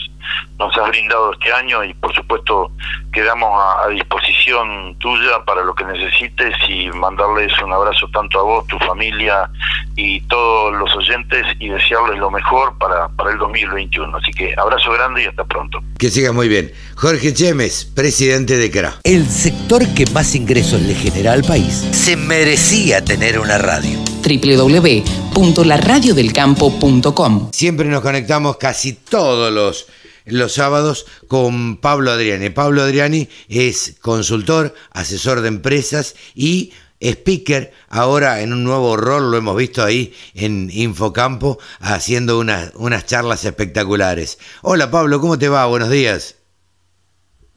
nos has brindado este año y, por supuesto, quedamos a, disposición tuya para lo que necesites y mandarles un abrazo tanto a vos, tu familia y todos los oyentes y desearles lo mejor para, para el 2021. Así que abrazo grande y hasta pronto. Que siga muy bien. Jorge Chemes, presidente de CRA. El sector que más ingresos le genera al país se merecía tener una radio www.laradiodelcampo.com. Siempre nos conectamos casi todos los, los sábados con Pablo Adriani. Pablo Adriani es consultor, asesor de empresas y speaker, ahora en un nuevo rol, lo hemos visto ahí en Infocampo, haciendo unas charlas espectaculares. Hola Pablo, ¿cómo te va? Buenos días.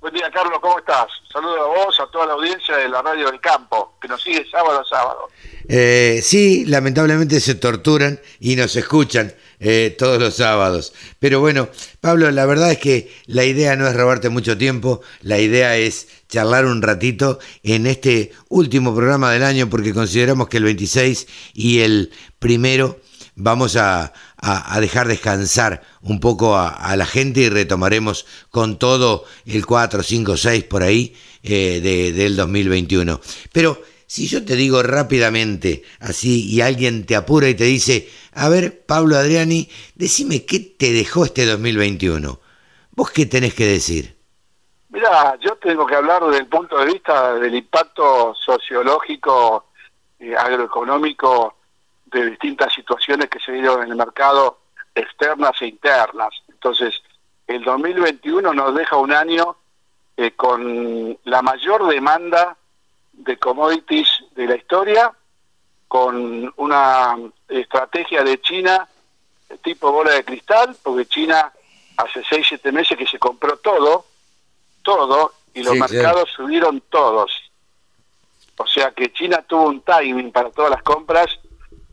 Buen día, Carlos, ¿cómo estás? Saludos a vos, a toda la audiencia de la Radio del Campo, que nos sigue sábado a sábado. Eh, sí, lamentablemente se torturan y nos escuchan eh, todos los sábados. Pero bueno, Pablo, la verdad es que la idea no es robarte mucho tiempo, la idea es charlar un ratito en este último programa del año porque consideramos que el 26 y el primero vamos a, dejar descansar un poco a, la gente y retomaremos con todo el 4, 5, 6 por ahí eh, de, del 2021. Pero si yo te digo rápidamente así y alguien te apura y te dice, a ver, Pablo Adriani, decime qué te dejó este 2021. ¿Vos qué tenés que decir? Mira, yo tengo que hablar desde el punto de vista del impacto sociológico, y agroeconómico de distintas situaciones que se dieron en el mercado externas e internas. Entonces, el 2021 nos deja un año eh, con la mayor demanda de commodities de la historia, con una estrategia de China tipo bola de cristal, porque China hace 6, 7 meses que se compró todo, todo, y los mercados subieron todos. O sea que China tuvo un timing para todas las compras,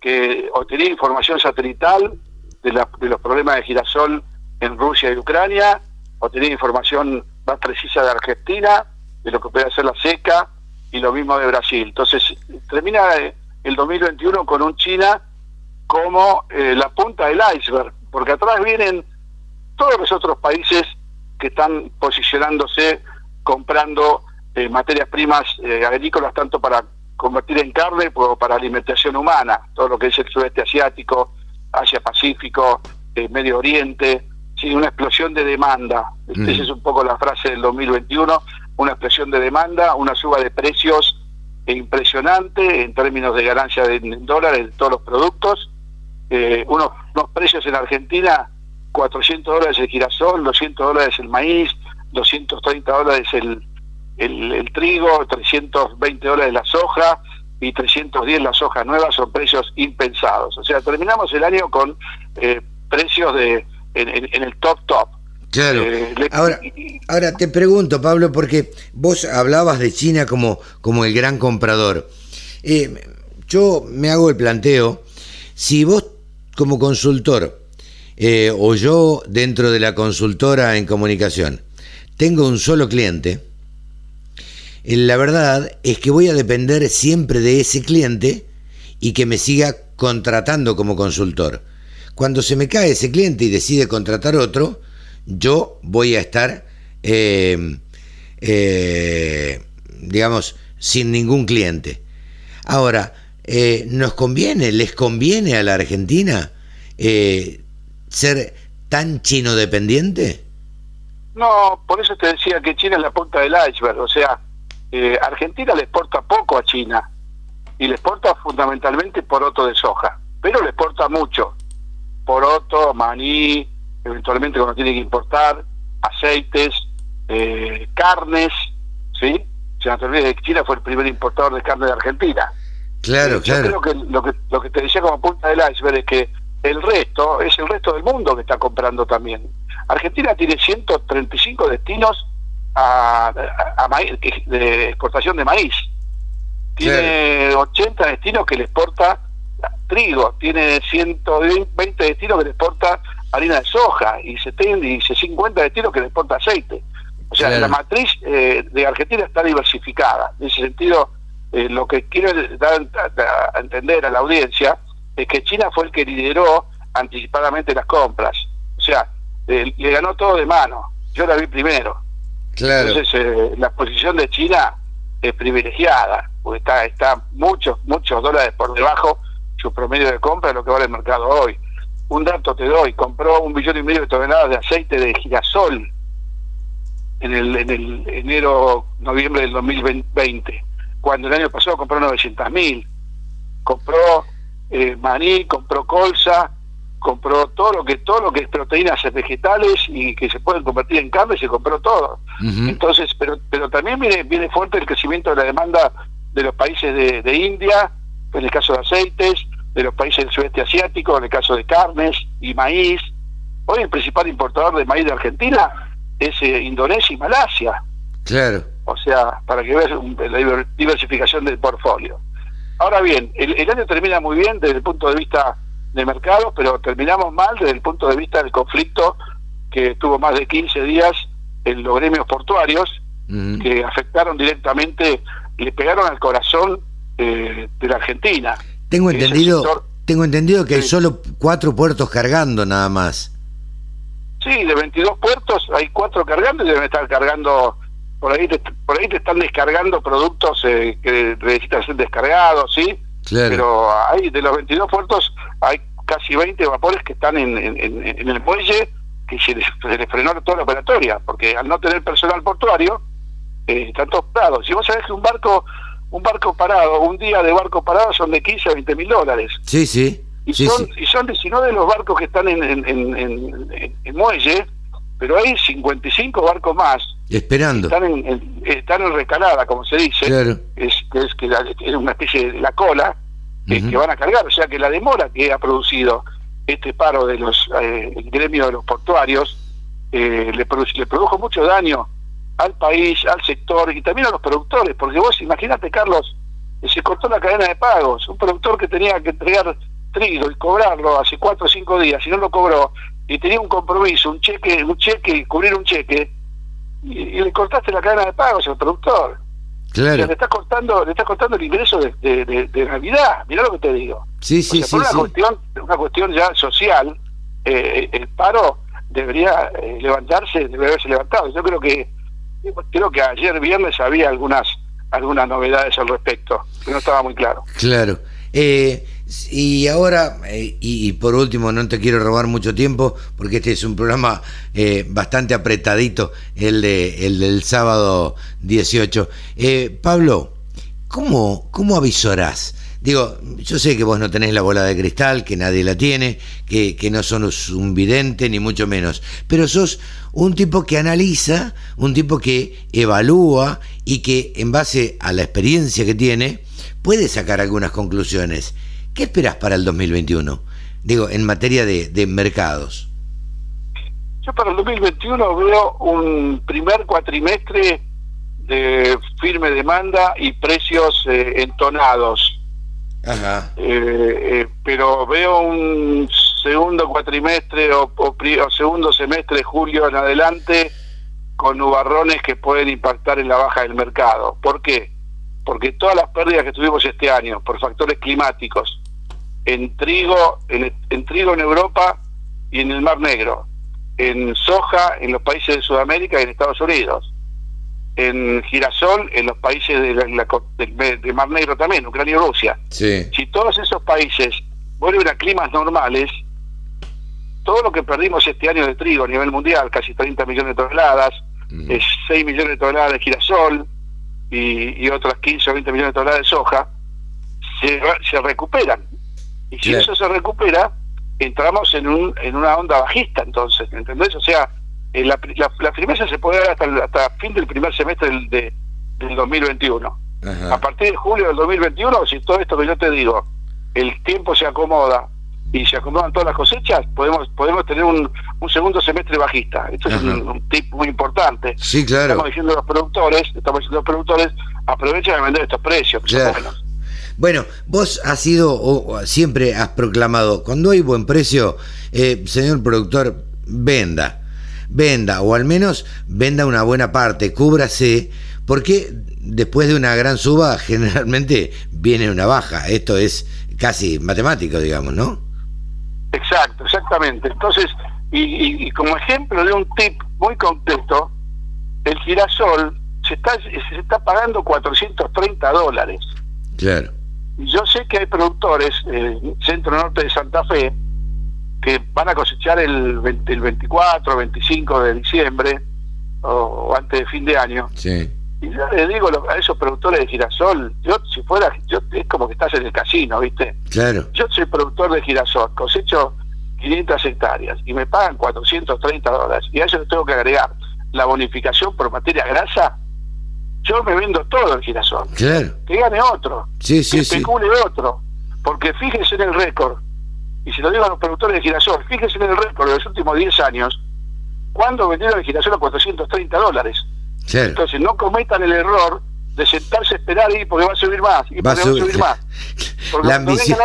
que obtenía información satelital de, de los problemas de girasol en Rusia y Ucrania, obtenía información más precisa de Argentina, de lo que puede hacer la seca, y lo mismo de Brasil. Entonces, termina eh, el 2021 con un China como eh, la punta del iceberg, porque atrás vienen todos los otros países que están posicionándose comprando eh, materias primas agrícolas tanto para convertir en carne para alimentación humana, todo lo que es el sudeste asiático, Asia Pacífico, Medio Oriente, sí, una explosión de demanda. Mm. Esa es un poco la frase del 2021 una expresión de demanda, una suba de precios impresionante en términos de ganancia de dólares de todos los productos, eh, unos, unos precios en Argentina, 400 dólares el girasol, 200 dólares el maíz, 230 dólares el, el, trigo, 320 dólares la soja y 310 la soja nueva, son precios impensados. O sea, terminamos el año con eh, precios de en el top top. Claro. Eh, ahora, ahora te pregunto, Pablo, porque vos hablabas de China como, como el gran comprador. Eh, yo me hago el planteo, si vos como consultor o yo dentro de la consultora en comunicación tengo un solo cliente, la verdad es que voy a depender siempre de ese cliente y que me siga contratando como consultor. Cuando se me cae ese cliente y decide contratar otro, yo voy a estar, eh, eh, digamos, sin ningún cliente. Ahora, eh, ¿nos conviene, les conviene a la Argentina ser tan chino dependiente? No, por eso te decía que China es la punta del iceberg. O sea, Argentina le exporta poco a China y le exporta fundamentalmente poroto de soja, pero le exporta mucho. Poroto, maní, eventualmente cuando tiene que importar aceites, eh, carnes, ¿sí? Si no te olvides que China fue el primer importador de carne de Argentina. Claro, eh, claro. Yo creo que lo, que lo que te decía como punta del iceberg es que el resto es el resto del mundo que está comprando también. Argentina tiene 135 destinos a, maíz, de exportación de maíz. Tiene 80 destinos que le exporta trigo, tiene 120 destinos que le exporta harina de soja y 70 y 50 destinos que le exporta aceite. O sea, la matriz eh, de Argentina está diversificada. En ese sentido, eh, lo que quiero dar a, entender a la audiencia es que China fue el que lideró anticipadamente las compras. O sea, le ganó todo de mano. Yo la vi primero. Entonces, la posición de China es privilegiada, porque está, está muchos, muchos dólares por debajo su promedio de compra de lo que vale el mercado hoy. Un dato te doy, compró un billón y medio de toneladas de aceite de girasol en el, en el enero, noviembre del 2020, cuando el año pasado compró 900 mil. Compró eh, maní, compró colza, compró todo lo que todo lo que es proteínas vegetales y que se pueden convertir en carne, se compró todo. Entonces, pero pero también viene viene fuerte el crecimiento de la demanda de los países de, de India, en el caso de aceites, de los países del sudeste asiático, en el caso de carnes y maíz. Hoy el principal importador de maíz de Argentina es eh, Indonesia y Malasia. Claro. O sea, para que veas la diversificación del portfolio. Ahora bien, el, año termina muy bien desde el punto de vista de mercado, pero terminamos mal desde el punto de vista del conflicto que tuvo más de 15 días en los gremios portuarios, que afectaron directamente, le pegaron al corazón eh, de la Argentina. Tengo entendido, tengo entendido que hay solo cuatro puertos cargando nada más. Sí, de 22 puertos hay cuatro cargando y deben estar cargando por ahí te, por ahí te están descargando productos eh, que necesitan ser descargados, sí. Pero hay de los 22 puertos hay casi 20 vapores que están en, en, el muelle que se les, frenó toda la operatoria, porque al no tener personal portuario eh, están todos parados. Si vos sabés que un barco un barco parado, un día de barco parado son de 15 a 20 mil dólares. Sí, sí. Y, son, y son 19 los barcos que están en, en, en, muelle, pero hay 55 barcos más. Esperando. Están en, están en recalada, como se dice. Claro. Es, es que es una especie de la cola que van a cargar. O sea que la demora que ha producido este paro de los eh, gremios de los portuarios eh, le, le produjo mucho daño al país, al sector y también a los productores, porque vos imagínate, Carlos, se cortó la cadena de pagos, un productor que tenía que entregar trigo y cobrarlo hace cuatro o cinco días, y no lo cobró, y tenía un compromiso, un cheque, un cheque, cubrir un cheque, y, le cortaste la cadena de pagos al productor. Claro. le estás cortando, le estás cortando el ingreso de, de, Navidad, mirá lo que te digo. Sí, sí, sí, una cuestión, una cuestión ya social, eh, el paro debería eh, levantarse, debería haberse levantado. Yo creo que creo que ayer viernes había algunas algunas novedades al respecto, que no estaba muy claro. Claro. Eh, y ahora, eh, y, por último, no te quiero robar mucho tiempo, porque este es un programa eh, bastante apretadito, el, de, el del sábado 18. Pablo, ¿cómo, ¿cómo avisorás? Digo, yo sé que vos no tenés la bola de cristal, que nadie la tiene, que, que no sos un vidente, ni mucho menos, pero sos un tipo que analiza, un tipo que evalúa y que en base a la experiencia que tiene puede sacar algunas conclusiones. ¿Qué esperas para el 2021? Digo, en materia de, de mercados. Yo para el 2021 veo un primer cuatrimestre de firme demanda y precios eh, entonados Ajá. Eh, eh, pero veo un segundo cuatrimestre o, segundo semestre, julio en adelante, con nubarrones que pueden impactar en la baja del mercado. ¿Por qué? Porque todas las pérdidas que tuvimos este año por factores climáticos, en trigo, en, en trigo en Europa y en el Mar Negro, en soja en los países de Sudamérica y en Estados Unidos, en girasol en los países de del, Mar Negro también, Ucrania y Rusia. Si todos esos países vuelven a climas normales, todo lo que perdimos este año de trigo a nivel mundial, casi 30 millones de toneladas, es 6 millones de toneladas de girasol y, otras 15 o 20 millones de toneladas de soja, se, se recuperan. Y si eso se recupera, entramos en, un, en una onda bajista entonces, ¿entendés? O sea, eh, la, la, firmeza se puede dar hasta, el, hasta fin del primer semestre del, de, del 2021. A partir de julio del 2021, si todo esto que yo te digo, el tiempo se acomoda y se acomodan todas las cosechas, podemos podemos tener un, un segundo semestre bajista. Esto es un, tip muy importante. Sí, claro. Estamos diciendo a los productores, estamos diciendo a los productores, aprovechen de vender estos precios, Bueno, vos has sido, o siempre has proclamado, cuando hay buen precio, eh, señor productor, venda, venda, o al menos venda una buena parte, cúbrase, porque después de una gran suba generalmente viene una baja. Esto es casi matemático, digamos, ¿no? Exacto, exactamente. Entonces, y, como ejemplo de un tip muy completo, el girasol se está, se está pagando 430 dólares. Claro. Yo sé que hay productores, eh, centro norte de Santa Fe, que van a cosechar el, 20, el 24, 25 de diciembre o, antes de fin de año. Sí. Y yo les digo a esos productores de girasol, yo si fuera, yo es como que estás en el casino, ¿viste? Claro. Yo soy productor de girasol, cosecho 500 hectáreas y me pagan 430 dólares y a eso le tengo que agregar la bonificación por materia grasa, yo me vendo todo el girasol. Claro. Que gane otro. Sí, sí, que especule otro. Porque fíjense en el récord, y si lo digo a los productores de girasol, fíjense en el récord de los últimos 10 años, cuando vendieron el girasol a 430 dólares. Entonces no cometan el error de sentarse a esperar ahí porque va a subir más y va, a subir, más. la ambición,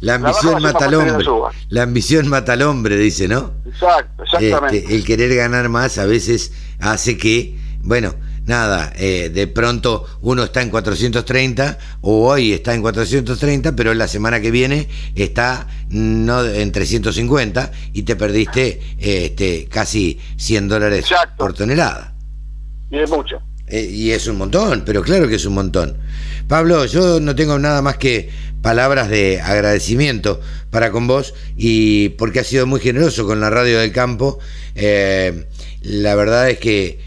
la, ambición mata al hombre. La ambición mata al hombre, dice, ¿no? Exacto, exactamente. Este, el querer ganar más a veces hace que, bueno, nada, eh, de pronto uno está en 430 o hoy está en 430, pero la semana que viene está no en 350 y te perdiste este, casi 100 dólares por tonelada. Y es mucho. Eh, y es un montón, pero claro que es un montón. Pablo, yo no tengo nada más que palabras de agradecimiento para con vos y porque has sido muy generoso con la radio del campo. Eh, la verdad es que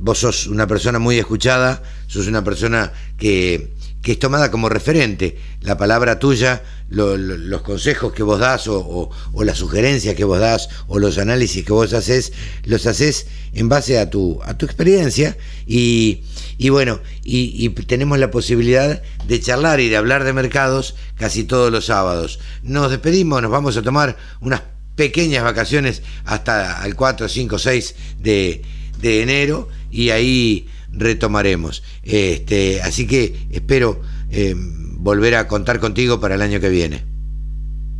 vos sos una persona muy escuchada, sos una persona que, que es tomada como referente. La palabra tuya, los consejos que vos das o, las sugerencias que vos das o los análisis que vos haces, los haces en base a tu, a tu experiencia y, y bueno, y, tenemos la posibilidad de charlar y de hablar de mercados casi todos los sábados. Nos despedimos, nos vamos a tomar unas pequeñas vacaciones hasta el 4, 5, 6 de, de enero y ahí retomaremos. Este, así que espero eh, volver a contar contigo para el año que viene.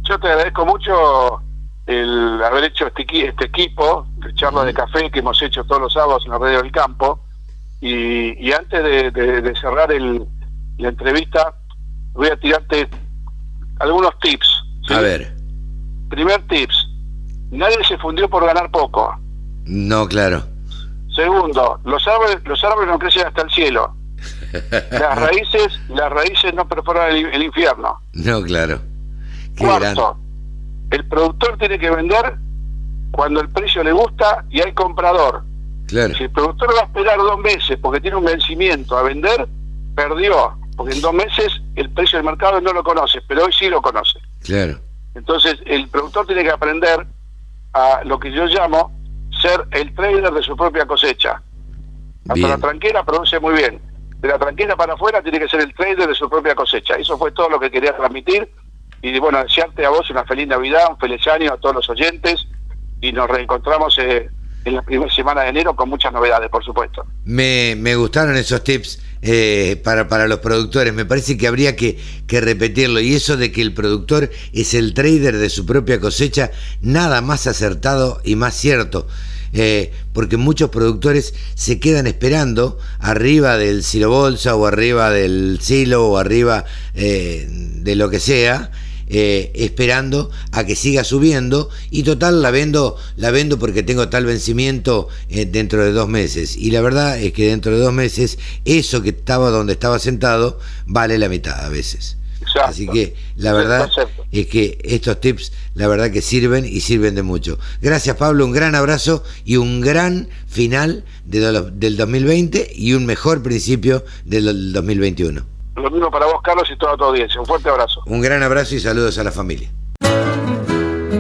Yo te agradezco mucho el haber hecho este, este equipo de charla de café que hemos hecho todos los sábados en la radio del campo. Y, antes de, cerrar el, la entrevista, voy a tirarte algunos tips. A ver. Primer tips, nadie se fundió por ganar poco. No, claro. Segundo, los árboles, los árboles no crecen hasta el cielo. Las raíces, las raíces no perforan el, infierno. No, claro. Cuarto, el productor tiene que vender cuando el precio le gusta y hay comprador. Claro. Si el productor va a esperar dos meses porque tiene un vencimiento a vender, perdió. Porque en dos meses el precio del mercado no lo conoce, pero hoy sí lo conoce. Claro. Entonces el productor tiene que aprender a lo que yo llamo ser el trader de su propia cosecha. Hasta la tranquera produce muy bien. De la tranquera para afuera tiene que ser el trader de su propia cosecha. Eso fue todo lo que quería transmitir. Y bueno, desearte a vos una feliz Navidad, un feliz año a todos los oyentes. Y nos reencontramos eh, en la primera semana de enero con muchas novedades, por supuesto. Me, me gustaron esos tips eh, para, para los productores. Me parece que habría que, que repetirlo. Y eso de que el productor es el trader de su propia cosecha, nada más acertado y más cierto. Eh, porque muchos productores se quedan esperando arriba del silo bolsa o arriba del silo o arriba eh, de lo que sea eh, esperando a que siga subiendo y total la vendo, la vendo porque tengo tal vencimiento eh, dentro de dos meses. Y la verdad es que dentro de dos meses eso que estaba donde estaba sentado vale la mitad a veces. Así que la verdad es que estos tips, la verdad que sirven y sirven de mucho. Gracias Pablo, un gran abrazo y un gran final de, del 2020 y un mejor principio del 2021. Lo mismo para vos, Carlos, y toda tu audiencia. Un fuerte abrazo. Un gran abrazo y saludos a la familia.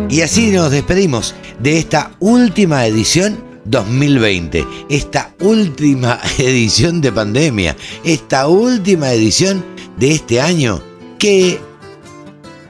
Y así nos despedimos de esta última edición 2020, esta última edición de pandemia, esta última edición de este año que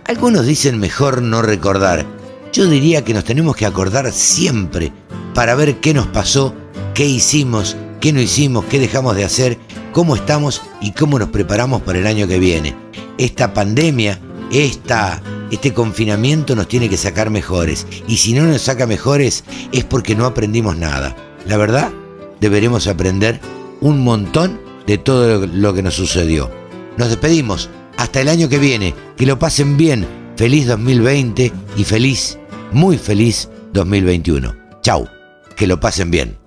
algunos dicen mejor no recordar. Yo diría que nos tenemos que acordar siempre para ver qué nos pasó, qué hicimos, qué no hicimos, qué dejamos de hacer cómo estamos y cómo nos preparamos para el año que viene. Esta pandemia, esta, este confinamiento nos tiene que sacar mejores. Y si no nos saca mejores es porque no aprendimos nada. La verdad, deberemos aprender un montón de todo lo que nos sucedió. Nos despedimos. Hasta el año que viene. Que lo pasen bien. Feliz 2020 y feliz, muy feliz 2021. Chau. Que lo pasen bien.